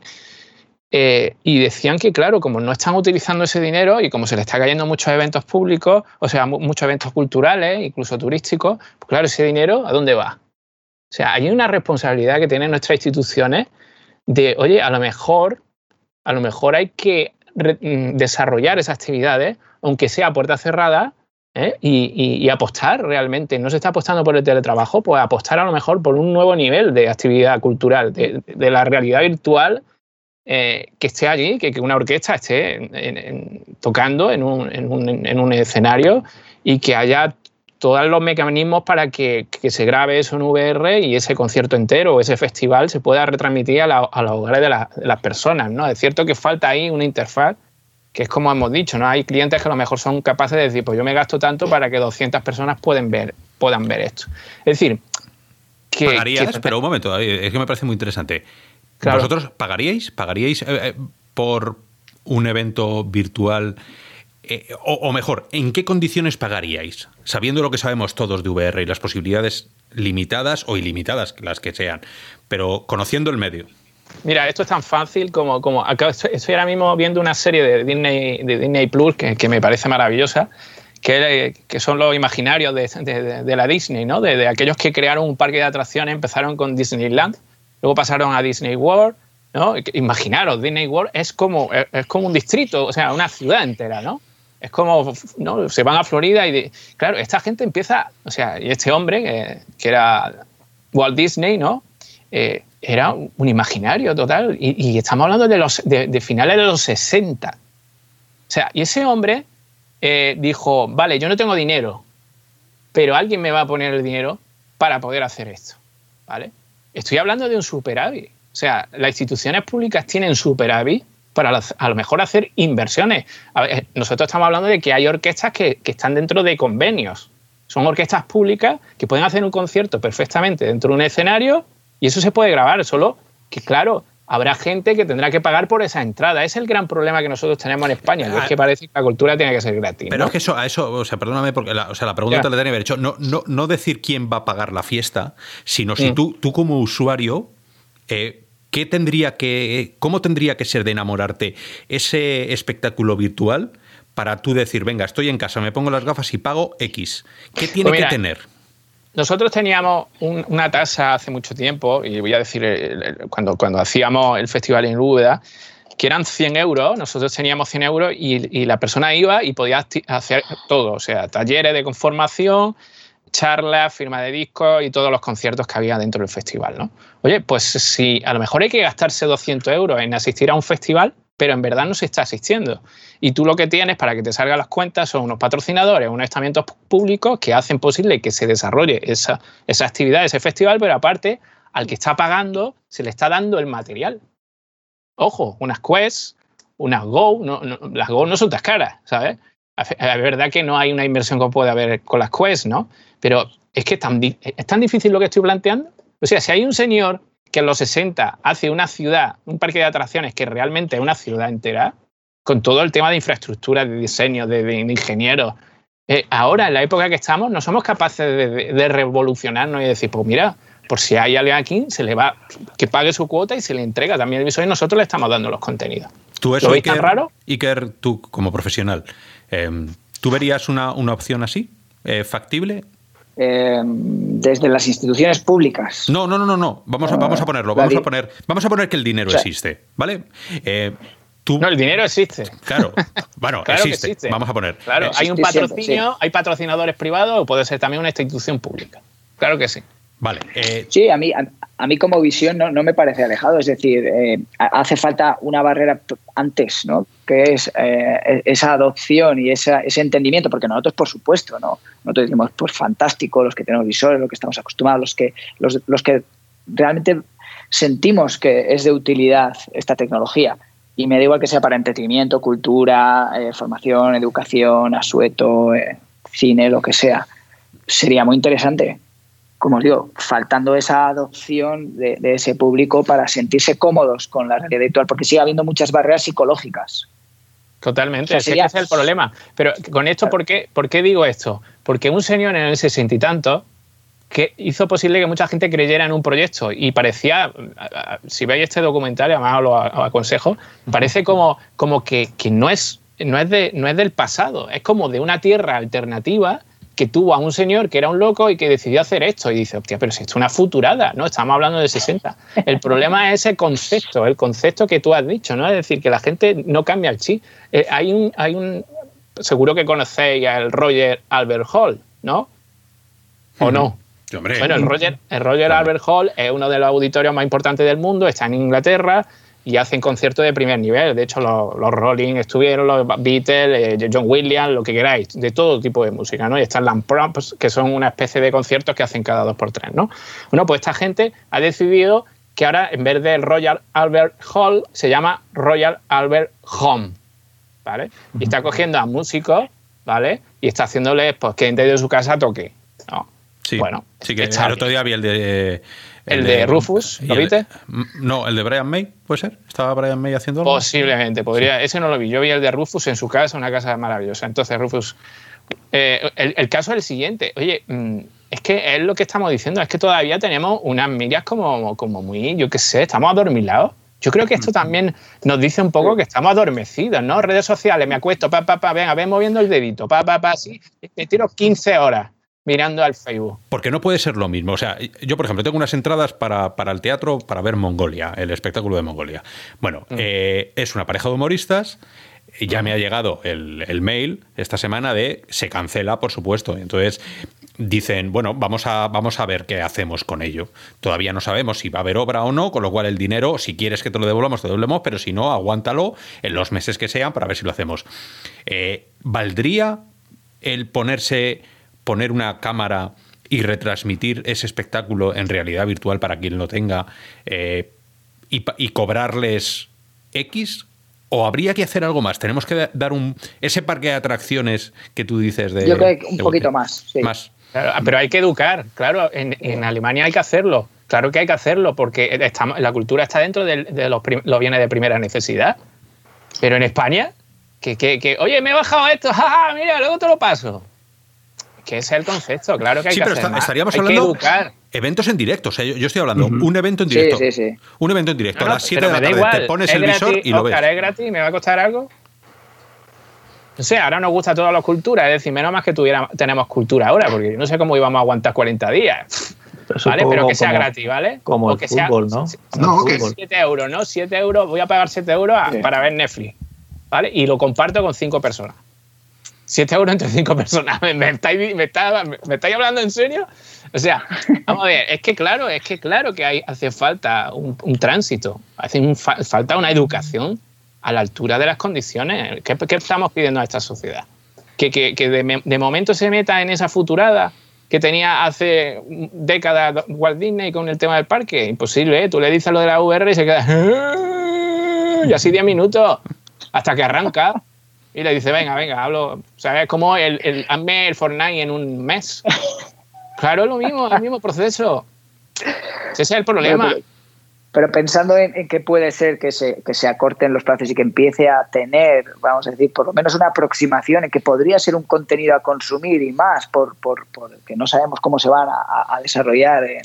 Eh, y decían que, claro, como no están utilizando ese dinero y como se le está cayendo muchos eventos públicos, o sea, muchos eventos culturales, incluso turísticos, pues claro, ese dinero, ¿a dónde va? O sea, hay una responsabilidad que tienen nuestras instituciones de, oye, a lo mejor, a lo mejor hay que mm, desarrollar esas actividades, aunque sea puerta cerrada, ¿eh? y, apostar realmente. No se está apostando por el teletrabajo, pues apostar a lo mejor por un nuevo nivel de actividad cultural, de, la realidad virtual eh, que esté allí, que, una orquesta esté tocando en un, escenario y que haya todos los mecanismos para que, se grabe eso en VR y ese concierto entero o ese festival se pueda retransmitir a, los hogares de, de, las personas. ¿no? Es cierto que falta ahí una interfaz que es como hemos dicho, ¿no? Hay clientes que a lo mejor son capaces de decir, pues yo me gasto tanto para que 200 personas pueden ver, puedan ver esto. Es decir, que... ¿Pagarías? pero un momento, es que me parece muy interesante. ¿Vosotros pagaríais? ¿Pagaríais eh, eh, por un evento virtual? Eh, o, mejor, ¿en qué condiciones pagaríais? Sabiendo lo que sabemos todos de VR y las posibilidades limitadas o ilimitadas, las que sean, pero conociendo el medio. Mira, esto es tan fácil como, como estoy ahora mismo viendo una serie de Disney, de Disney Plus que, me parece maravillosa, que, que, son los imaginarios de, de, la Disney, ¿no? De, aquellos que crearon un parque de atracciones, empezaron con Disneyland, luego pasaron a Disney World, ¿no? Imaginaros, Disney World es como, es como un distrito, o sea, una ciudad entera, ¿no? Es como, ¿no? Se van a Florida y, claro, esta gente empieza, o sea, y este hombre, que era Walt Disney, ¿no? Eh, era un imaginario total. Y, estamos hablando de, los, de, finales de los 60. O sea, y ese hombre eh, dijo, vale, yo no tengo dinero, pero alguien me va a poner el dinero para poder hacer esto. ¿Vale? Estoy hablando de un superávit. O sea, las instituciones públicas tienen superávit para a lo mejor hacer inversiones. nosotros estamos hablando de que hay orquestas que, que, están dentro de convenios. Son orquestas públicas que pueden hacer un concierto perfectamente dentro de un escenario y eso se puede grabar, solo que, claro, habrá gente que tendrá que pagar por esa entrada. Es el gran problema que nosotros tenemos en España. es que parece que la cultura tiene que ser gratis. Pero es que eso, a eso, o sea, perdóname, porque la, o sea, la pregunta te la tenía que haber hecho. No, no, no decir quién va a pagar la fiesta, sino si mm. tú, tú como usuario eh, ¿qué tendría que, ¿cómo tendría que ser de enamorarte ese espectáculo virtual para tú decir, venga, estoy en casa, me pongo las gafas y pago X? ¿Qué tiene Pues mira, que tener? Nosotros teníamos un- una tasa hace mucho tiempo, y voy a decir, el- el- cuando, cuando hacíamos el festival en Úbeda, que eran 100 euros, nosotros teníamos 100 euros y, la persona iba y podía hacer todo, o sea, talleres de conformación, charlas, firma de discos y todos los conciertos que había dentro del festival, ¿no? Oye, pues si a lo mejor hay que gastarse 200 euros en asistir a un festival, pero en verdad no se está asistiendo. Y tú lo que tienes para que te salgan las cuentas son unos patrocinadores, unos estamentos públicos que hacen posible que se desarrolle esa, esa actividad, ese festival, pero aparte, al que está pagando, se le está dando el material. Ojo, unas Quest, unas Go, no, las Go no son tan caras, ¿sabes? Es verdad que no hay una inversión como puede haber con las Quest, ¿no? Pero es que tan, es tan difícil lo que estoy planteando. O sea, si hay un señor que en los 60 hace una ciudad, un parque de atracciones que realmente es una ciudad entera, con todo el tema de infraestructura, de diseño, de, de ingenieros, eh, ahora, en la época que estamos, no somos capaces de, revolucionarnos y decir, pues mira, por si hay alguien aquí, se le va, que pague su cuota y se le entrega también el visor y nosotros le estamos dando los contenidos. ¿Tú eso, ¿Lo veis tan Iker- raro? Iker, tú como profesional, eh, ¿tú verías una, una opción así? eh, ¿Factible? Eh, desde las instituciones públicas. No, no, no, no, no. Vamos a, vamos a ponerlo. la Vamos a poner, vamos a poner que el dinero O sea- existe, ¿vale? Eh, tú, No, el dinero existe. claro, bueno, [LAUGHS] Claro existe, existe. Vamos a poner. Claro, Eh, hay un siempre, patrocinio, hay patrocinadores privados o puede ser también una institución pública. Claro que sí. Eh, Sí, a mí, a, mí como visión no, no me parece alejado. Es decir, eh, ha- hace falta una barrera antes, ¿no? Que es eh, esa adopción y esa- ese entendimiento, porque nosotros, por supuesto, ¿no? Nosotros decimos, pues fantástico, los que tenemos visores, los que estamos acostumbrados, los que, los, los que realmente sentimos que es de utilidad esta tecnología. Y me da igual que sea para entretenimiento, cultura, eh, formación, educación, asueto, cine, lo que sea. Sería muy interesante como os digo, faltando esa adopción de, de ese público para sentirse cómodos con la realidad virtual, porque sigue habiendo muchas barreras psicológicas. Totalmente, O sea, es que sería- ese es el problema. Pero con esto, ¿por qué, ¿por qué digo esto? Porque un señor en el sesenta y tanto que hizo posible que mucha gente creyera en un proyecto y parecía, si veis este documental, además os lo aconsejo, parece como, como que, que no, es, no, es de, no es del pasado, es como de una tierra alternativa que tuvo a un señor que era un loco y que decidió hacer esto y dice, hostia, pero si esto es una futurada, ¿no? Estamos hablando de 60. El problema es ese concepto, el concepto que tú has dicho, ¿no? Es decir, que la gente no cambia el chip. Eh, hay, un, hay un, seguro que conocéis al Roger Albert Hall, ¿no? ¿O no? sí, hombre, Bueno, el Roger, el Roger Albert Hall es uno de los auditorios más importantes del mundo, está en Inglaterra y hacen conciertos de primer nivel. De hecho, los, los Rolling estuvieron, los Beatles, eh, John Williams, lo que queráis, de todo tipo de música, ¿no? Y están las prompts, que son una especie de conciertos que hacen cada dos por tres, ¿no? Bueno, pues esta gente ha decidido que ahora, en vez del Royal Albert Hall, se llama Royal Albert Home, ¿vale? Y está cogiendo a músicos, ¿vale? Y está haciéndoles, pues, que dentro de su casa toque, ¿no? sí, bueno, sí que el otro día vi el de... El de Rufus, ¿lo viste? No, el de Brian May, ¿puede ser? ¿Estaba Brian May haciendo algo? Posiblemente, podría. Ese no lo vi. Yo vi el de Rufus en su casa, una casa maravillosa. Entonces, Rufus. eh, el, el caso es el siguiente. Oye, mm, es que es lo que estamos diciendo, es que todavía tenemos unas miras como, como muy, yo qué sé, estamos adormilados. Yo creo que esto también nos dice un poco que estamos adormecidos, ¿no? Redes sociales, me acuesto, pa, pa, pa, venga, ven moviendo el dedito, pa, pa, pa, así. Me tiro 15 horas mirando al Facebook. Porque no puede ser lo mismo. O sea, yo, por ejemplo, tengo unas entradas para, para el teatro para ver Mongolia, el espectáculo de Mongolia. Bueno, eh, es una pareja de humoristas. y Ya me ha llegado el, el mail esta semana de se cancela, por supuesto. Entonces dicen, bueno, vamos a, vamos a ver qué hacemos con ello. Todavía no sabemos si va a haber obra o no, con lo cual el dinero, si quieres que te lo devolvamos, te lo devolvemos, pero si no, aguántalo en los meses que sean para ver si lo hacemos. Eh, ¿Valdría el ponerse, poner una cámara y retransmitir ese espectáculo en realidad virtual para quien lo tenga eh, y, pa- y cobrarles X? ¿O habría que hacer algo más? Tenemos que da- dar un ese parque de atracciones que tú dices de. Yo creo que un de- poquito más. sí. Más. Claro, ah, pero hay que educar, claro, en, en Alemania hay que hacerlo, claro que hay que hacerlo, porque estamos, la cultura está dentro del- de, los, prim- los bienes de primera necesidad. Pero en España, que, que, que, oye, me he bajado esto, [LAUGHS] jaja, mira, luego te lo paso. Que ese es el concepto, claro que hay Sí, que pero hacer está- más. estaríamos hay hablando que educar. Eventos en directo, o sea, yo, estoy hablando, un evento en directo. Sí, sí, sí. Un evento en directo, No, a no, las 7 pero de la tarde, igual, te pones es el visor gratis, y lo Óscar, ves. es gratis, me va a costar algo. No sé, ahora nos gusta todas las culturas, es decir, menos más que tuviera, tenemos cultura ahora, porque yo no sé cómo íbamos a aguantar 40 días. Pero ¿Vale? como- Pero que sea como- gratis, ¿vale? Como O el que sea- fútbol, ¿no? Como No, el que- fútbol. 7 euros, ¿no? 7 euros, voy a pagar 7 euros a- para ver Netflix, ¿vale? Y lo comparto con 5 personas. 7 euros entre 5 personas. [LAUGHS] ¿Me, estáis, me, me estáis hablando en serio? O sea, vamos a ver, es que claro, es que claro que hay, hace falta un, un tránsito, hace falta una educación a la altura de las condiciones. ¿Qué, qué estamos pidiendo a esta sociedad? Que, que- que de, me- de momento se meta en esa futurada que tenía hace décadas Walt Disney con el tema del parque. Imposible, ¿eh? Tú le dices lo de la VR y se queda... [LAUGHS] Y así 10 minutos hasta que arranca y le dice, venga, venga, hablo... O sea, es como el, el, hazme el Fortnite en un mes. [LAUGHS] Claro, es lo mismo, el mismo proceso. Ese es el problema. Pero, pero pensando en, en que puede ser que se, que se acorten los plazos y que empiece a tener, vamos a decir, por lo menos una aproximación en que podría ser un contenido a consumir y más, por, por, por que no sabemos cómo se van a, a desarrollar en,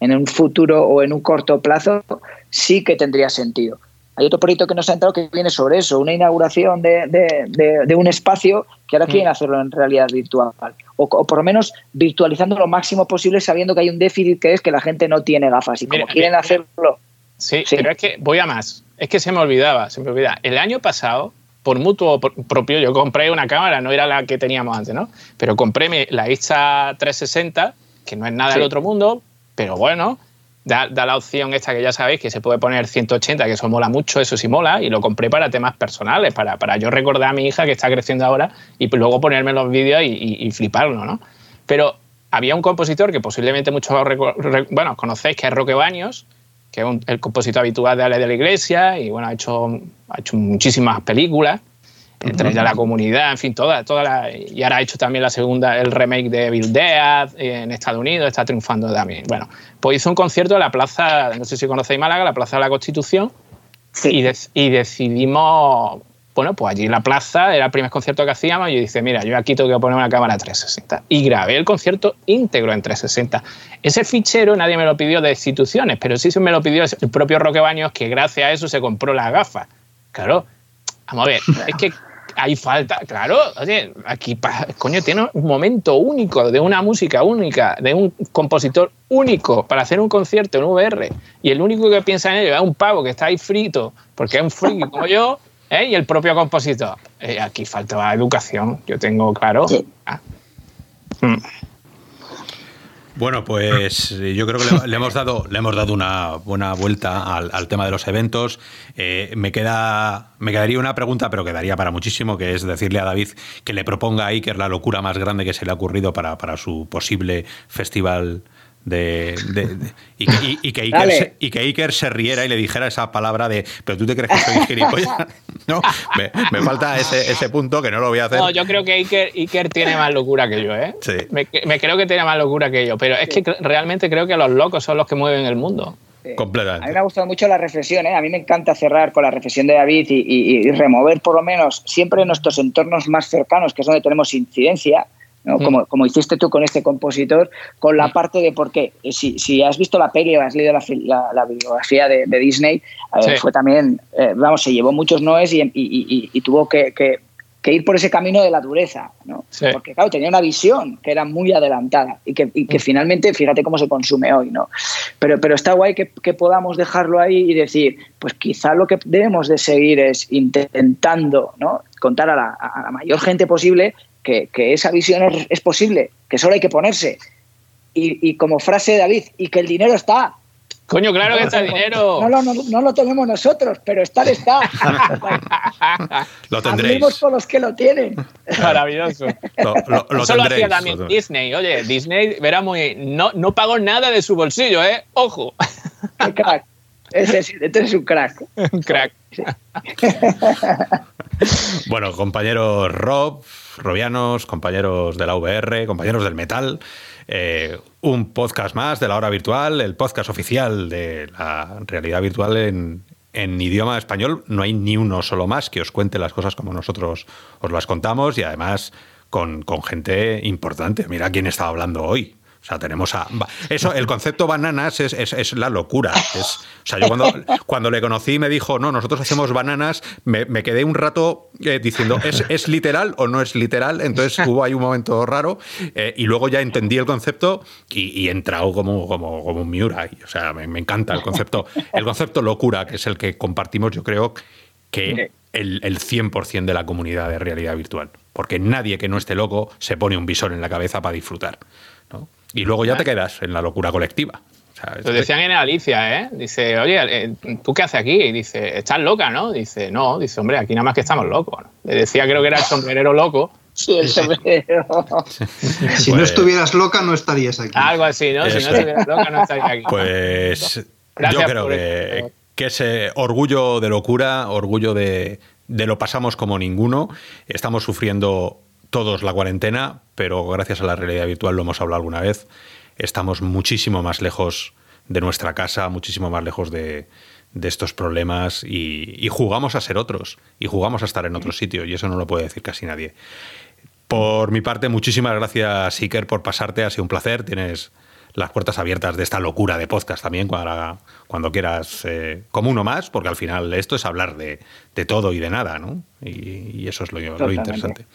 en un futuro o en un corto plazo, sí que tendría sentido. Hay otro proyecto que nos ha entrado que viene sobre eso, una inauguración de, de, de, de un espacio que ahora Mm. quieren hacerlo en realidad virtual. O, o, por lo menos virtualizando lo máximo posible sabiendo que hay un déficit que es que la gente no tiene gafas. Y como Mira, quieren mira, hacerlo... Sí, Sí. pero es que voy a más. Es que se me olvidaba, se me olvidaba. El año pasado, por mutuo propio, yo compré una cámara, no era la que teníamos antes, ¿no? Pero compré la Insta360, que no es nada Sí. del otro mundo, pero bueno, da, da la opción esta que ya sabéis, que se puede poner 180, que eso mola mucho, eso sí mola, y lo compré para temas personales, para, para yo recordar a mi hija que está creciendo ahora y luego ponerme los vídeos y, y- fliparlo, ¿no? Pero había un compositor que posiblemente muchos bueno, conocéis, que es Roque Baños, que es un- el compositor habitual de Ale de la Iglesia y bueno, ha hecho, ha hecho muchísimas películas, entre ellas La Comunidad, en fin, todas, todas las- y ahora ha hecho también la segunda, el remake de Bill Dead en Estados Unidos, está triunfando también. Bueno, pues hizo un concierto en la plaza, no sé si conocéis Málaga, la Plaza de la Constitución, y decidimos, bueno, pues allí en la plaza, era el primer concierto que hacíamos, y yo dije, mira, yo aquí tengo que poner una cámara 360. Y grabé el concierto íntegro en 360. Ese fichero nadie me lo pidió de instituciones, pero sí se me lo pidió el propio Roque Baños, que gracias a eso se compró las gafas. Claro, vamos a ver, es que hay falta, claro, oye, aquí, coño, tiene un momento único de una música única, de un compositor único para hacer un concierto en VR. Y el único que piensa en ello es un pavo que está ahí frito, porque es un friki [LAUGHS] como yo, ¿eh? y el propio compositor. Eh, aquí falta educación, yo tengo claro. Sí. Ah. Mm. Bueno, pues eh, yo creo que le, hemos dado le hemos dado una buena vuelta al, al tema de los eventos. Eh, me queda me quedaría una pregunta, pero quedaría para muchísimo, que es decirle a David que le proponga a Iker la locura más grande que se le ha ocurrido para, para su posible festival de, de- de- y, que- y- y que Iker se, y que Iker se riera y le dijera esa palabra de pero tú te crees que soy gilipollas [LAUGHS] no me, me falta ese, ese punto que no lo voy a hacer No, yo creo que Iker, Iker tiene más locura que yo, ¿eh? Sí. Me, me creo que tiene más locura que yo, pero es que realmente creo que los locos son los que mueven el mundo. A mí completamente me ha gustado mucho la reflexión, ¿eh? a mí me encanta cerrar con la reflexión de David y, y- y remover por lo menos siempre nuestros entornos más cercanos, que es donde tenemos incidencia, ¿no? Como, como hiciste tú con este compositor, con la parte de por qué. Si, si has visto la peli o has leído la, la- la bibliografía de, de Disney, eh, Sí. fue también, eh, vamos, se llevó muchos noes y, y- y- y tuvo que, que- que ir por ese camino de la dureza, ¿no? Sí. Porque, claro, tenía una visión que era muy adelantada y que, y que Mm. finalmente, fíjate cómo se consume hoy, ¿no? Pero, pero está guay que, que podamos dejarlo ahí y decir, pues quizá lo que debemos de seguir es intentando, ¿no? Contar a la, a la mayor gente posible que, que esa visión es, es posible, que solo hay que ponerse. Y, y como frase de David, y que el dinero está. Coño, claro que está el dinero. No, lo- no, no lo tenemos nosotros, pero estar está. [LAUGHS] lo Hablemos tendréis con los que lo tienen. Maravilloso. lo, lo- lo Eso lo hacía también Disney. Oye, Disney verá muy. No, no pagó nada de su bolsillo, ¿eh? Ojo. Qué crack. Ese sí, este es un crack. Un crack. [LAUGHS] Bueno, compañeros Rob, Robianos, compañeros de la VR, compañeros del metal, eh, un podcast más de la hora virtual, el podcast oficial de la realidad virtual en, en idioma español. No hay ni uno solo más que os cuente las cosas como nosotros os las contamos y además con, con gente importante. Mira quién estaba hablando hoy. O sea, tenemos a. Eso, el concepto bananas es, es, la locura. Es, o sea, yo cuando, cuando le conocí me dijo, no, nosotros hacemos bananas, me, me quedé un rato eh, diciendo, ¿es, ¿es, literal o no es literal? Entonces hubo ahí un momento raro eh, y luego ya entendí el concepto y, y he entrado como, como, como un Miura. O sea, me, me, encanta el concepto, el concepto locura, que es el que compartimos, yo creo, que el, el 100% de la comunidad de realidad virtual. Porque nadie que no esté loco se pone un visor en la cabeza para disfrutar. Y luego ya te quedas en la locura colectiva. O sea, Lo decían en Alicia, ¿eh? Dice, oye, eh, ¿tú qué haces aquí? Y dice, ¿estás loca, no? Dice, no, dice, hombre, aquí nada más que estamos locos. Le decía, creo que era el sombrerero loco. [LAUGHS] Sí, el sombrero. [LAUGHS] si pues, no estuvieras loca, no estarías aquí. Algo así, ¿no? Si no estuvieras loca, no estarías aquí. Pues Gracias yo creo que, que ese orgullo de locura, orgullo de, de lo pasamos como ninguno. Estamos sufriendo todos la cuarentena, pero gracias a la realidad virtual, lo hemos hablado alguna vez, estamos muchísimo más lejos de nuestra casa, muchísimo más lejos de, de estos problemas y, y, jugamos a ser otros y jugamos a estar en otro sitio y eso no lo puede decir casi nadie. Por mi parte, muchísimas gracias, Iker, por pasarte. Ha sido un placer. Tienes las puertas abiertas de esta locura de podcast también cuando, cuando quieras, eh, como uno más, porque al final esto es hablar de, de todo y de nada, ¿no? Y, y eso es lo, lo interesante.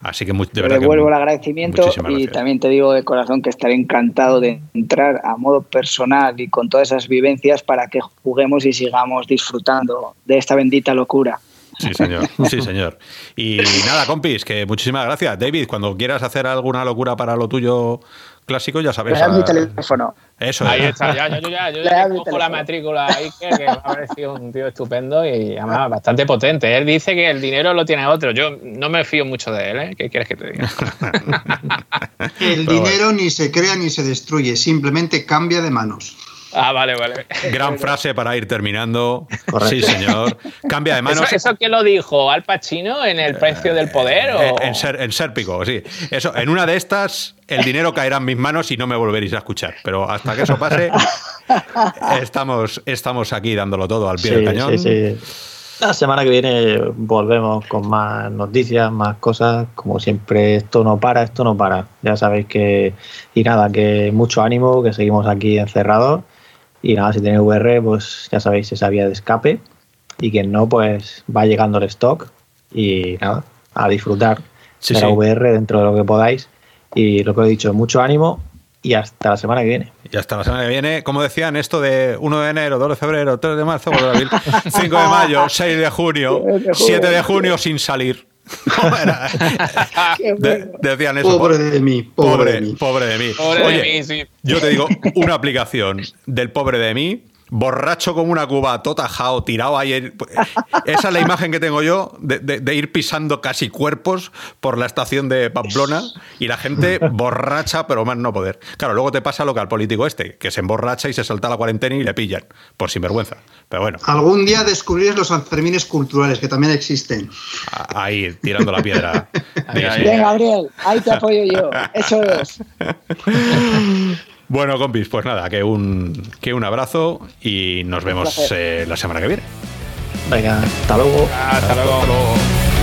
Así que muy, de verdad devuelvo que, el agradecimiento y también te digo de corazón que estaré encantado de entrar a modo personal y con todas esas vivencias para que juguemos y sigamos disfrutando de esta bendita locura. Sí, señor. Sí, señor. Y nada, compis, que muchísimas gracias. David, cuando quieras hacer alguna locura para lo tuyo clásico, ya sabes. a... mi teléfono. Eso Ahí está, ya, yo ya, yo [LAUGHS] ya cojo la matrícula ahí, que, que me ha parecido un tío estupendo y además bastante potente. Él dice que el dinero lo tiene otro. Yo no me fío mucho de él, ¿eh? ¿Qué quieres que te diga? [LAUGHS] el Pero dinero bueno. ni se crea ni se destruye, simplemente cambia de manos. Ah, vale, vale. Gran [LAUGHS] frase para ir terminando. Correcto. Sí, señor. Cambia de manos. ¿Eso, ¿Eso quién lo dijo? ¿Al Pacino en el precio del poder? O? Eh, En, ser, en Sérpico, sí. Eso, en una de estas, el dinero caerá en mis manos y no me volveréis a escuchar. Pero hasta que eso pase, [LAUGHS] estamos, estamos aquí dándolo todo al pie sí, del cañón. Sí, sí. La semana que viene volvemos con más noticias, más cosas. Como siempre, esto no para, esto no para. Ya sabéis que. Y nada, que mucho ánimo, que seguimos aquí encerrados. Y nada, si tenéis VR, pues ya sabéis esa vía de escape. Y quien no, pues va llegando el stock. Y nada, a disfrutar sí, de la sí. VR dentro de lo que podáis. Y lo que he dicho, mucho ánimo y hasta la semana que viene. Y hasta la semana que viene, como decían, esto de 1 de enero, 2 de febrero, 3 de marzo, 5 [LAUGHS] de mayo, 6 de junio, 7 de junio sin salir. [LAUGHS] de, decían eso. Pobre de mí, pobre, pobre de mí. Pobre de mí. Pobre Oye, de mí, sí. yo te digo, una aplicación del pobre de mí borracho como una cuba, totajao, tirado ahí. Esa es la imagen que tengo yo de, de, de, ir pisando casi cuerpos por la estación de Pamplona y la gente borracha, pero más no poder. Claro, luego te pasa lo que al político este, que se emborracha y se salta la cuarentena y le pillan, por sinvergüenza. Pero bueno. Algún día descubrirás los Sanfermines culturales, que también existen. Ahí, tirando la piedra. [LAUGHS] Bien, Gabriel, ahí te apoyo yo. Eso es. [LAUGHS] Bueno, compis, pues nada, que un, que un abrazo y nos vemos eh, la semana que viene. Venga, hasta luego. Hasta, hasta luego. luego.